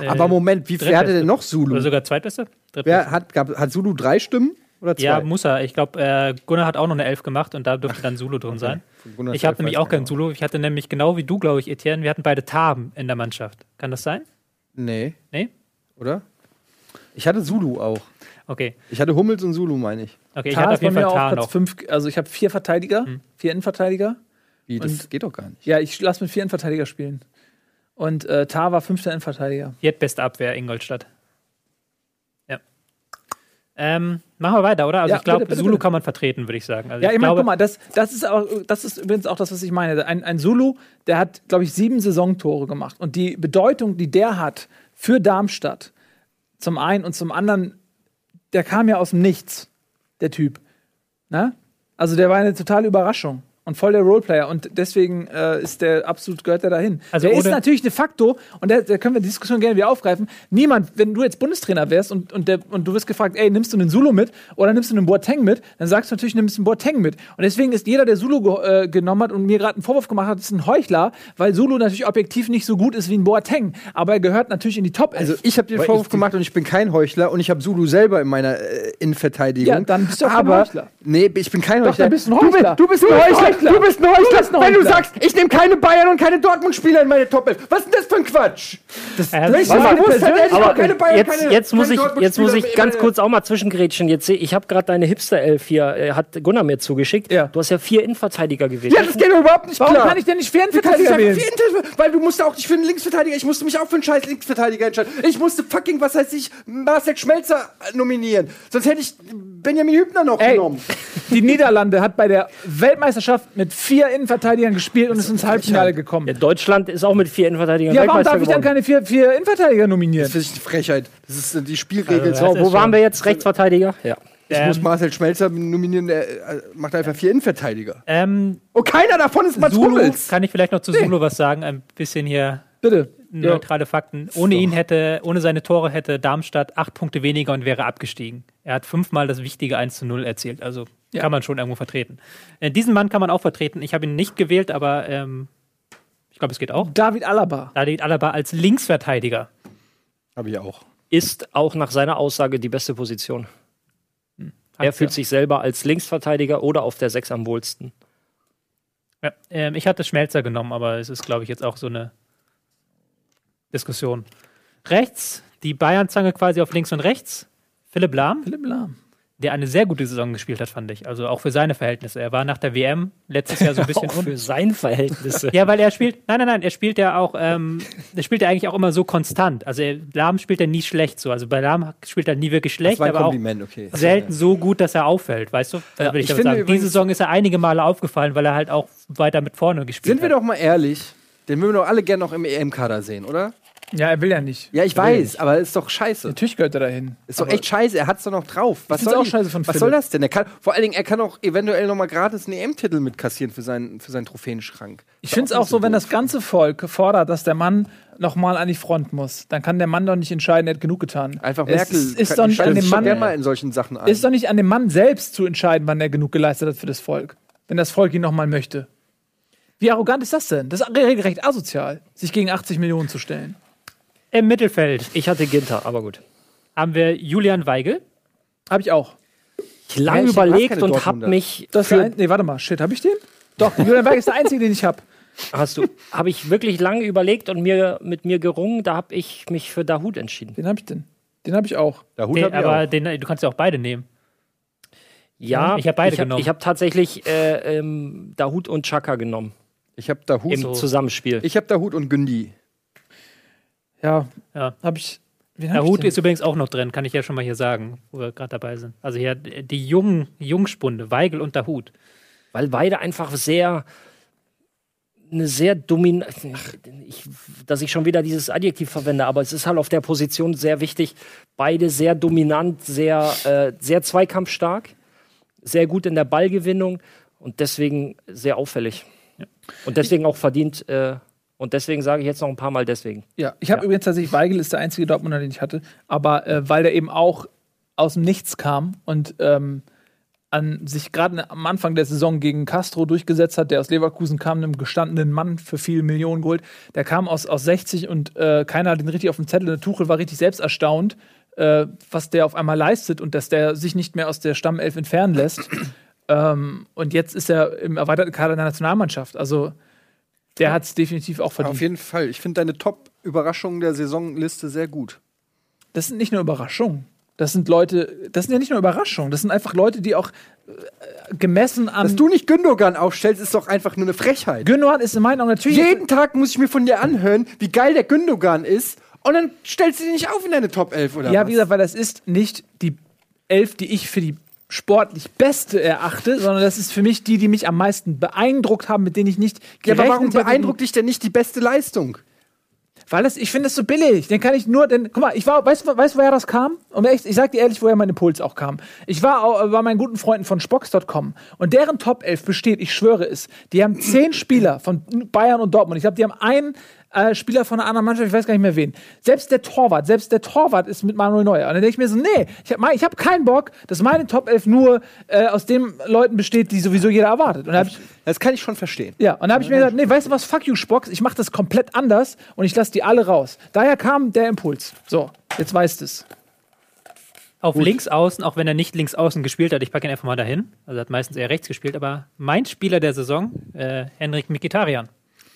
Aber Moment, wie viel hatte denn noch Zulu? Oder sogar zweitbeste? Drittbeste. Wer hat, gab, hat Zulu drei Stimmen oder zwei? Ja, muss er. Ich glaube, äh, Gunnar hat auch noch eine Elf gemacht und da dürfte dann Zulu drin sein. Gunnar Ich habe nämlich auch keinen Zulu. Ich hatte nämlich genau wie du, glaube ich, Etienne, wir hatten beide Taben in der Mannschaft. Kann das sein? Nee, Nee? oder? Ich hatte Zulu auch. Okay. Ich hatte Hummels und Zulu, meine ich. Okay, ich Tar hatte auf jeden mir Fall auch Tar Platz noch. fünf. Also ich habe vier Verteidiger, vier Innenverteidiger. Wie, das Und- geht doch gar nicht. Ja, ich lasse mit vier Innenverteidiger spielen. Und äh, Tar war fünfter Innenverteidiger. Viertbeste Abwehr Ingolstadt. Ähm, machen wir weiter, oder? Also Ja, ich glaube, bitte, Zulu kann man vertreten, würde ich sagen. Also Ja, ich meine, glaube, guck mal, das, das, ist auch, das ist übrigens auch das, was ich meine. Ein, ein Zulu, der hat, glaube ich, sieben Saisontore gemacht. Und die Bedeutung, die der hat für Darmstadt, zum einen und zum anderen, der kam ja aus dem Nichts, der Typ. Ne? Also der war eine totale Überraschung. Und voll der Roleplayer. Und deswegen äh, ist der absolut, gehört er dahin. Also der ist natürlich de facto, und da, da können wir die Diskussion gerne wieder aufgreifen, niemand, wenn du jetzt Bundestrainer wärst und, und, der, und du wirst gefragt, ey, nimmst du einen Zulu mit oder nimmst du einen Boateng mit, dann sagst du natürlich, nimmst du einen Boateng mit. Und deswegen ist jeder, der Zulu ge äh, genommen hat und mir gerade einen Vorwurf gemacht hat, ist ein Heuchler, weil Zulu natürlich objektiv nicht so gut ist wie ein Boateng. Aber er gehört natürlich in die Top 11. Also ich habe den Weil Vorwurf gemacht und ich bin kein Heuchler und ich habe Zulu selber in meiner äh, Innenverteidigung. Ja, dann bist du auch kein Aber Heuchler. nee, ich bin kein Doch, Heuchler. dann bist du ein Heuchler. Du bist, du bist Du ein Heuchler. Heuchler. Du bist ein Heuchler. Du bist ein Wenn du Heuchler. sagst, ich nehme keine Bayern und keine Dortmund-Spieler in meine Top 11. Was ist denn das für ein Quatsch? Das, Äh, das halt Aber auch keine Bayern, jetzt, keine, jetzt, muss ich, jetzt muss ich Dortmund-Spieler ganz kurz auch mal zwischengrätschen. Jetzt seh, ich habe gerade deine Hipster-Elf hier, äh, hat Gunnar mir zugeschickt. Ja. Du hast ja vier Innenverteidiger gewählt. Ja, das geht überhaupt nicht Warum klar. kann ich denn nicht Fernverteidiger sagen, wählen? Weil du musst auch nicht für einen Linksverteidiger, ich musste mich auch für einen scheiß Linksverteidiger entscheiden. Ich musste fucking, was heißt ich, Marcel Schmelzer äh, nominieren. Sonst hätte ich Benjamin Hübner noch Ey, genommen. die Niederlande hat bei der Weltmeisterschaft mit vier Innenverteidigern gespielt und ist ins Halbfinale gekommen. Ja, Deutschland ist auch mit vier Innenverteidigern Ja, warum darf ich dann keine vier, vier Innenverteidiger nominieren? Das ist eine Frechheit. Das ist äh, die Spielregel. Also, So, wo waren wir jetzt? Rechtsverteidiger? Ja. ich ähm, muss Marcel Schmelzer nominieren, der äh, macht einfach vier Innenverteidiger. ähm, Und keiner davon ist Mats Zulu, Hummels. kann ich vielleicht noch zu Zulu was sagen? Ein bisschen hier Bitte. neutrale Fakten. Ohne ihn hätte, ohne seine Tore hätte Darmstadt acht Punkte weniger und wäre abgestiegen. Er hat fünfmal das wichtige 1 zu 0 erzielt. Also Ja. kann man schon irgendwo vertreten. Äh, diesen Mann kann man auch vertreten. Ich habe ihn nicht gewählt, aber ähm, ich glaube, es geht auch. David Alaba. David Alaba als Linksverteidiger. Habe ich auch. Ist auch nach seiner Aussage die beste Position. Er Hat's fühlt ja. sich selber als Linksverteidiger oder auf der Sechs am wohlsten. Ja, ähm, ich hatte Schmelzer genommen, aber es ist, glaube ich, jetzt auch so eine Diskussion. Rechts, die Bayern-Zange quasi auf links und rechts. Philipp Lahm, Philipp Lahm. Der eine sehr gute Saison gespielt hat, fand ich. Also auch für seine Verhältnisse. Er war nach der WM letztes Jahr so ein bisschen Auch für seine Verhältnisse. Ja, weil er spielt, nein, nein, nein, er spielt ja auch, ähm, er spielt ja eigentlich auch immer so konstant. Also er, Lahm spielt ja nie schlecht so. Also bei Lahm spielt er nie wirklich Das schlecht, war ein aber auch okay. selten so gut, dass er auffällt, weißt du? Das Ja, will ich, finde sagen. Diese Saison ist er einige Male aufgefallen, weil er halt auch weiter mit vorne gespielt Sind wir hat. doch mal ehrlich, den würden wir doch alle gerne noch im EM-Kader sehen, oder? Ja, er will ja nicht. Ja, ich weiß, aber ist doch scheiße. Natürlich gehört er dahin. Ist doch echt scheiße, er hat's doch noch drauf. Was, soll, auch scheiße von was Philipp. soll das denn? Er kann, vor allen Dingen, er kann auch eventuell noch mal gratis einen EM-Titel mitkassieren für seinen, für seinen Trophäenschrank. Ich finde es auch so, wenn das ganze Volk fordert, dass der Mann noch mal an die Front muss, dann kann der Mann doch nicht entscheiden, er hat genug getan. Einfach es Merkel ist, ist, doch nicht an dem Mann, gern mal in solchen Sachen ein. ist doch nicht an dem Mann selbst zu entscheiden, wann er genug geleistet hat für das Volk. Wenn das Volk ihn noch mal möchte. Wie arrogant ist das denn? Das ist regelrecht asozial, sich gegen 80 Millionen zu stellen. Im Mittelfeld Ich hatte Ginter, aber gut. haben wir Julian Weigel. Habe ich auch. Ich lange Ja, ich hab überlegt keine und habe Dortmunder. mich Das ist der für, ein, nee, warte mal, shit, habe ich den? Doch, Julian Berg ist der einzige, den ich habe. hast du habe ich wirklich lange überlegt und mir mit mir gerungen, da habe ich mich für Dahut entschieden. Den habe ich denn. Den habe ich auch. Der Hut Den, hab ich aber auch. den, du kannst ja auch beide nehmen. Ja, Ich hab beide ich hab, genommen. Ich habe tatsächlich äh, ähm, Dahut und Chaka genommen Ich habe da Hut. im So. Zusammenspiel. Ich habe da Hut und Gündi. Ja, Ja. habe ich. Ich Hut ist übrigens auch noch drin, kann ich ja schon mal hier sagen, wo wir gerade dabei sind. Also hier die jungen Jungspunde, Weigel und der Hut. weil beide einfach sehr eine sehr dominant, ich, dass ich schon wieder dieses Adjektiv verwende, aber es ist halt auf der Position sehr wichtig. Beide sehr dominant, sehr, äh, sehr zweikampfstark, sehr gut in der Ballgewinnung und deswegen sehr auffällig. Und deswegen auch verdient. Äh, und deswegen sage ich jetzt noch ein paar Mal deswegen. Ja, ich habe Ja. übrigens tatsächlich, Weigel ist der einzige Dortmunder, den ich hatte, aber äh, weil der eben auch aus dem Nichts kam und ähm, an sich gerade am Anfang der Saison gegen Castro durchgesetzt hat, der aus Leverkusen kam, einem gestandenen Mann für viele Millionen geholt. Der kam aus, aus 60 und äh, keiner hat ihn richtig auf dem Zettel. Der Tuchel war richtig selbst erstaunt, äh, was der auf einmal leistet und dass der sich nicht mehr aus der Stammelf entfernen lässt. ähm, und jetzt ist er im erweiterten Kader der Nationalmannschaft. Also der hat es definitiv auch verdient. Auf jeden Fall. Ich finde deine Top-Überraschungen der Saisonliste sehr gut. das sind nicht nur Überraschungen. Das sind Leute, das sind ja nicht nur Überraschungen, das sind einfach Leute, die auch äh, gemessen an. Dass du nicht Gündogan aufstellst, ist doch einfach nur eine Frechheit. Gündogan ist in meinen Augen natürlich. Jeden Tag muss ich mir von dir anhören, wie geil der Gündogan ist. Und dann stellst du ihn nicht auf in deine Top 11 oder ja, was? wie gesagt, weil das ist nicht die Elf, die ich für die sportlich beste erachte, sondern das ist für mich die, die mich am meisten beeindruckt haben, mit denen ich nicht Ja, aber warum beeindruckt dich denn nicht die beste Leistung? Weil das, ich finde es so billig. Den kann ich nur, denn, guck mal, ich war, weißt du, weißt, woher das kam? Und echt, ich sag dir ehrlich, woher mein Impuls auch kam. Ich war bei meinen guten Freunden von Spox.com und deren Top 11 besteht, ich schwöre es, die haben zehn Spieler von Bayern und Dortmund. Ich glaube, die haben einen äh, Spieler von einer anderen Mannschaft, ich weiß gar nicht mehr wen. Selbst der Torwart, selbst der Torwart ist mit Manuel Neuer. Und dann denke ich mir so, nee, ich habe ich hab keinen Bock, dass meine Top 11 nur äh, aus den Leuten besteht, die sowieso jeder erwartet. Und ich, Das kann ich schon verstehen. ja, und da habe ich mir gedacht, nee, weißt du was, fuck you, Spocks, ich mache das komplett anders und ich lasse die alle raus. Daher kam der Impuls. So, jetzt weißt es. Auf links außen, auch wenn er nicht links außen gespielt hat, ich packe ihn einfach mal dahin. Also er hat meistens eher rechts gespielt, aber mein Spieler der Saison, äh, Henrik Mikitarian.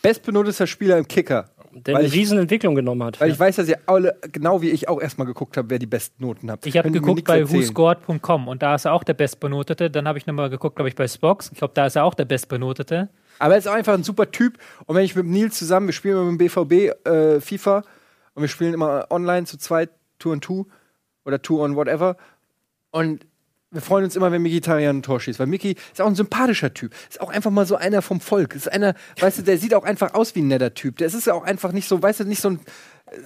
Bestbenotester Spieler im Kicker. Der Weil eine ich- Riesenentwicklung genommen hat. Weil ich weiß, dass ihr alle, genau wie ich auch erstmal geguckt habt, wer die besten Noten habt. Ich habe geguckt bei whoscored.com und da ist er auch der Bestbenotete. Dann habe ich nochmal geguckt, glaube ich, bei Spox. Ich glaube, da ist er auch der Bestbenotete. Aber er ist auch einfach ein super Typ. Und wenn ich mit Nils zusammen, wir spielen immer mit dem BVB äh, FIFA und wir spielen immer online zu zweit, Two on Two oder Two on Whatever. Und wir freuen uns immer, wenn Mikitarian ein Tor schießt. Weil Miki ist auch ein sympathischer Typ. Ist auch einfach mal so einer vom Volk. Ist einer, weißt du, der sieht auch einfach aus wie ein netter Typ. Der ist ja auch einfach nicht so, weißt du, nicht so ein,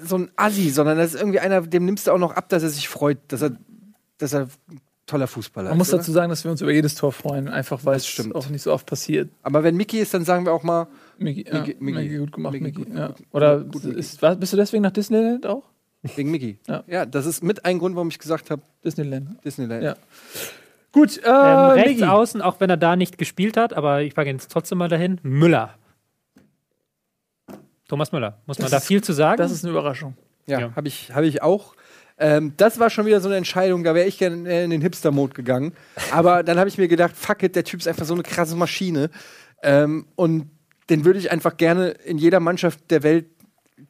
so ein Assi, sondern das ist irgendwie einer, dem nimmst du auch noch ab, dass er sich freut, dass er, dass er ein toller Fußballer Man muss ist. oder? dazu sagen, dass wir uns über jedes Tor freuen, einfach weil es stimmt. auch nicht so oft passiert. Aber wenn Miki ist, dann sagen wir auch mal, Miki, ja, Miki- Miki, Miki. gut gemacht, Miki, Miki. gut, ja. gut, Oder gut, Miki. ist, war, bist du deswegen nach Disneyland auch? Wegen Miki. Ja. ja, das ist mit ein Grund, warum ich gesagt habe, Disneyland. Disneyland. Ja. Gut, äh, Ähm, rechts Miki. außen, auch wenn er da nicht gespielt hat, aber ich packe ihn jetzt trotzdem mal dahin. Müller. Thomas Müller. Muss man Das da ist- viel zu sagen? Das ist eine Überraschung. Ja, Ja. habe ich, hab ich auch. Ähm, das war schon wieder so eine Entscheidung, da wäre ich gerne in den Hipster-Mode gegangen. Aber dann habe ich mir gedacht, fuck it, der Typ ist einfach so eine krasse Maschine. Ähm, und den würde ich einfach gerne in jeder Mannschaft der Welt,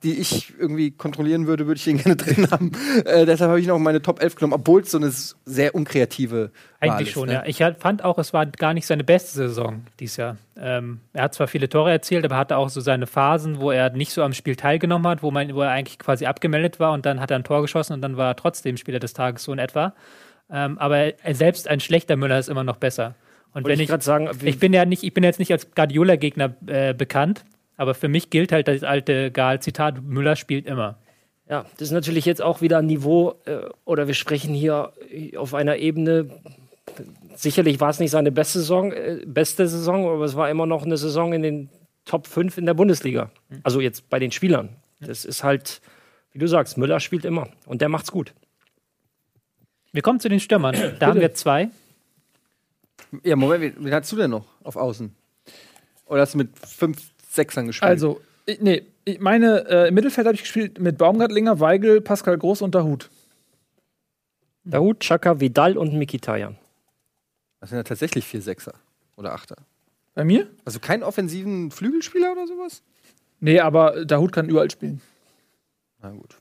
die ich irgendwie kontrollieren würde, würde ich den gerne drin haben. Äh, deshalb habe ich noch meine Top 11 genommen, obwohl es so eine sehr unkreative Wahl Eigentlich ist, schon, ne? ja. Ich halt fand auch, es war gar nicht seine beste Saison dieses Jahr. Ähm, er hat zwar viele Tore erzielt, aber hatte auch so seine Phasen, wo er nicht so am Spiel teilgenommen hat, wo, man, wo er eigentlich quasi abgemeldet war und dann hat er ein Tor geschossen und dann war er trotzdem Spieler des Tages so in etwa. Ähm, aber er, selbst ein schlechter Müller ist immer noch besser. Und Wollte wenn ich ich, gerade sagen, ich bin ja nicht, ich bin jetzt nicht als Guardiola-Gegner äh, bekannt, aber für mich gilt halt das alte Gal-Zitat, Müller spielt immer. Ja, das ist natürlich jetzt auch wieder ein Niveau, äh, oder wir sprechen hier auf einer Ebene. Sicherlich war es nicht seine beste Saison, äh, beste Saison, aber es war immer noch eine Saison in den Top 5 in der Bundesliga. Also jetzt bei den Spielern. Das ist halt, wie du sagst, Müller spielt immer und der macht's gut. Wir kommen zu den Stürmern. Da haben wir zwei. Ja, Moment, wen, wen hast du denn noch auf Außen? Oder hast du mit fünf Sechsern gespielt? Also, ich, nee, ich meine, äh, im Mittelfeld habe ich gespielt mit Baumgartlinger, Weigel, Pascal Groß und Dahut. Dahut, Chaka, Vidal und Mikitarian. Das sind ja tatsächlich vier Sechser oder Achter. Bei mir? Also keinen offensiven Flügelspieler oder sowas? Nee, aber Dahut kann überall spielen. Na gut.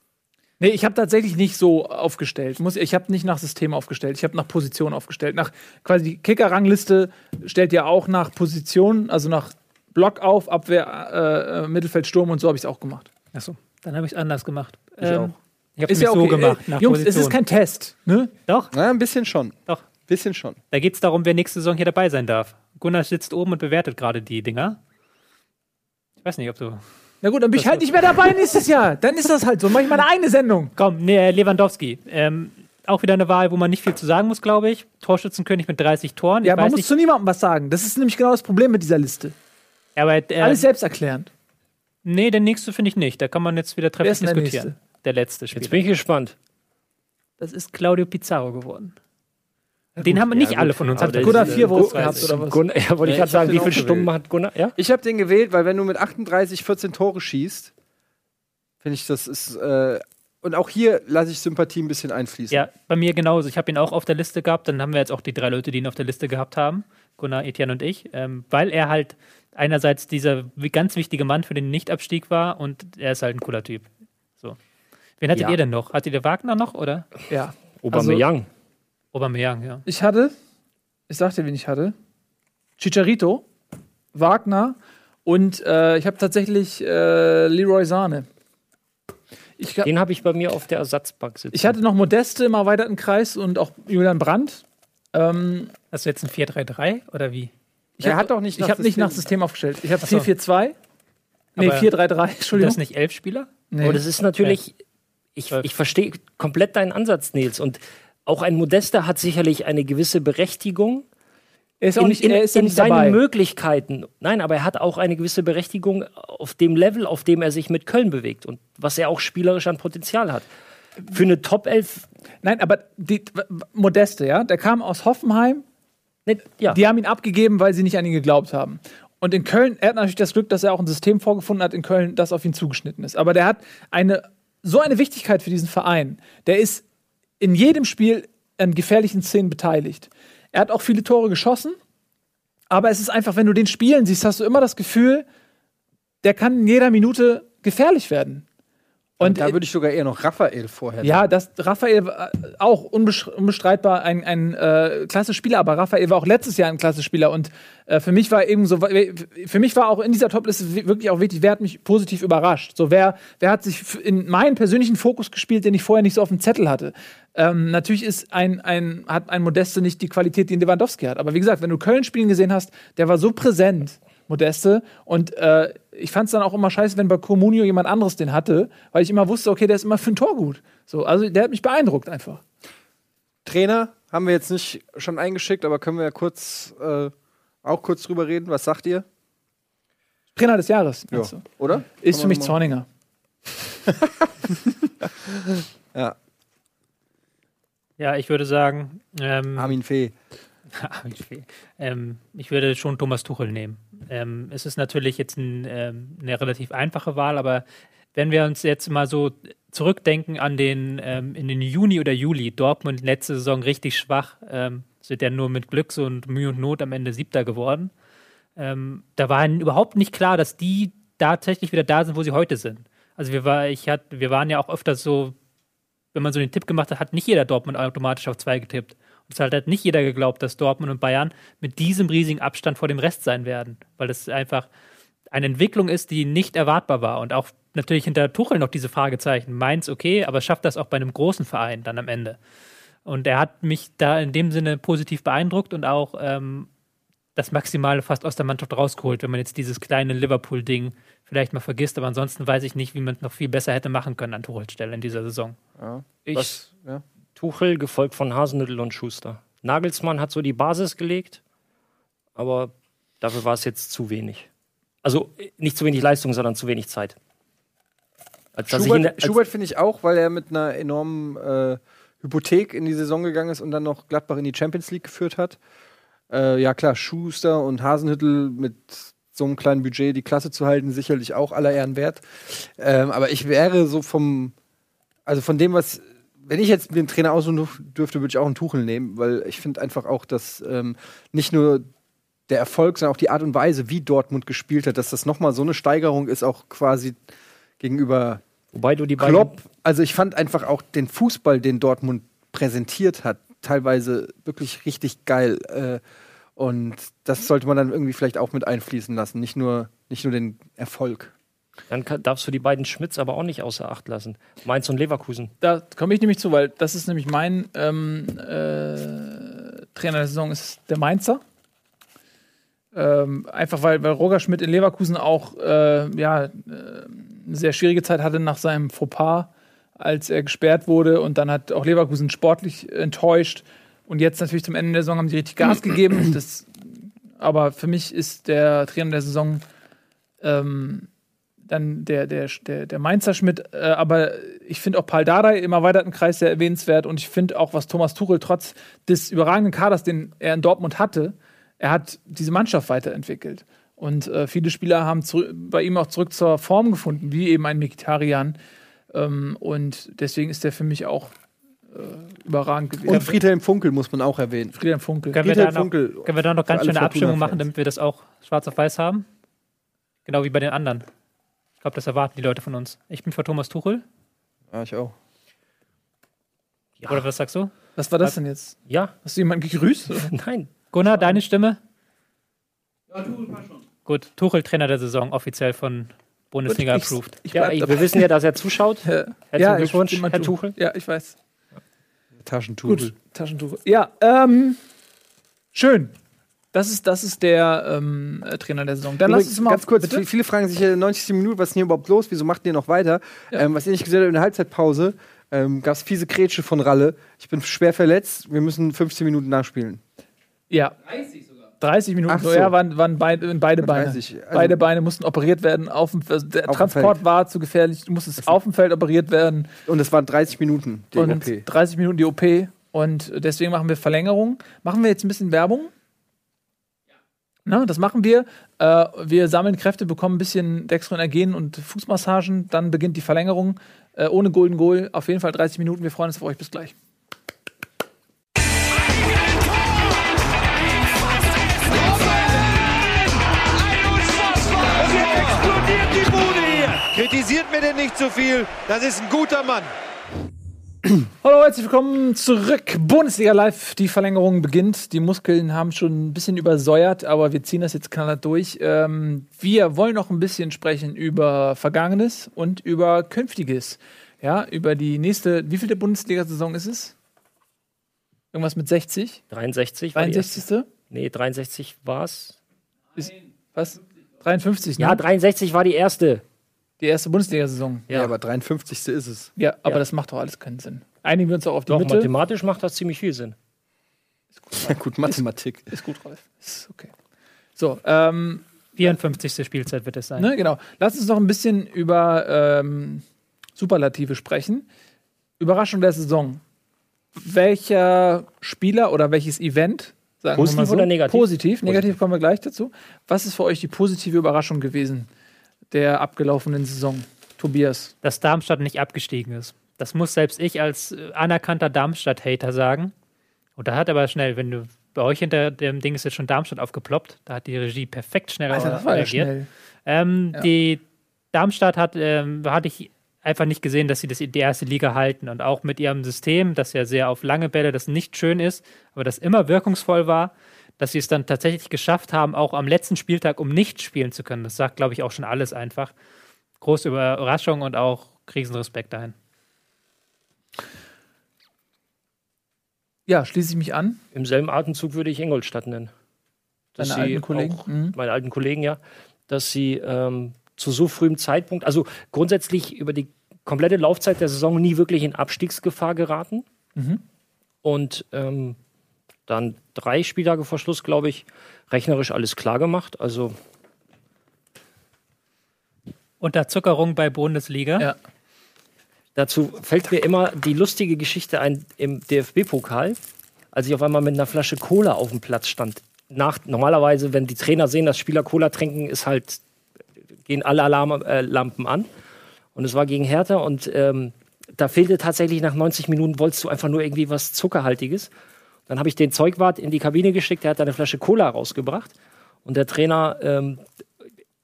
Nee, ich habe tatsächlich nicht so aufgestellt. Muss, ich habe nicht nach System aufgestellt. Ich habe nach Position aufgestellt. Nach quasi die Kicker-Rangliste stellt ja auch nach Position, also nach Block auf, Abwehr, äh, Mittelfeld, Sturm und so habe ich es auch gemacht. Achso, dann habe ich es anders gemacht. Ich auch. Ich habe es ja so okay. gemacht. Ey, nach Jungs, es Position. ist kein Test. Ne? Doch, Na, ein bisschen schon. doch. Bisschen schon. Da geht es darum, wer nächste Saison hier dabei sein darf. Gunnar sitzt oben und bewertet gerade die Dinger. Ich weiß nicht, ob du. Na gut, dann bin ich halt nicht mehr dabei nächstes Jahr. Dann ist das halt so. Mach ich meine eigene Sendung. Komm, nee, Lewandowski. Ähm, auch wieder eine Wahl, wo man nicht viel zu sagen muss, glaube ich. Torschützenkönig mit 30 Toren. Ja, ich man weiß muss nicht, zu niemandem was sagen. Das ist nämlich genau das Problem mit dieser Liste. Aber, äh, Alles selbsterklärend. nee, der nächste finde ich nicht. Da kann man jetzt wieder Wer trefflich ist denn der diskutieren. Der letzte Spieler. Jetzt bin ich gespannt. Das ist Claudio Pizarro geworden. Den haben nicht Ja, alle gut. von uns. Aber Hat Gunnar vier äh, Votes gehabt, oder was? Gunnar, ja, wollte Ja, ich gerade sagen, den wie viele Stunden gewählt. hat Gunnar? Ja? Ich habe den gewählt, weil wenn du mit 38, 14 Tore schießt, finde ich, das ist. Äh, und auch hier lasse ich Sympathie ein bisschen einfließen. Ja, bei mir genauso. Ich habe ihn auch auf der Liste gehabt. Dann haben wir jetzt auch die drei Leute, die ihn auf der Liste gehabt haben. Gunnar, Etienne und ich. Ähm, weil er halt einerseits dieser ganz wichtige Mann für den Nichtabstieg war und er ist halt ein cooler Typ. So. Wen hattet Ja. ihr denn noch? Hattet ihr Wagner noch oder? Ja. Aubameyang. Aubameyang, ja. Ich hatte, ich sag dir, wen ich hatte. Chicharito, Wagner und äh, ich habe tatsächlich äh, Leroy Sahne. Ich, hab- Den habe ich bei mir auf der Ersatzbank sitzen. ich hatte noch Modeste im erweiterten Kreis und auch Julian Brandt. Ähm, Hast du jetzt ein 4-3-3 oder wie? Ich Er hat doch nicht Ich nach habe nicht nach System- System aufgestellt. Ich habe Ach so. 4-4-2. Nee, Aber- 4-3-3, Sind Entschuldigung. das nicht elf Spieler? Nee. Aber das ist natürlich, ich, Zwölf. ich verstehe komplett deinen Ansatz, Nils. Und auch ein Modester hat sicherlich eine gewisse Berechtigung er ist auch in, nicht, in, er ist in seinen dabei. Möglichkeiten. Nein, aber er hat auch eine gewisse Berechtigung auf dem Level, auf dem er sich mit Köln bewegt und was er auch spielerisch an Potenzial hat. Für eine Top 11, Nein, aber die, Modeste, ja, der kam aus Hoffenheim. Ja. Die haben ihn abgegeben, weil sie nicht an ihn geglaubt haben. Und in Köln, er hat natürlich das Glück, dass er auch ein System vorgefunden hat in Köln, das auf ihn zugeschnitten ist. Aber der hat eine so eine Wichtigkeit für diesen Verein. Der ist in jedem Spiel an gefährlichen Szenen beteiligt. Er hat auch viele Tore geschossen, aber es ist einfach, wenn du den spielen siehst, hast du immer das Gefühl, der kann in jeder Minute gefährlich werden. Und da würde ich sogar eher noch Raphael vorher. ja, das Raphael war auch unbesch- unbestreitbar ein, ein äh, klasse Spieler, aber Raphael war auch letztes Jahr ein klasse Spieler und äh, für mich war eben so, für mich war auch in dieser Topliste wi- wirklich auch wichtig, wer hat mich positiv überrascht. So, wer, wer hat sich in meinen persönlichen Fokus gespielt, den ich vorher nicht so auf dem Zettel hatte. Ähm, natürlich ist ein, ein, hat ein Modeste nicht die Qualität, die ein Lewandowski hat. Aber wie gesagt, wenn du Köln spielen gesehen hast, der war so präsent, Modeste. Und äh, ich fand es dann auch immer scheiße, wenn bei Comunio jemand anderes den hatte, weil ich immer wusste, okay, der ist immer für ein Tor gut. So, also der hat mich beeindruckt einfach. Trainer haben wir jetzt nicht schon eingeschickt, aber können wir ja kurz äh, auch kurz drüber reden. Was sagt ihr? Trainer des Jahres, meinst du? Oder? Ist für mich Zorninger. Ja, Ja, ich würde sagen, ähm, Armin Fee. Ähm, ich würde schon Thomas Tuchel nehmen. Ähm, es ist natürlich jetzt ein, ähm, eine relativ einfache Wahl, aber wenn wir uns jetzt mal so zurückdenken an den ähm, in den Juni oder Juli, Dortmund letzte Saison richtig schwach, ähm, sind ja nur mit Glück und Mühe und Not am Ende Siebter geworden. Ähm, da war überhaupt nicht klar, dass die tatsächlich wieder da sind, wo sie heute sind. Also wir, war, ich hat, wir waren ja auch öfters so, wenn man so den Tipp gemacht hat, hat nicht jeder Dortmund automatisch auf zwei getippt. Es hat halt nicht jeder geglaubt, dass Dortmund und Bayern mit diesem riesigen Abstand vor dem Rest sein werden, weil das einfach eine Entwicklung ist, die nicht erwartbar war. Und auch natürlich hinter Tuchel noch diese Fragezeichen. Mainz okay, aber schafft das auch bei einem großen Verein dann am Ende? Und er hat mich da in dem Sinne positiv beeindruckt und auch ähm, das Maximale fast aus der Mannschaft rausgeholt, wenn man jetzt dieses kleine Liverpool-Ding vielleicht mal vergisst. Aber ansonsten weiß ich nicht, wie man es noch viel besser hätte machen können an Tuchels Stelle in dieser Saison. Ja. Ich, Was? Ja. Tuchel, gefolgt von Hasenhüttl und Schuster. Nagelsmann hat so die Basis gelegt, aber dafür war es jetzt zu wenig. Also nicht zu wenig Leistung, sondern zu wenig Zeit. Schubert, Schubert finde ich auch, weil er mit einer enormen äh, Hypothek in die Saison gegangen ist und dann noch Gladbach in die Champions League geführt hat. Äh, ja klar, Schuster und Hasenhüttel mit so einem kleinen Budget die Klasse zu halten, sicherlich auch aller Ehren wert. Ähm, aber ich wäre so vom, also von dem, was, wenn ich jetzt den Trainer aussuchen dürf- dürfte, würde ich auch einen Tuchel nehmen, weil ich finde einfach auch, dass ähm, nicht nur der Erfolg, sondern auch die Art und Weise, wie Dortmund gespielt hat, dass das nochmal so eine Steigerung ist, auch quasi gegenüber wobei du die beiden Klopp, also ich fand einfach auch den Fußball, den Dortmund präsentiert hat, teilweise wirklich richtig geil. Äh, und das sollte man dann irgendwie vielleicht auch mit einfließen lassen, nicht nur, nicht nur den Erfolg. Dann kann, darfst du die beiden Schmitz aber auch nicht außer Acht lassen. Mainz und Leverkusen. Da komme ich nämlich zu, weil das ist nämlich mein ähm, äh, Trainer der Saison ist der Mainzer. Ähm, einfach weil, weil Roger Schmidt in Leverkusen auch äh, ja, äh, eine sehr schwierige Zeit hatte nach seinem Fauxpas, als er gesperrt wurde. Und dann hat auch Leverkusen sportlich enttäuscht. Und jetzt natürlich zum Ende der Saison haben sie richtig Gas gegeben. Das, aber für mich ist der Trainer der Saison ähm, dann der, der, der, der Mainzer Schmidt. Äh, aber ich finde auch Paul Dardai im erweiterten Kreis sehr erwähnenswert. Und ich finde auch, was Thomas Tuchel trotz des überragenden Kaders, den er in Dortmund hatte, er hat diese Mannschaft weiterentwickelt. Und äh, viele Spieler haben bei ihm auch zurück zur Form gefunden, wie eben ein Mikitarian. Ähm, und deswegen ist der für mich auch äh, überragend gewesen. Und Friedhelm Funkel muss man auch erwähnen. Friedhelm Funkel. Können wir, Friedhelm da noch, Funkel. können wir da noch ganz schöne Abstimmung machen, damit wir das auch schwarz auf weiß haben? Genau wie bei den anderen. Ich glaube, das erwarten die Leute von uns. Ich bin für Thomas Tuchel. Ja, ich auch. Ja. Oder was sagst du? Was war das denn jetzt? Ja, Hast du jemanden gegrüßt? nein. Gunnar, deine Stimme? Ja, Tuchel passt schon. Gut, Tuchel Trainer der Saison, offiziell von Bundesliga Ich- approved. Ich Ja, bleib ey, dabei. wir wissen ja, dass er zuschaut. Herzlichen Ja, ich Glückwunsch, Herr. Tuchel. Ja, ich weiß. Taschentuch. Gut, Taschentuch. Ja, ähm, schön. Das ist, das ist der ähm, äh, Trainer der Saison. Dann lass uns mal ganz kurz, bitte. viele fragen sich ja 90. Minute, was ist denn hier überhaupt los? Wieso macht ihr noch weiter? Ja. Ähm, was ihr nicht gesehen habt, in der Halbzeitpause ähm, gab es fiese Grätsche von Ralle. Ich bin schwer verletzt, wir müssen 15 Minuten nachspielen. Ja. 30 sogar. 30 Minuten, Ach so. ja, waren, waren beide, beide Beine. 30, also- beide Beine mussten operiert werden. Auf dem, der Auf Transport Feld. war zu gefährlich. Du musstest auf dem Feld operiert werden. Und es waren 30 Minuten, die und OP. 30 Minuten die OP. Und deswegen machen wir Verlängerung. Machen wir jetzt ein bisschen Werbung? Na, das machen wir. Äh, wir sammeln Kräfte, bekommen ein bisschen Dextroenergen und Fußmassagen. Dann beginnt die Verlängerung. Äh, ohne Golden Goal. Auf jeden Fall 30 Minuten. Wir freuen uns auf euch. Bis gleich. Kritisiert mir denn nicht zu viel. Das ist ein guter Mann. Hallo, herzlich willkommen zurück. Bundesliga Live. Die Verlängerung beginnt. Die Muskeln haben schon ein bisschen übersäuert, aber wir ziehen das jetzt knallhart durch. Ähm, wir wollen noch ein bisschen sprechen über Vergangenes und über Künftiges. Ja, über die nächste. Wie viel der Bundesliga-Saison ist es? Irgendwas mit 60? 63 war die erste. 63. Nee, 63 war's. Ist, was? 53, ne? Ja, 63 war die erste. Die erste Bundesliga-Saison. Ja, aber 53. ist es. Ja, aber Ja. das macht doch alles keinen Sinn. Einigen wir uns auch auf die Doch, Mitte. mathematisch macht das ziemlich viel Sinn. Ja, gut, Mathematik. Ist gut, Ralf. Ist okay. So, ähm, 54. Spielzeit wird es sein. Ne, genau. Lass uns noch ein bisschen über ähm, Superlative sprechen. Überraschung der Saison. Welcher Spieler oder welches Event, sagen Positiv wir mal so, oder negativ? Positiv, negativ kommen wir gleich dazu. Was ist für euch die positive Überraschung gewesen der abgelaufenen Saison? Tobias. Dass Darmstadt nicht abgestiegen ist. Das muss selbst ich als äh, anerkannter Darmstadt-Hater sagen. Und da hat aber schnell, wenn du bei euch hinter dem Ding ist jetzt schon Darmstadt aufgeploppt, da hat die Regie perfekt schnell Alter, das war ja reagiert. schnell. Ähm, Ja. Die Darmstadt hat, ähm, hatte ich einfach nicht gesehen, dass sie das die erste Liga halten und auch mit ihrem System, das ja sehr auf lange Bälle, das nicht schön ist, aber das immer wirkungsvoll war, dass sie es dann tatsächlich geschafft haben, auch am letzten Spieltag, um nicht spielen zu können. Das sagt, glaube ich, auch schon alles einfach. Große Überraschung und auch Krisenrespekt dahin. Ja, schließe ich mich an. Im selben Atemzug würde ich Ingolstadt nennen. Dass Deine sie alten Kollegen. Auch, Mhm. Meine alten Kollegen, ja. Dass sie ähm, zu so frühem Zeitpunkt, also grundsätzlich über die komplette Laufzeit der Saison nie wirklich in Abstiegsgefahr geraten. Mhm. Und ähm, dann drei Spieltage vor Schluss, glaube ich, rechnerisch alles klar gemacht. Also Unterzuckerung bei Bundesliga. Ja. Dazu fällt mir immer die lustige Geschichte ein im DFB-Pokal, als ich auf einmal mit einer Flasche Cola auf dem Platz stand. Nach, normalerweise, wenn die Trainer sehen, dass Spieler Cola trinken, ist halt, gehen alle Alarmlampen äh, an. Und es war gegen Hertha und ähm, da fehlte tatsächlich nach 90 Minuten, wolltest du einfach nur irgendwie was Zuckerhaltiges. Dann habe ich den Zeugwart in die Kabine geschickt, der hat eine Flasche Cola rausgebracht. Und der Trainer, ähm,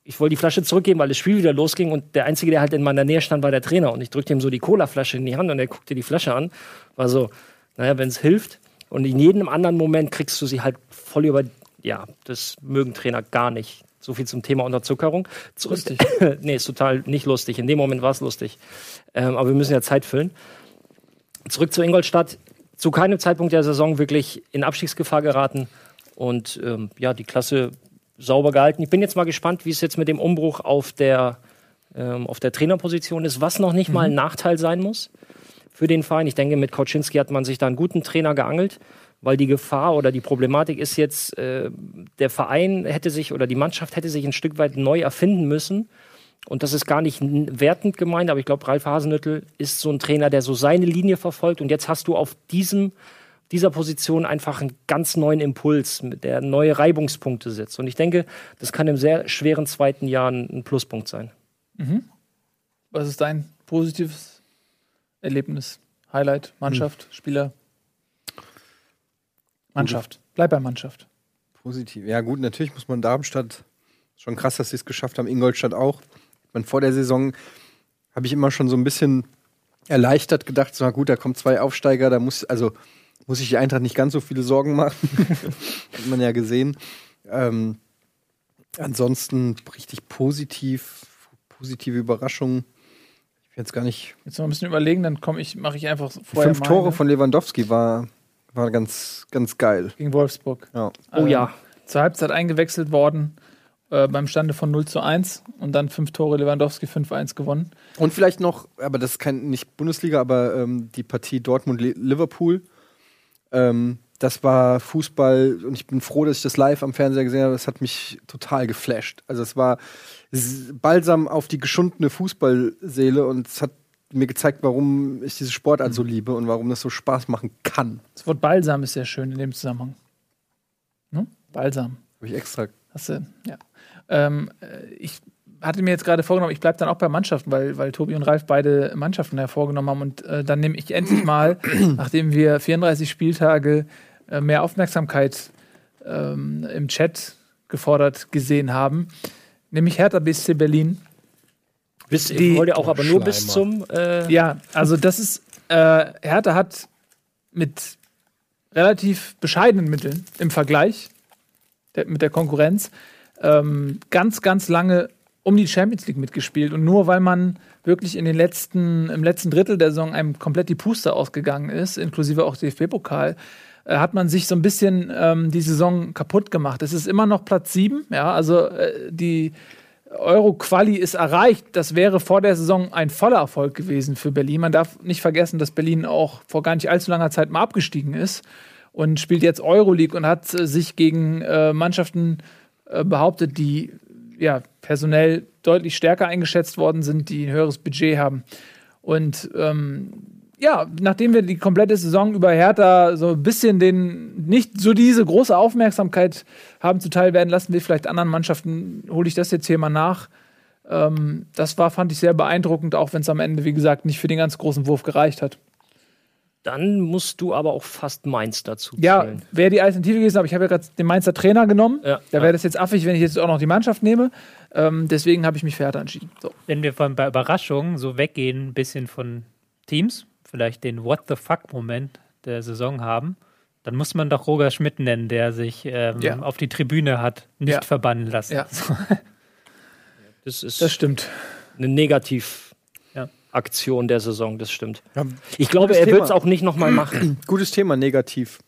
ich wollte die Flasche zurückgeben, weil das Spiel wieder losging und der Einzige, der halt in meiner Nähe stand, war der Trainer. Und ich drückte ihm so die Cola-Flasche in die Hand und er guckte die Flasche an. War so, naja, wenn es hilft. Und in jedem anderen Moment kriegst du sie halt voll über. Ja, das mögen Trainer gar nicht. So viel zum Thema Unterzuckerung. Zurück, Lustig. nee, ist total nicht lustig. In dem Moment war es lustig. Ähm, aber wir müssen ja Zeit füllen. Zurück zu Ingolstadt. Zu keinem Zeitpunkt der Saison wirklich in Abstiegsgefahr geraten. Und ähm, ja, die Klasse sauber gehalten. Ich bin jetzt mal gespannt, wie es jetzt mit dem Umbruch auf der, ähm, auf der Trainerposition ist, was noch nicht mal ein Nachteil sein muss für den Verein. Ich denke, mit Kauczynski hat man sich da einen guten Trainer geangelt, weil die Gefahr oder die Problematik ist jetzt, äh, der Verein hätte sich oder die Mannschaft hätte sich ein Stück weit neu erfinden müssen. Und das ist gar nicht wertend gemeint, aber ich glaube, Ralf Hasenüttel ist so ein Trainer, der so seine Linie verfolgt. Und jetzt hast du auf diesem, dieser Position einfach einen ganz neuen Impuls, mit der neue Reibungspunkte setzt. Und ich denke, das kann im sehr schweren zweiten Jahr ein ein Pluspunkt sein. Was ist dein positives Erlebnis? Highlight, Mannschaft, Spieler? Mannschaft. Bleib bei Mannschaft. Positiv. Ja, gut, natürlich muss man Darmstadt. Schon krass, dass sie es geschafft haben. Ingolstadt auch. Ich meine, vor der Saison habe ich immer schon so ein bisschen erleichtert gedacht, so, na gut, da kommen zwei Aufsteiger, da muss, also muss sich die Eintracht nicht ganz so viele Sorgen machen. Hat man ja gesehen. Ähm, ansonsten richtig positiv, positive Überraschung. Ich will jetzt gar nicht. Jetzt noch ein bisschen überlegen, dann komme ich, mache ich einfach Die vorher fünf Tore meine von Lewandowski war, war ganz, ganz geil. gegen Wolfsburg. Ja. Oh ja. Zur Halbzeit eingewechselt worden äh, beim Stande von 0 zu 1 und dann fünf Tore Lewandowski 5-1 gewonnen. Und vielleicht noch, aber das ist kein, nicht Bundesliga, aber ähm, die Partie Dortmund-Liverpool. Ähm, das war Fußball und ich bin froh, dass ich das live am Fernseher gesehen habe. Das hat mich total geflasht. Also es war Balsam auf die geschundene Fußballseele und es hat mir gezeigt, warum ich diese Sportart so liebe und warum das so Spaß machen kann. Das Wort Balsam ist sehr schön in dem Zusammenhang. Ne? Balsam. Habe ich extra. Hast du, ja. Ähm, äh, ich hatte mir jetzt gerade vorgenommen, ich bleibe dann auch bei Mannschaften, weil, weil Tobi und Ralf beide Mannschaften hervorgenommen haben. Und äh, dann nehme ich endlich mal, nachdem wir 34 Spieltage äh, mehr Aufmerksamkeit ähm, im Chat gefordert gesehen haben, nämlich Hertha BSC Berlin. Bis, Die- wollt ihr auch aber nur bis zum. Äh, Ja, also das ist, äh, Hertha hat mit relativ bescheidenen Mitteln im Vergleich der, mit der Konkurrenz ähm, ganz, ganz lange um die Champions League mitgespielt. Und nur weil man wirklich in den letzten, im letzten Drittel der Saison einem komplett die Puste ausgegangen ist, inklusive auch DFB-Pokal, äh, hat man sich so ein bisschen ähm, die Saison kaputt gemacht. Es ist immer noch Platz 7, ja, also äh, die Euro-Quali ist erreicht. Das wäre vor der Saison ein voller Erfolg gewesen für Berlin. Man darf nicht vergessen, dass Berlin auch vor gar nicht allzu langer Zeit mal abgestiegen ist und spielt jetzt Euroleague und hat äh, sich gegen äh, Mannschaften äh, behauptet, die ja personell deutlich stärker eingeschätzt worden sind, die ein höheres Budget haben. Und ähm, ja, nachdem wir die komplette Saison über Hertha so ein bisschen den, nicht so diese große Aufmerksamkeit haben zuteil werden lassen, wie vielleicht anderen Mannschaften, hole ich das jetzt hier mal nach. Ähm, das war, fand ich sehr beeindruckend, auch wenn es am Ende, wie gesagt, nicht für den ganz großen Wurf gereicht hat. Dann musst du aber auch fast Mainz dazu Ja, zählen. wäre die Alternative gewesen, aber ich habe ja gerade den Mainzer Trainer genommen. Ja, da ja. wäre das jetzt affig, wenn ich jetzt auch noch die Mannschaft nehme. Ähm, deswegen habe ich mich für Hertha entschieden. So. Wenn wir von, bei Überraschungen so weggehen, ein bisschen von Teams, vielleicht den What the fuck-Moment der Saison haben, dann muss man doch Roger Schmidt nennen, der sich ähm, Ja. auf die Tribüne hat nicht Ja. verbannen lassen. Ja. Das ist Das stimmt. eine Negativ-Aktion Ja. der Saison, das stimmt. Ja, Ich glaube, er wird es auch nicht nochmal machen. Gutes Thema, negativ.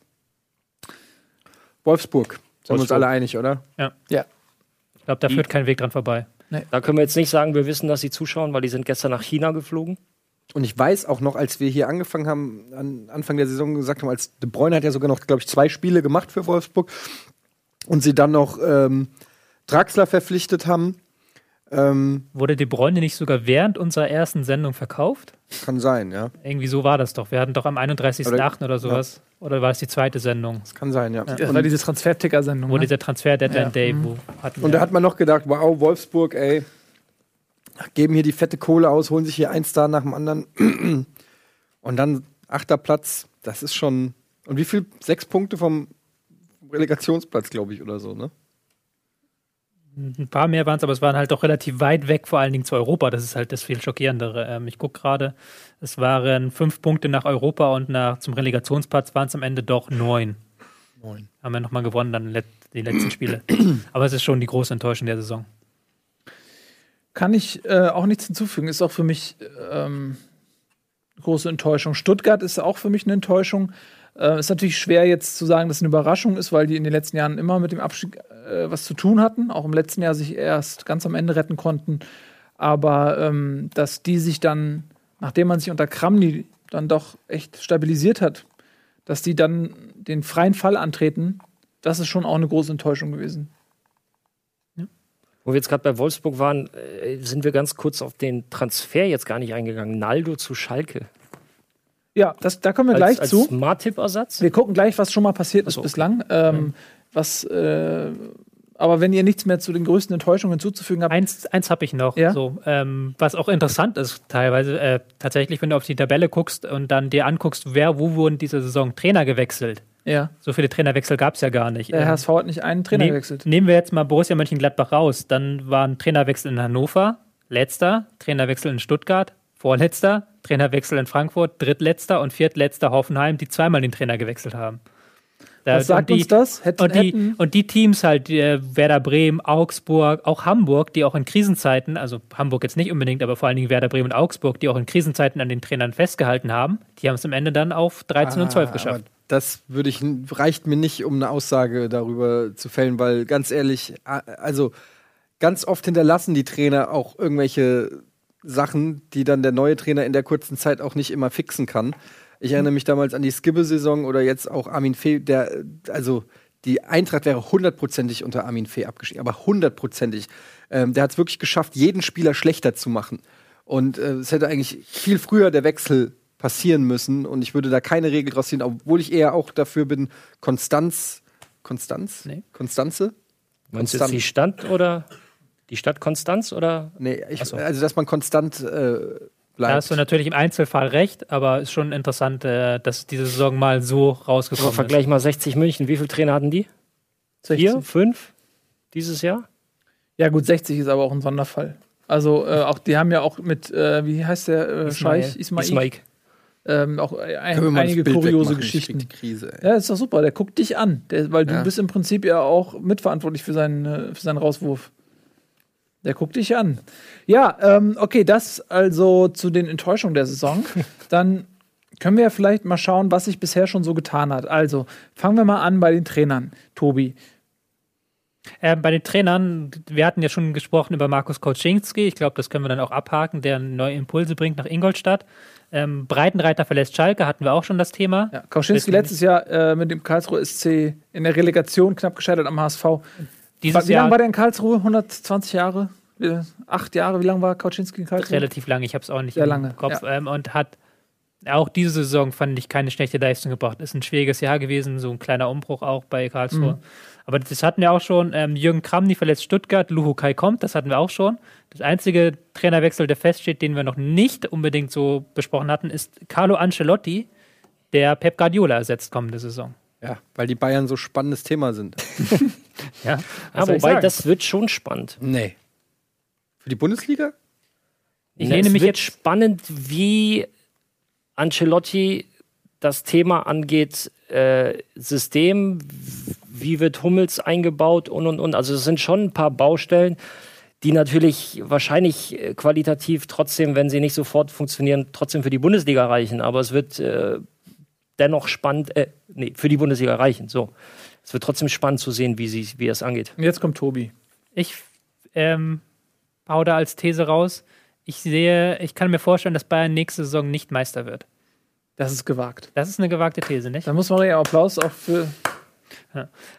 Wolfsburg. Sind wir uns Wolfsburg. alle einig, oder? Ja. Ich glaube, da führt kein Weg dran vorbei. Da können wir jetzt nicht sagen, wir wissen, dass sie zuschauen, weil die sind gestern nach China geflogen. Und ich weiß auch noch, als wir hier angefangen haben, an Anfang der Saison gesagt haben, als De Bruyne hat ja sogar noch, glaube ich, zwei Spiele gemacht für Wolfsburg und sie dann noch ähm, Draxler verpflichtet haben. Ähm, Wurde De Bruyne nicht sogar während unserer ersten Sendung verkauft? kann sein, ja. Irgendwie so war das doch. Wir hatten doch am 31.08. oder sowas. Oder war es die zweite Sendung? Das kann sein, ja. Das war diese Transfer-Ticker-Sendung. Wo Ne? dieser Transfer-Deadline Ja. Day, Mhm. wo hatten Und da hat man noch gedacht, wow, Wolfsburg, ey, geben hier die fette Kohle aus, holen sich hier ein Star nach dem anderen. Und dann achter Platz, das ist schon. Und wie viel? Sechs Punkte vom Relegationsplatz, glaube ich, oder so, ne? Ein paar mehr waren es, aber es waren halt doch relativ weit weg, vor allen Dingen zu Europa. Das ist halt das viel Schockierendere. Ähm, ich gucke gerade, es waren fünf Punkte nach Europa und nach, zum Relegationsplatz waren es am Ende doch neun. Neun. Haben wir nochmal gewonnen, dann let, die letzten Spiele. aber es ist schon die große Enttäuschung der Saison. Kann ich äh, auch nichts hinzufügen. Ist auch für mich ähm, große Enttäuschung. Stuttgart ist auch für mich eine Enttäuschung. Äh, ist natürlich schwer jetzt zu sagen, dass es eine Überraschung ist, weil die in den letzten Jahren immer mit dem Abstieg äh, was zu tun hatten. Auch im letzten Jahr sich erst ganz am Ende retten konnten. Aber ähm, dass die sich dann, nachdem man sich unter Kramny dann doch echt stabilisiert hat, dass die dann den freien Fall antreten, das ist schon auch eine große Enttäuschung gewesen. Wo wir jetzt gerade bei Wolfsburg waren, äh, sind wir ganz kurz auf den Transfer jetzt gar nicht eingegangen. Naldo zu Schalke. Ja, das, da kommen wir Als, gleich als zu. Smart-Tipp-Ersatz? Wir gucken gleich, was schon mal passiert ist so, okay. bislang. Ähm, Was, äh, aber wenn ihr nichts mehr zu den größten Enttäuschungen hinzuzufügen habt, Eins, eins habe ich noch, Ja? so, ähm, was auch interessant ist teilweise. Äh, tatsächlich, wenn du auf die Tabelle guckst und dann dir anguckst, wer, wo wurden diese Saison Trainer gewechselt. ja, So viele Trainerwechsel gab es ja gar nicht. der Ähm, HSV hat nicht einen Trainer nehm- gewechselt. Nehmen wir jetzt mal Borussia Mönchengladbach raus. Dann war ein Trainerwechsel in Hannover, letzter, Trainerwechsel in Stuttgart, vorletzter, Trainerwechsel in Frankfurt, drittletzter und viertletzter Hoffenheim, die zweimal den Trainer gewechselt haben. Da, Was sagt und die, uns das? Hätten, und, die, hätten, und die Teams halt, äh, Werder Bremen, Augsburg, auch Hamburg, die auch in Krisenzeiten, also Hamburg jetzt nicht unbedingt, aber vor allen Dingen Werder Bremen und Augsburg, die auch in Krisenzeiten an den Trainern festgehalten haben, die haben es am Ende dann auf 13 und 12 Ah, geschafft. Das würde ich, reicht mir nicht, um eine Aussage darüber zu fällen, weil ganz ehrlich, also ganz oft hinterlassen die Trainer auch irgendwelche Sachen, die dann der neue Trainer in der kurzen Zeit auch nicht immer fixen kann. Ich erinnere mich damals an die Skibbe-Saison oder jetzt auch Armin Fee, der, also die Eintracht wäre hundertprozentig unter Armin Fee abgestiegen, aber hundertprozentig. Ähm, der hat es wirklich geschafft, jeden Spieler schlechter zu machen. Und äh, es hätte eigentlich viel früher der Wechsel passieren müssen und ich würde da keine Regel draus ziehen, obwohl ich eher auch dafür bin, Konstanz, Konstanz? Nee. Konstanze? Meinst du jetzt die Stadt oder die Stadt Konstanz oder? Nee, ich, so. also dass man konstant äh, bleibt. Da hast du natürlich im Einzelfall recht, aber ist schon interessant, äh, dass diese Saison mal so Aber rausgekommen ist. vergleich mal 60 München. Wie viele Trainer hatten die? 60. Vier? Fünf? Dieses Jahr? Ja, gut, 60 ist aber auch ein Sonderfall. Also, äh, auch die haben ja auch mit, äh, wie heißt der äh, Ismail. Scheich? Ismail. Ismail. Ähm, auch ein, einige kuriose wegmachen? Geschichten. Die Krise. Ja, ist doch super. Der guckt dich an, der, weil du Ja. bist im Prinzip ja auch mitverantwortlich für seinen, äh, für seinen Rauswurf. Der guckt dich an. Ja, ähm, okay, das also zu den Enttäuschungen der Saison. Dann können wir ja vielleicht mal schauen, was sich bisher schon so getan hat. Also, fangen wir mal an bei den Trainern. Tobi, Äh, bei den Trainern, wir hatten ja schon gesprochen über Markus Koczynski. Ich glaube, das können wir dann auch abhaken, der neue Impulse bringt nach Ingolstadt. Ähm, Breitenreiter verlässt Schalke, hatten wir auch schon das Thema. Ja, Kauschinski Wissen letztes Jahr äh, mit dem Karlsruhe SC in der Relegation knapp gescheitert am HSV. Dieses Wie lange war der in Karlsruhe? 120 Jahre? Äh, acht Jahre? Wie lange war Kauschinski in Karlsruhe? relativ lange, ich habe es auch nicht Sehr im lange, Kopf. Ähm, und hat auch diese Saison, fand ich, keine schlechte Leistung gebracht. Ist ein schwieriges Jahr gewesen, so ein kleiner Umbruch auch bei Karlsruhe. Mhm. Aber das hatten wir auch schon. Ähm, Jürgen Kramny verletzt Stuttgart, Luhu Kai kommt, das hatten wir auch schon. Das einzige Trainerwechsel, der feststeht, den wir noch nicht unbedingt so besprochen hatten, ist Carlo Ancelotti, der Pep Guardiola ersetzt kommende Saison. Ja, weil die Bayern so spannendes Thema sind. Ja, soll ich wobei, das wird schon spannend. Nee. Für die Bundesliga? Ich lehne es mich wird jetzt spannend, wie Ancelotti das Thema angeht, äh, System, wie wird Hummels eingebaut und und und. Also es sind schon ein paar Baustellen, die natürlich wahrscheinlich äh, qualitativ trotzdem, wenn sie nicht sofort funktionieren, trotzdem für die Bundesliga reichen. Aber es wird äh, dennoch spannend, äh, nee, für die Bundesliga reichen. So. Es wird trotzdem spannend zu sehen, wie, sie, wie es angeht. Und jetzt kommt Tobi. Ich ähm, hau da als These raus. Ich sehe, ich kann mir vorstellen, dass Bayern nächste Saison nicht Meister wird. Das ist gewagt. Das ist eine gewagte These, nicht? Da muss man ja Applaus auch für.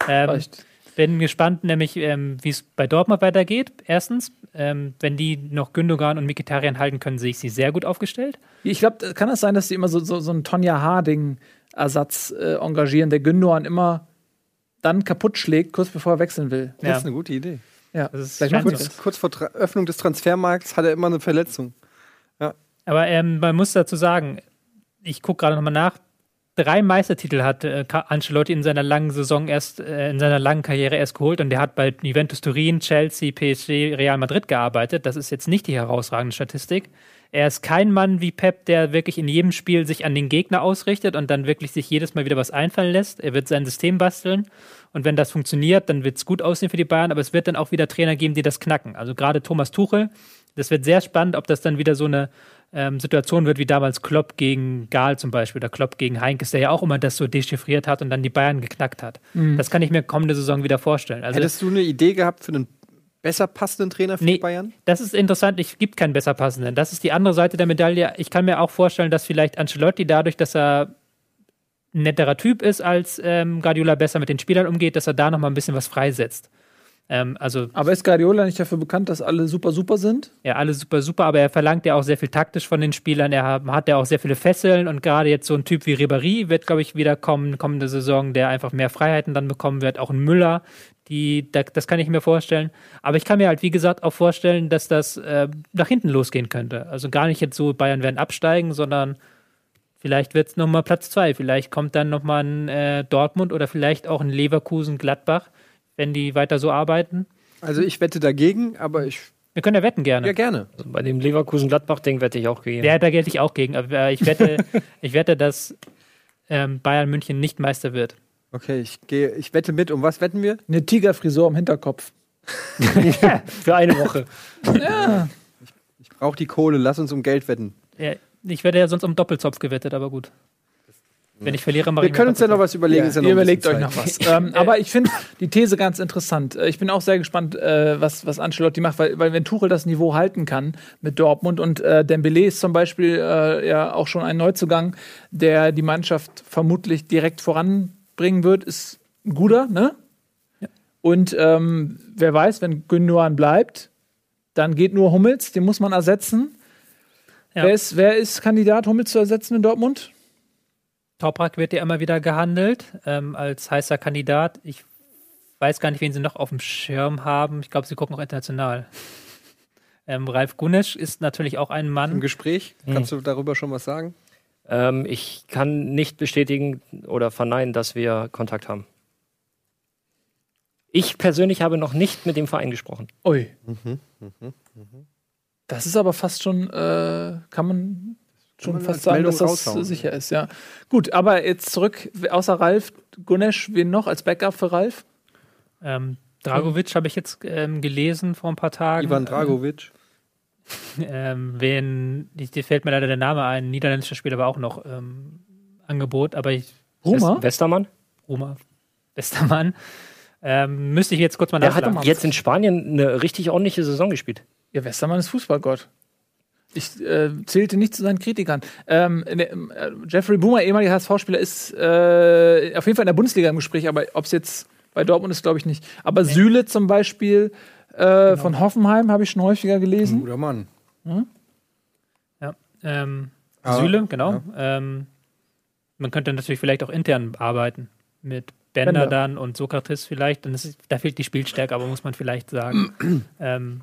Ähm, Reicht. Bin gespannt, nämlich ähm, wie es bei Dortmund weitergeht. Erstens, ähm, wenn die noch Gündogan und Mikitarian halten können, sehe ich sie sehr gut aufgestellt. Ich glaube, kann das sein, dass die immer so, so, so einen Tonja Harding-Ersatz äh, engagieren, der Gündogan immer dann kaputt schlägt, kurz bevor er wechseln will. Das Ja. ist eine gute Idee. Ja, Das ist das. Kurz, kurz vor Tra Öffnung des Transfermarkts hat er immer eine Verletzung. Aber ähm, man muss dazu sagen, ich gucke gerade nochmal nach. Drei Meistertitel hat äh, Ancelotti in seiner langen Saison erst, äh, in seiner langen Karriere erst geholt und der hat bei Juventus Turin, Chelsea, PSG, Real Madrid gearbeitet. Das ist jetzt nicht die herausragende Statistik. Er ist kein Mann wie Pep, der wirklich in jedem Spiel sich an den Gegner ausrichtet und dann wirklich sich jedes Mal wieder was einfallen lässt. Er wird sein System basteln und wenn das funktioniert, dann wird es gut aussehen für die Bayern, aber es wird dann auch wieder Trainer geben, die das knacken. Also gerade Thomas Tuchel, das wird sehr spannend, ob das dann wieder so eine ähm, Situation wird wie damals Klopp gegen Gahl zum Beispiel oder Klopp gegen Heinkes, der ja auch immer das so dechiffriert hat und dann die Bayern geknackt hat. Das kann ich mir kommende Saison wieder vorstellen. Also Hättest du eine Idee gehabt für einen besser passenden Trainer für Nee. die Bayern? das ist interessant, es gibt keinen besser passenden. Das ist die andere Seite der Medaille. Ich kann mir auch vorstellen, dass vielleicht Ancelotti dadurch, dass er ein netterer Typ ist, als ähm, Guardiola besser mit den Spielern umgeht, dass er da noch mal ein bisschen was freisetzt. Ähm, also Aber ist Guardiola nicht dafür bekannt, dass alle super, super sind? Ja, alles super, super, aber er verlangt ja auch sehr viel taktisch von den Spielern. Er hat, ja auch sehr viele Fesseln und gerade jetzt so ein Typ wie Ribéry wird, glaube ich, wieder kommen, kommende Saison, der einfach mehr Freiheiten dann bekommen wird. Auch ein Müller, die, da, das kann ich mir vorstellen. Aber ich kann mir halt, wie gesagt, auch vorstellen, dass das äh, nach hinten losgehen könnte. Also gar nicht jetzt so, Bayern werden absteigen, sondern vielleicht wird es nochmal Platz zwei. Vielleicht kommt dann nochmal ein äh, Dortmund oder vielleicht auch ein Leverkusen-Gladbach, wenn die weiter so arbeiten. Also ich wette dagegen, aber ich Wir können ja wetten gerne. ja gerne. Also bei dem Leverkusen-Gladbach-Ding wette ich auch gegen. Ja, da gelte ich auch gegen. Aber äh, ich wette, ich wette dass ähm, Bayern München nicht Meister wird. Okay, ich gehe, ich wette mit. Um was wetten wir? Eine Tigerfrisur am Hinterkopf. Für eine Woche. Ich brauche die Kohle, lass uns um Geld wetten. Ja, ich werde ja sonst um Doppelzopf gewettet, aber gut. Wenn ich verliere, mache Wir können uns ja noch was überlegen. Ja, ja noch ihr überlegt euch noch was. ähm, aber ich finde die These ganz interessant. Äh, Ich bin auch sehr gespannt, äh, was, was Ancelotti macht, weil, weil wenn Tuchel das Niveau halten kann mit Dortmund und äh, Dembele ist zum Beispiel äh, ja auch schon ein Neuzugang, der die Mannschaft vermutlich direkt voranbringen wird, ist ein guter, ne? Und ähm, wer weiß, wenn Gündogan bleibt, dann geht nur Hummels, den muss man ersetzen. Ja. Wer, ist, wer ist Kandidat, Hummels zu ersetzen in Dortmund? Toprak wird ja immer wieder gehandelt ähm, als heißer Kandidat. Ich weiß gar nicht, wen sie noch auf dem Schirm haben. Ich glaube, sie gucken auch international. Ähm, Ralf Gunesch ist natürlich auch ein Im Mann. Gespräch, kannst du darüber schon was sagen? Ähm, ich kann nicht bestätigen oder verneinen, dass wir Kontakt haben. Ich persönlich habe noch nicht mit dem Verein gesprochen. Ui. Das ist aber fast schon, äh, kann man schon fast sagen, Meldung dass das raushauen. sicher ist, ja. Gut, aber jetzt zurück, außer Ralf, Gunesch, wen noch als Backup für Ralf? Ähm, Dragovic habe ich jetzt ähm, gelesen vor ein paar Tagen. Ivan Dragovic. Ähm, wen, die, dir fällt mir leider der Name ein, niederländischer Spieler war auch noch ähm, Angebot, aber ich? West- Westermann? Roma, Westermann, ähm, müsste ich jetzt kurz mal Der hat nachschlagen. jetzt in Spanien eine richtig ordentliche Saison gespielt. Ja, Westermann ist Fußballgott. Ich äh, zählte nicht zu seinen Kritikern. Ähm, ne, ähm, äh, Jeffrey Boomer, ehemaliger HSV-Spieler, ist äh, auf jeden Fall in der Bundesliga im Gespräch, aber ob es jetzt bei Dortmund ist, glaube ich nicht. Aber Süle zum Beispiel äh, von Hoffenheim habe ich schon häufiger gelesen. Guter Mann. Ja, ähm, Aber- Süle, genau. Ähm, man könnte natürlich vielleicht auch intern arbeiten mit Bender, Bender. dann und Sokrates vielleicht. Dann ist, da fehlt die Spielstärke, aber muss man vielleicht sagen. ähm,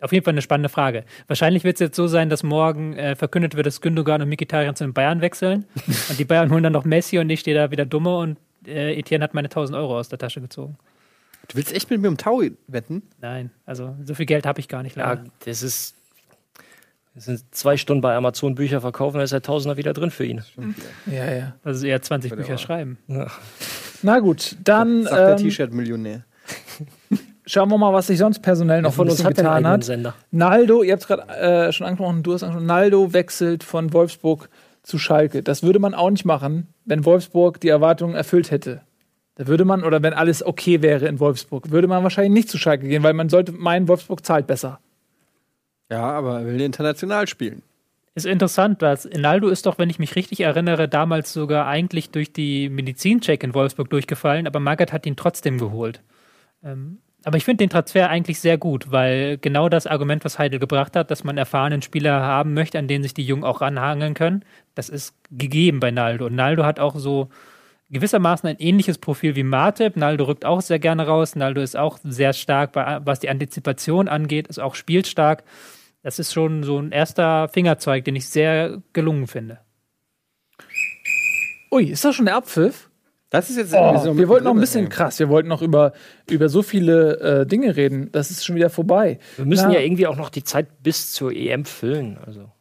auf jeden Fall eine spannende Frage. Wahrscheinlich wird es jetzt so sein, dass morgen äh, verkündet wird, dass Gündogan und Mkhitaryan zu den Bayern wechseln. und die Bayern holen dann noch Messi und ich stehe da wieder dumme und äh, Etienne hat meine 1000 Euro aus der Tasche gezogen. Du willst echt mit mir um Tau wetten? Nein, also so viel Geld habe ich gar nicht. Ja, leider. das ist. Das sind zwei Stunden bei Amazon Bücher verkaufen, da ist der Tausender wieder drin für ihn. Ja, ja. Also eher 20 Bücher schreiben. Na gut, dann Sagt der ähm, T-Shirt-Millionär. schauen wir mal, was sich sonst personell noch von uns getan hat. Sender? Naldo, ihr habt es gerade äh, schon angesprochen, du hast angesprochen, Naldo wechselt von Wolfsburg zu Schalke. Das würde man auch nicht machen, wenn Wolfsburg die Erwartungen erfüllt hätte. Da würde man, oder wenn alles okay wäre in Wolfsburg, würde man wahrscheinlich nicht zu Schalke gehen, weil man sollte meinen, Wolfsburg zahlt besser. Ja, aber er will international spielen. Ist interessant, dass Inaldo ist doch, wenn ich mich richtig erinnere, damals sogar eigentlich durch die Medizincheck in Wolfsburg durchgefallen, aber Magath hat ihn trotzdem geholt. Ähm, aber ich finde den Transfer eigentlich sehr gut, weil genau das Argument, was Heidel gebracht hat, dass man erfahrenen Spieler haben möchte, an denen sich die Jungen auch ranhangeln können, das ist gegeben bei Naldo. Und Naldo hat auch so gewissermaßen ein ähnliches Profil wie Matip. Naldo rückt auch sehr gerne raus. Naldo ist auch sehr stark, bei, was die Antizipation angeht, ist auch spielstark. Das ist schon so ein erster Fingerzeig, den ich sehr gelungen finde. Ui, ist das schon der Abpfiff? Das ist jetzt Oh, so wir wollten noch ein bisschen krass, wir wollten noch über, über so viele äh, Dinge reden. Das ist schon wieder vorbei. Wir müssen Na. ja irgendwie auch noch die Zeit bis zur EM füllen. Also.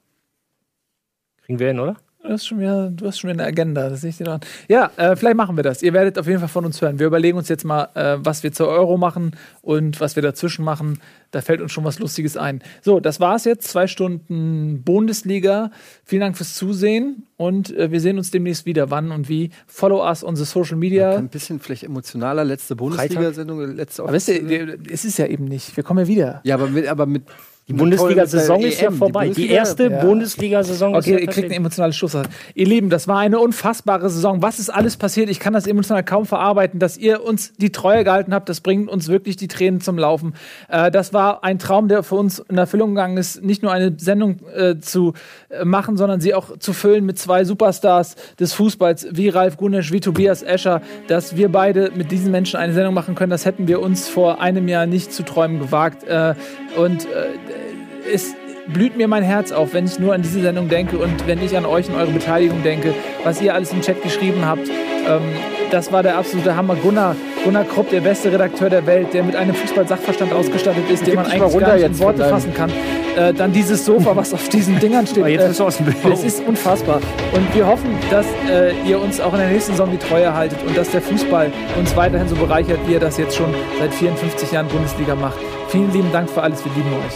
Kriegen wir hin, oder? Du hast schon wieder, du hast schon wieder eine Agenda, das sehe ich dir dran. Ja, äh, vielleicht machen wir das. Ihr werdet auf jeden Fall von uns hören. Wir überlegen uns jetzt mal, äh, was wir zur Euro machen und was wir dazwischen machen. Da fällt uns schon was Lustiges ein. So, das war's jetzt. Zwei Stunden Bundesliga. Vielen Dank fürs Zusehen und äh, wir sehen uns demnächst wieder. Wann und wie? Follow us on the social media. Ein bisschen vielleicht emotionaler, letzte Bundesliga-Sendung, letzte Aber wisst ihr, es ist ja eben nicht. Wir kommen ja wieder. Ja, aber mit, aber mit Die Bundesliga-Saison ist ja EM, die vorbei. Die, Bundesliga- erste ja. Bundesliga-Saison ist Okay, ihr kriegt eine emotionale Schluss. Ihr Lieben, das war eine unfassbare Saison. Was ist alles passiert? Ich kann das emotional kaum verarbeiten. Dass ihr uns die Treue gehalten habt, das bringt uns wirklich die Tränen zum Laufen. Äh, das war ein Traum, der für uns in Erfüllung gegangen ist, nicht nur eine Sendung äh, zu machen, sondern sie auch zu füllen mit zwei Superstars des Fußballs, wie Ralf Gunesch, wie Tobias Escher. Dass wir beide mit diesen Menschen eine Sendung machen können, das hätten wir uns vor einem Jahr nicht zu träumen gewagt. Äh, und äh, es blüht mir mein Herz auf, wenn ich nur an diese Sendung denke und wenn ich an euch und eure Beteiligung denke, was ihr alles im Chat geschrieben habt. Ähm, das war der absolute Hammer. Gunnar, Gunnar Krupp, der beste Redakteur der Welt, der mit einem Fußball-Sachverstand ausgestattet ist, den man eigentlich gar nicht in Worte fassen kann. äh, dann dieses Sofa, was auf diesen Dingern steht. Aber jetzt äh, bist du aus dem Bild. das ist unfassbar. Und wir hoffen, dass äh, ihr uns auch in der nächsten Saison die Treue haltet und dass der Fußball uns weiterhin so bereichert, wie er das jetzt schon seit 54 Jahren Bundesliga macht. Vielen lieben Dank für alles. Wir lieben euch.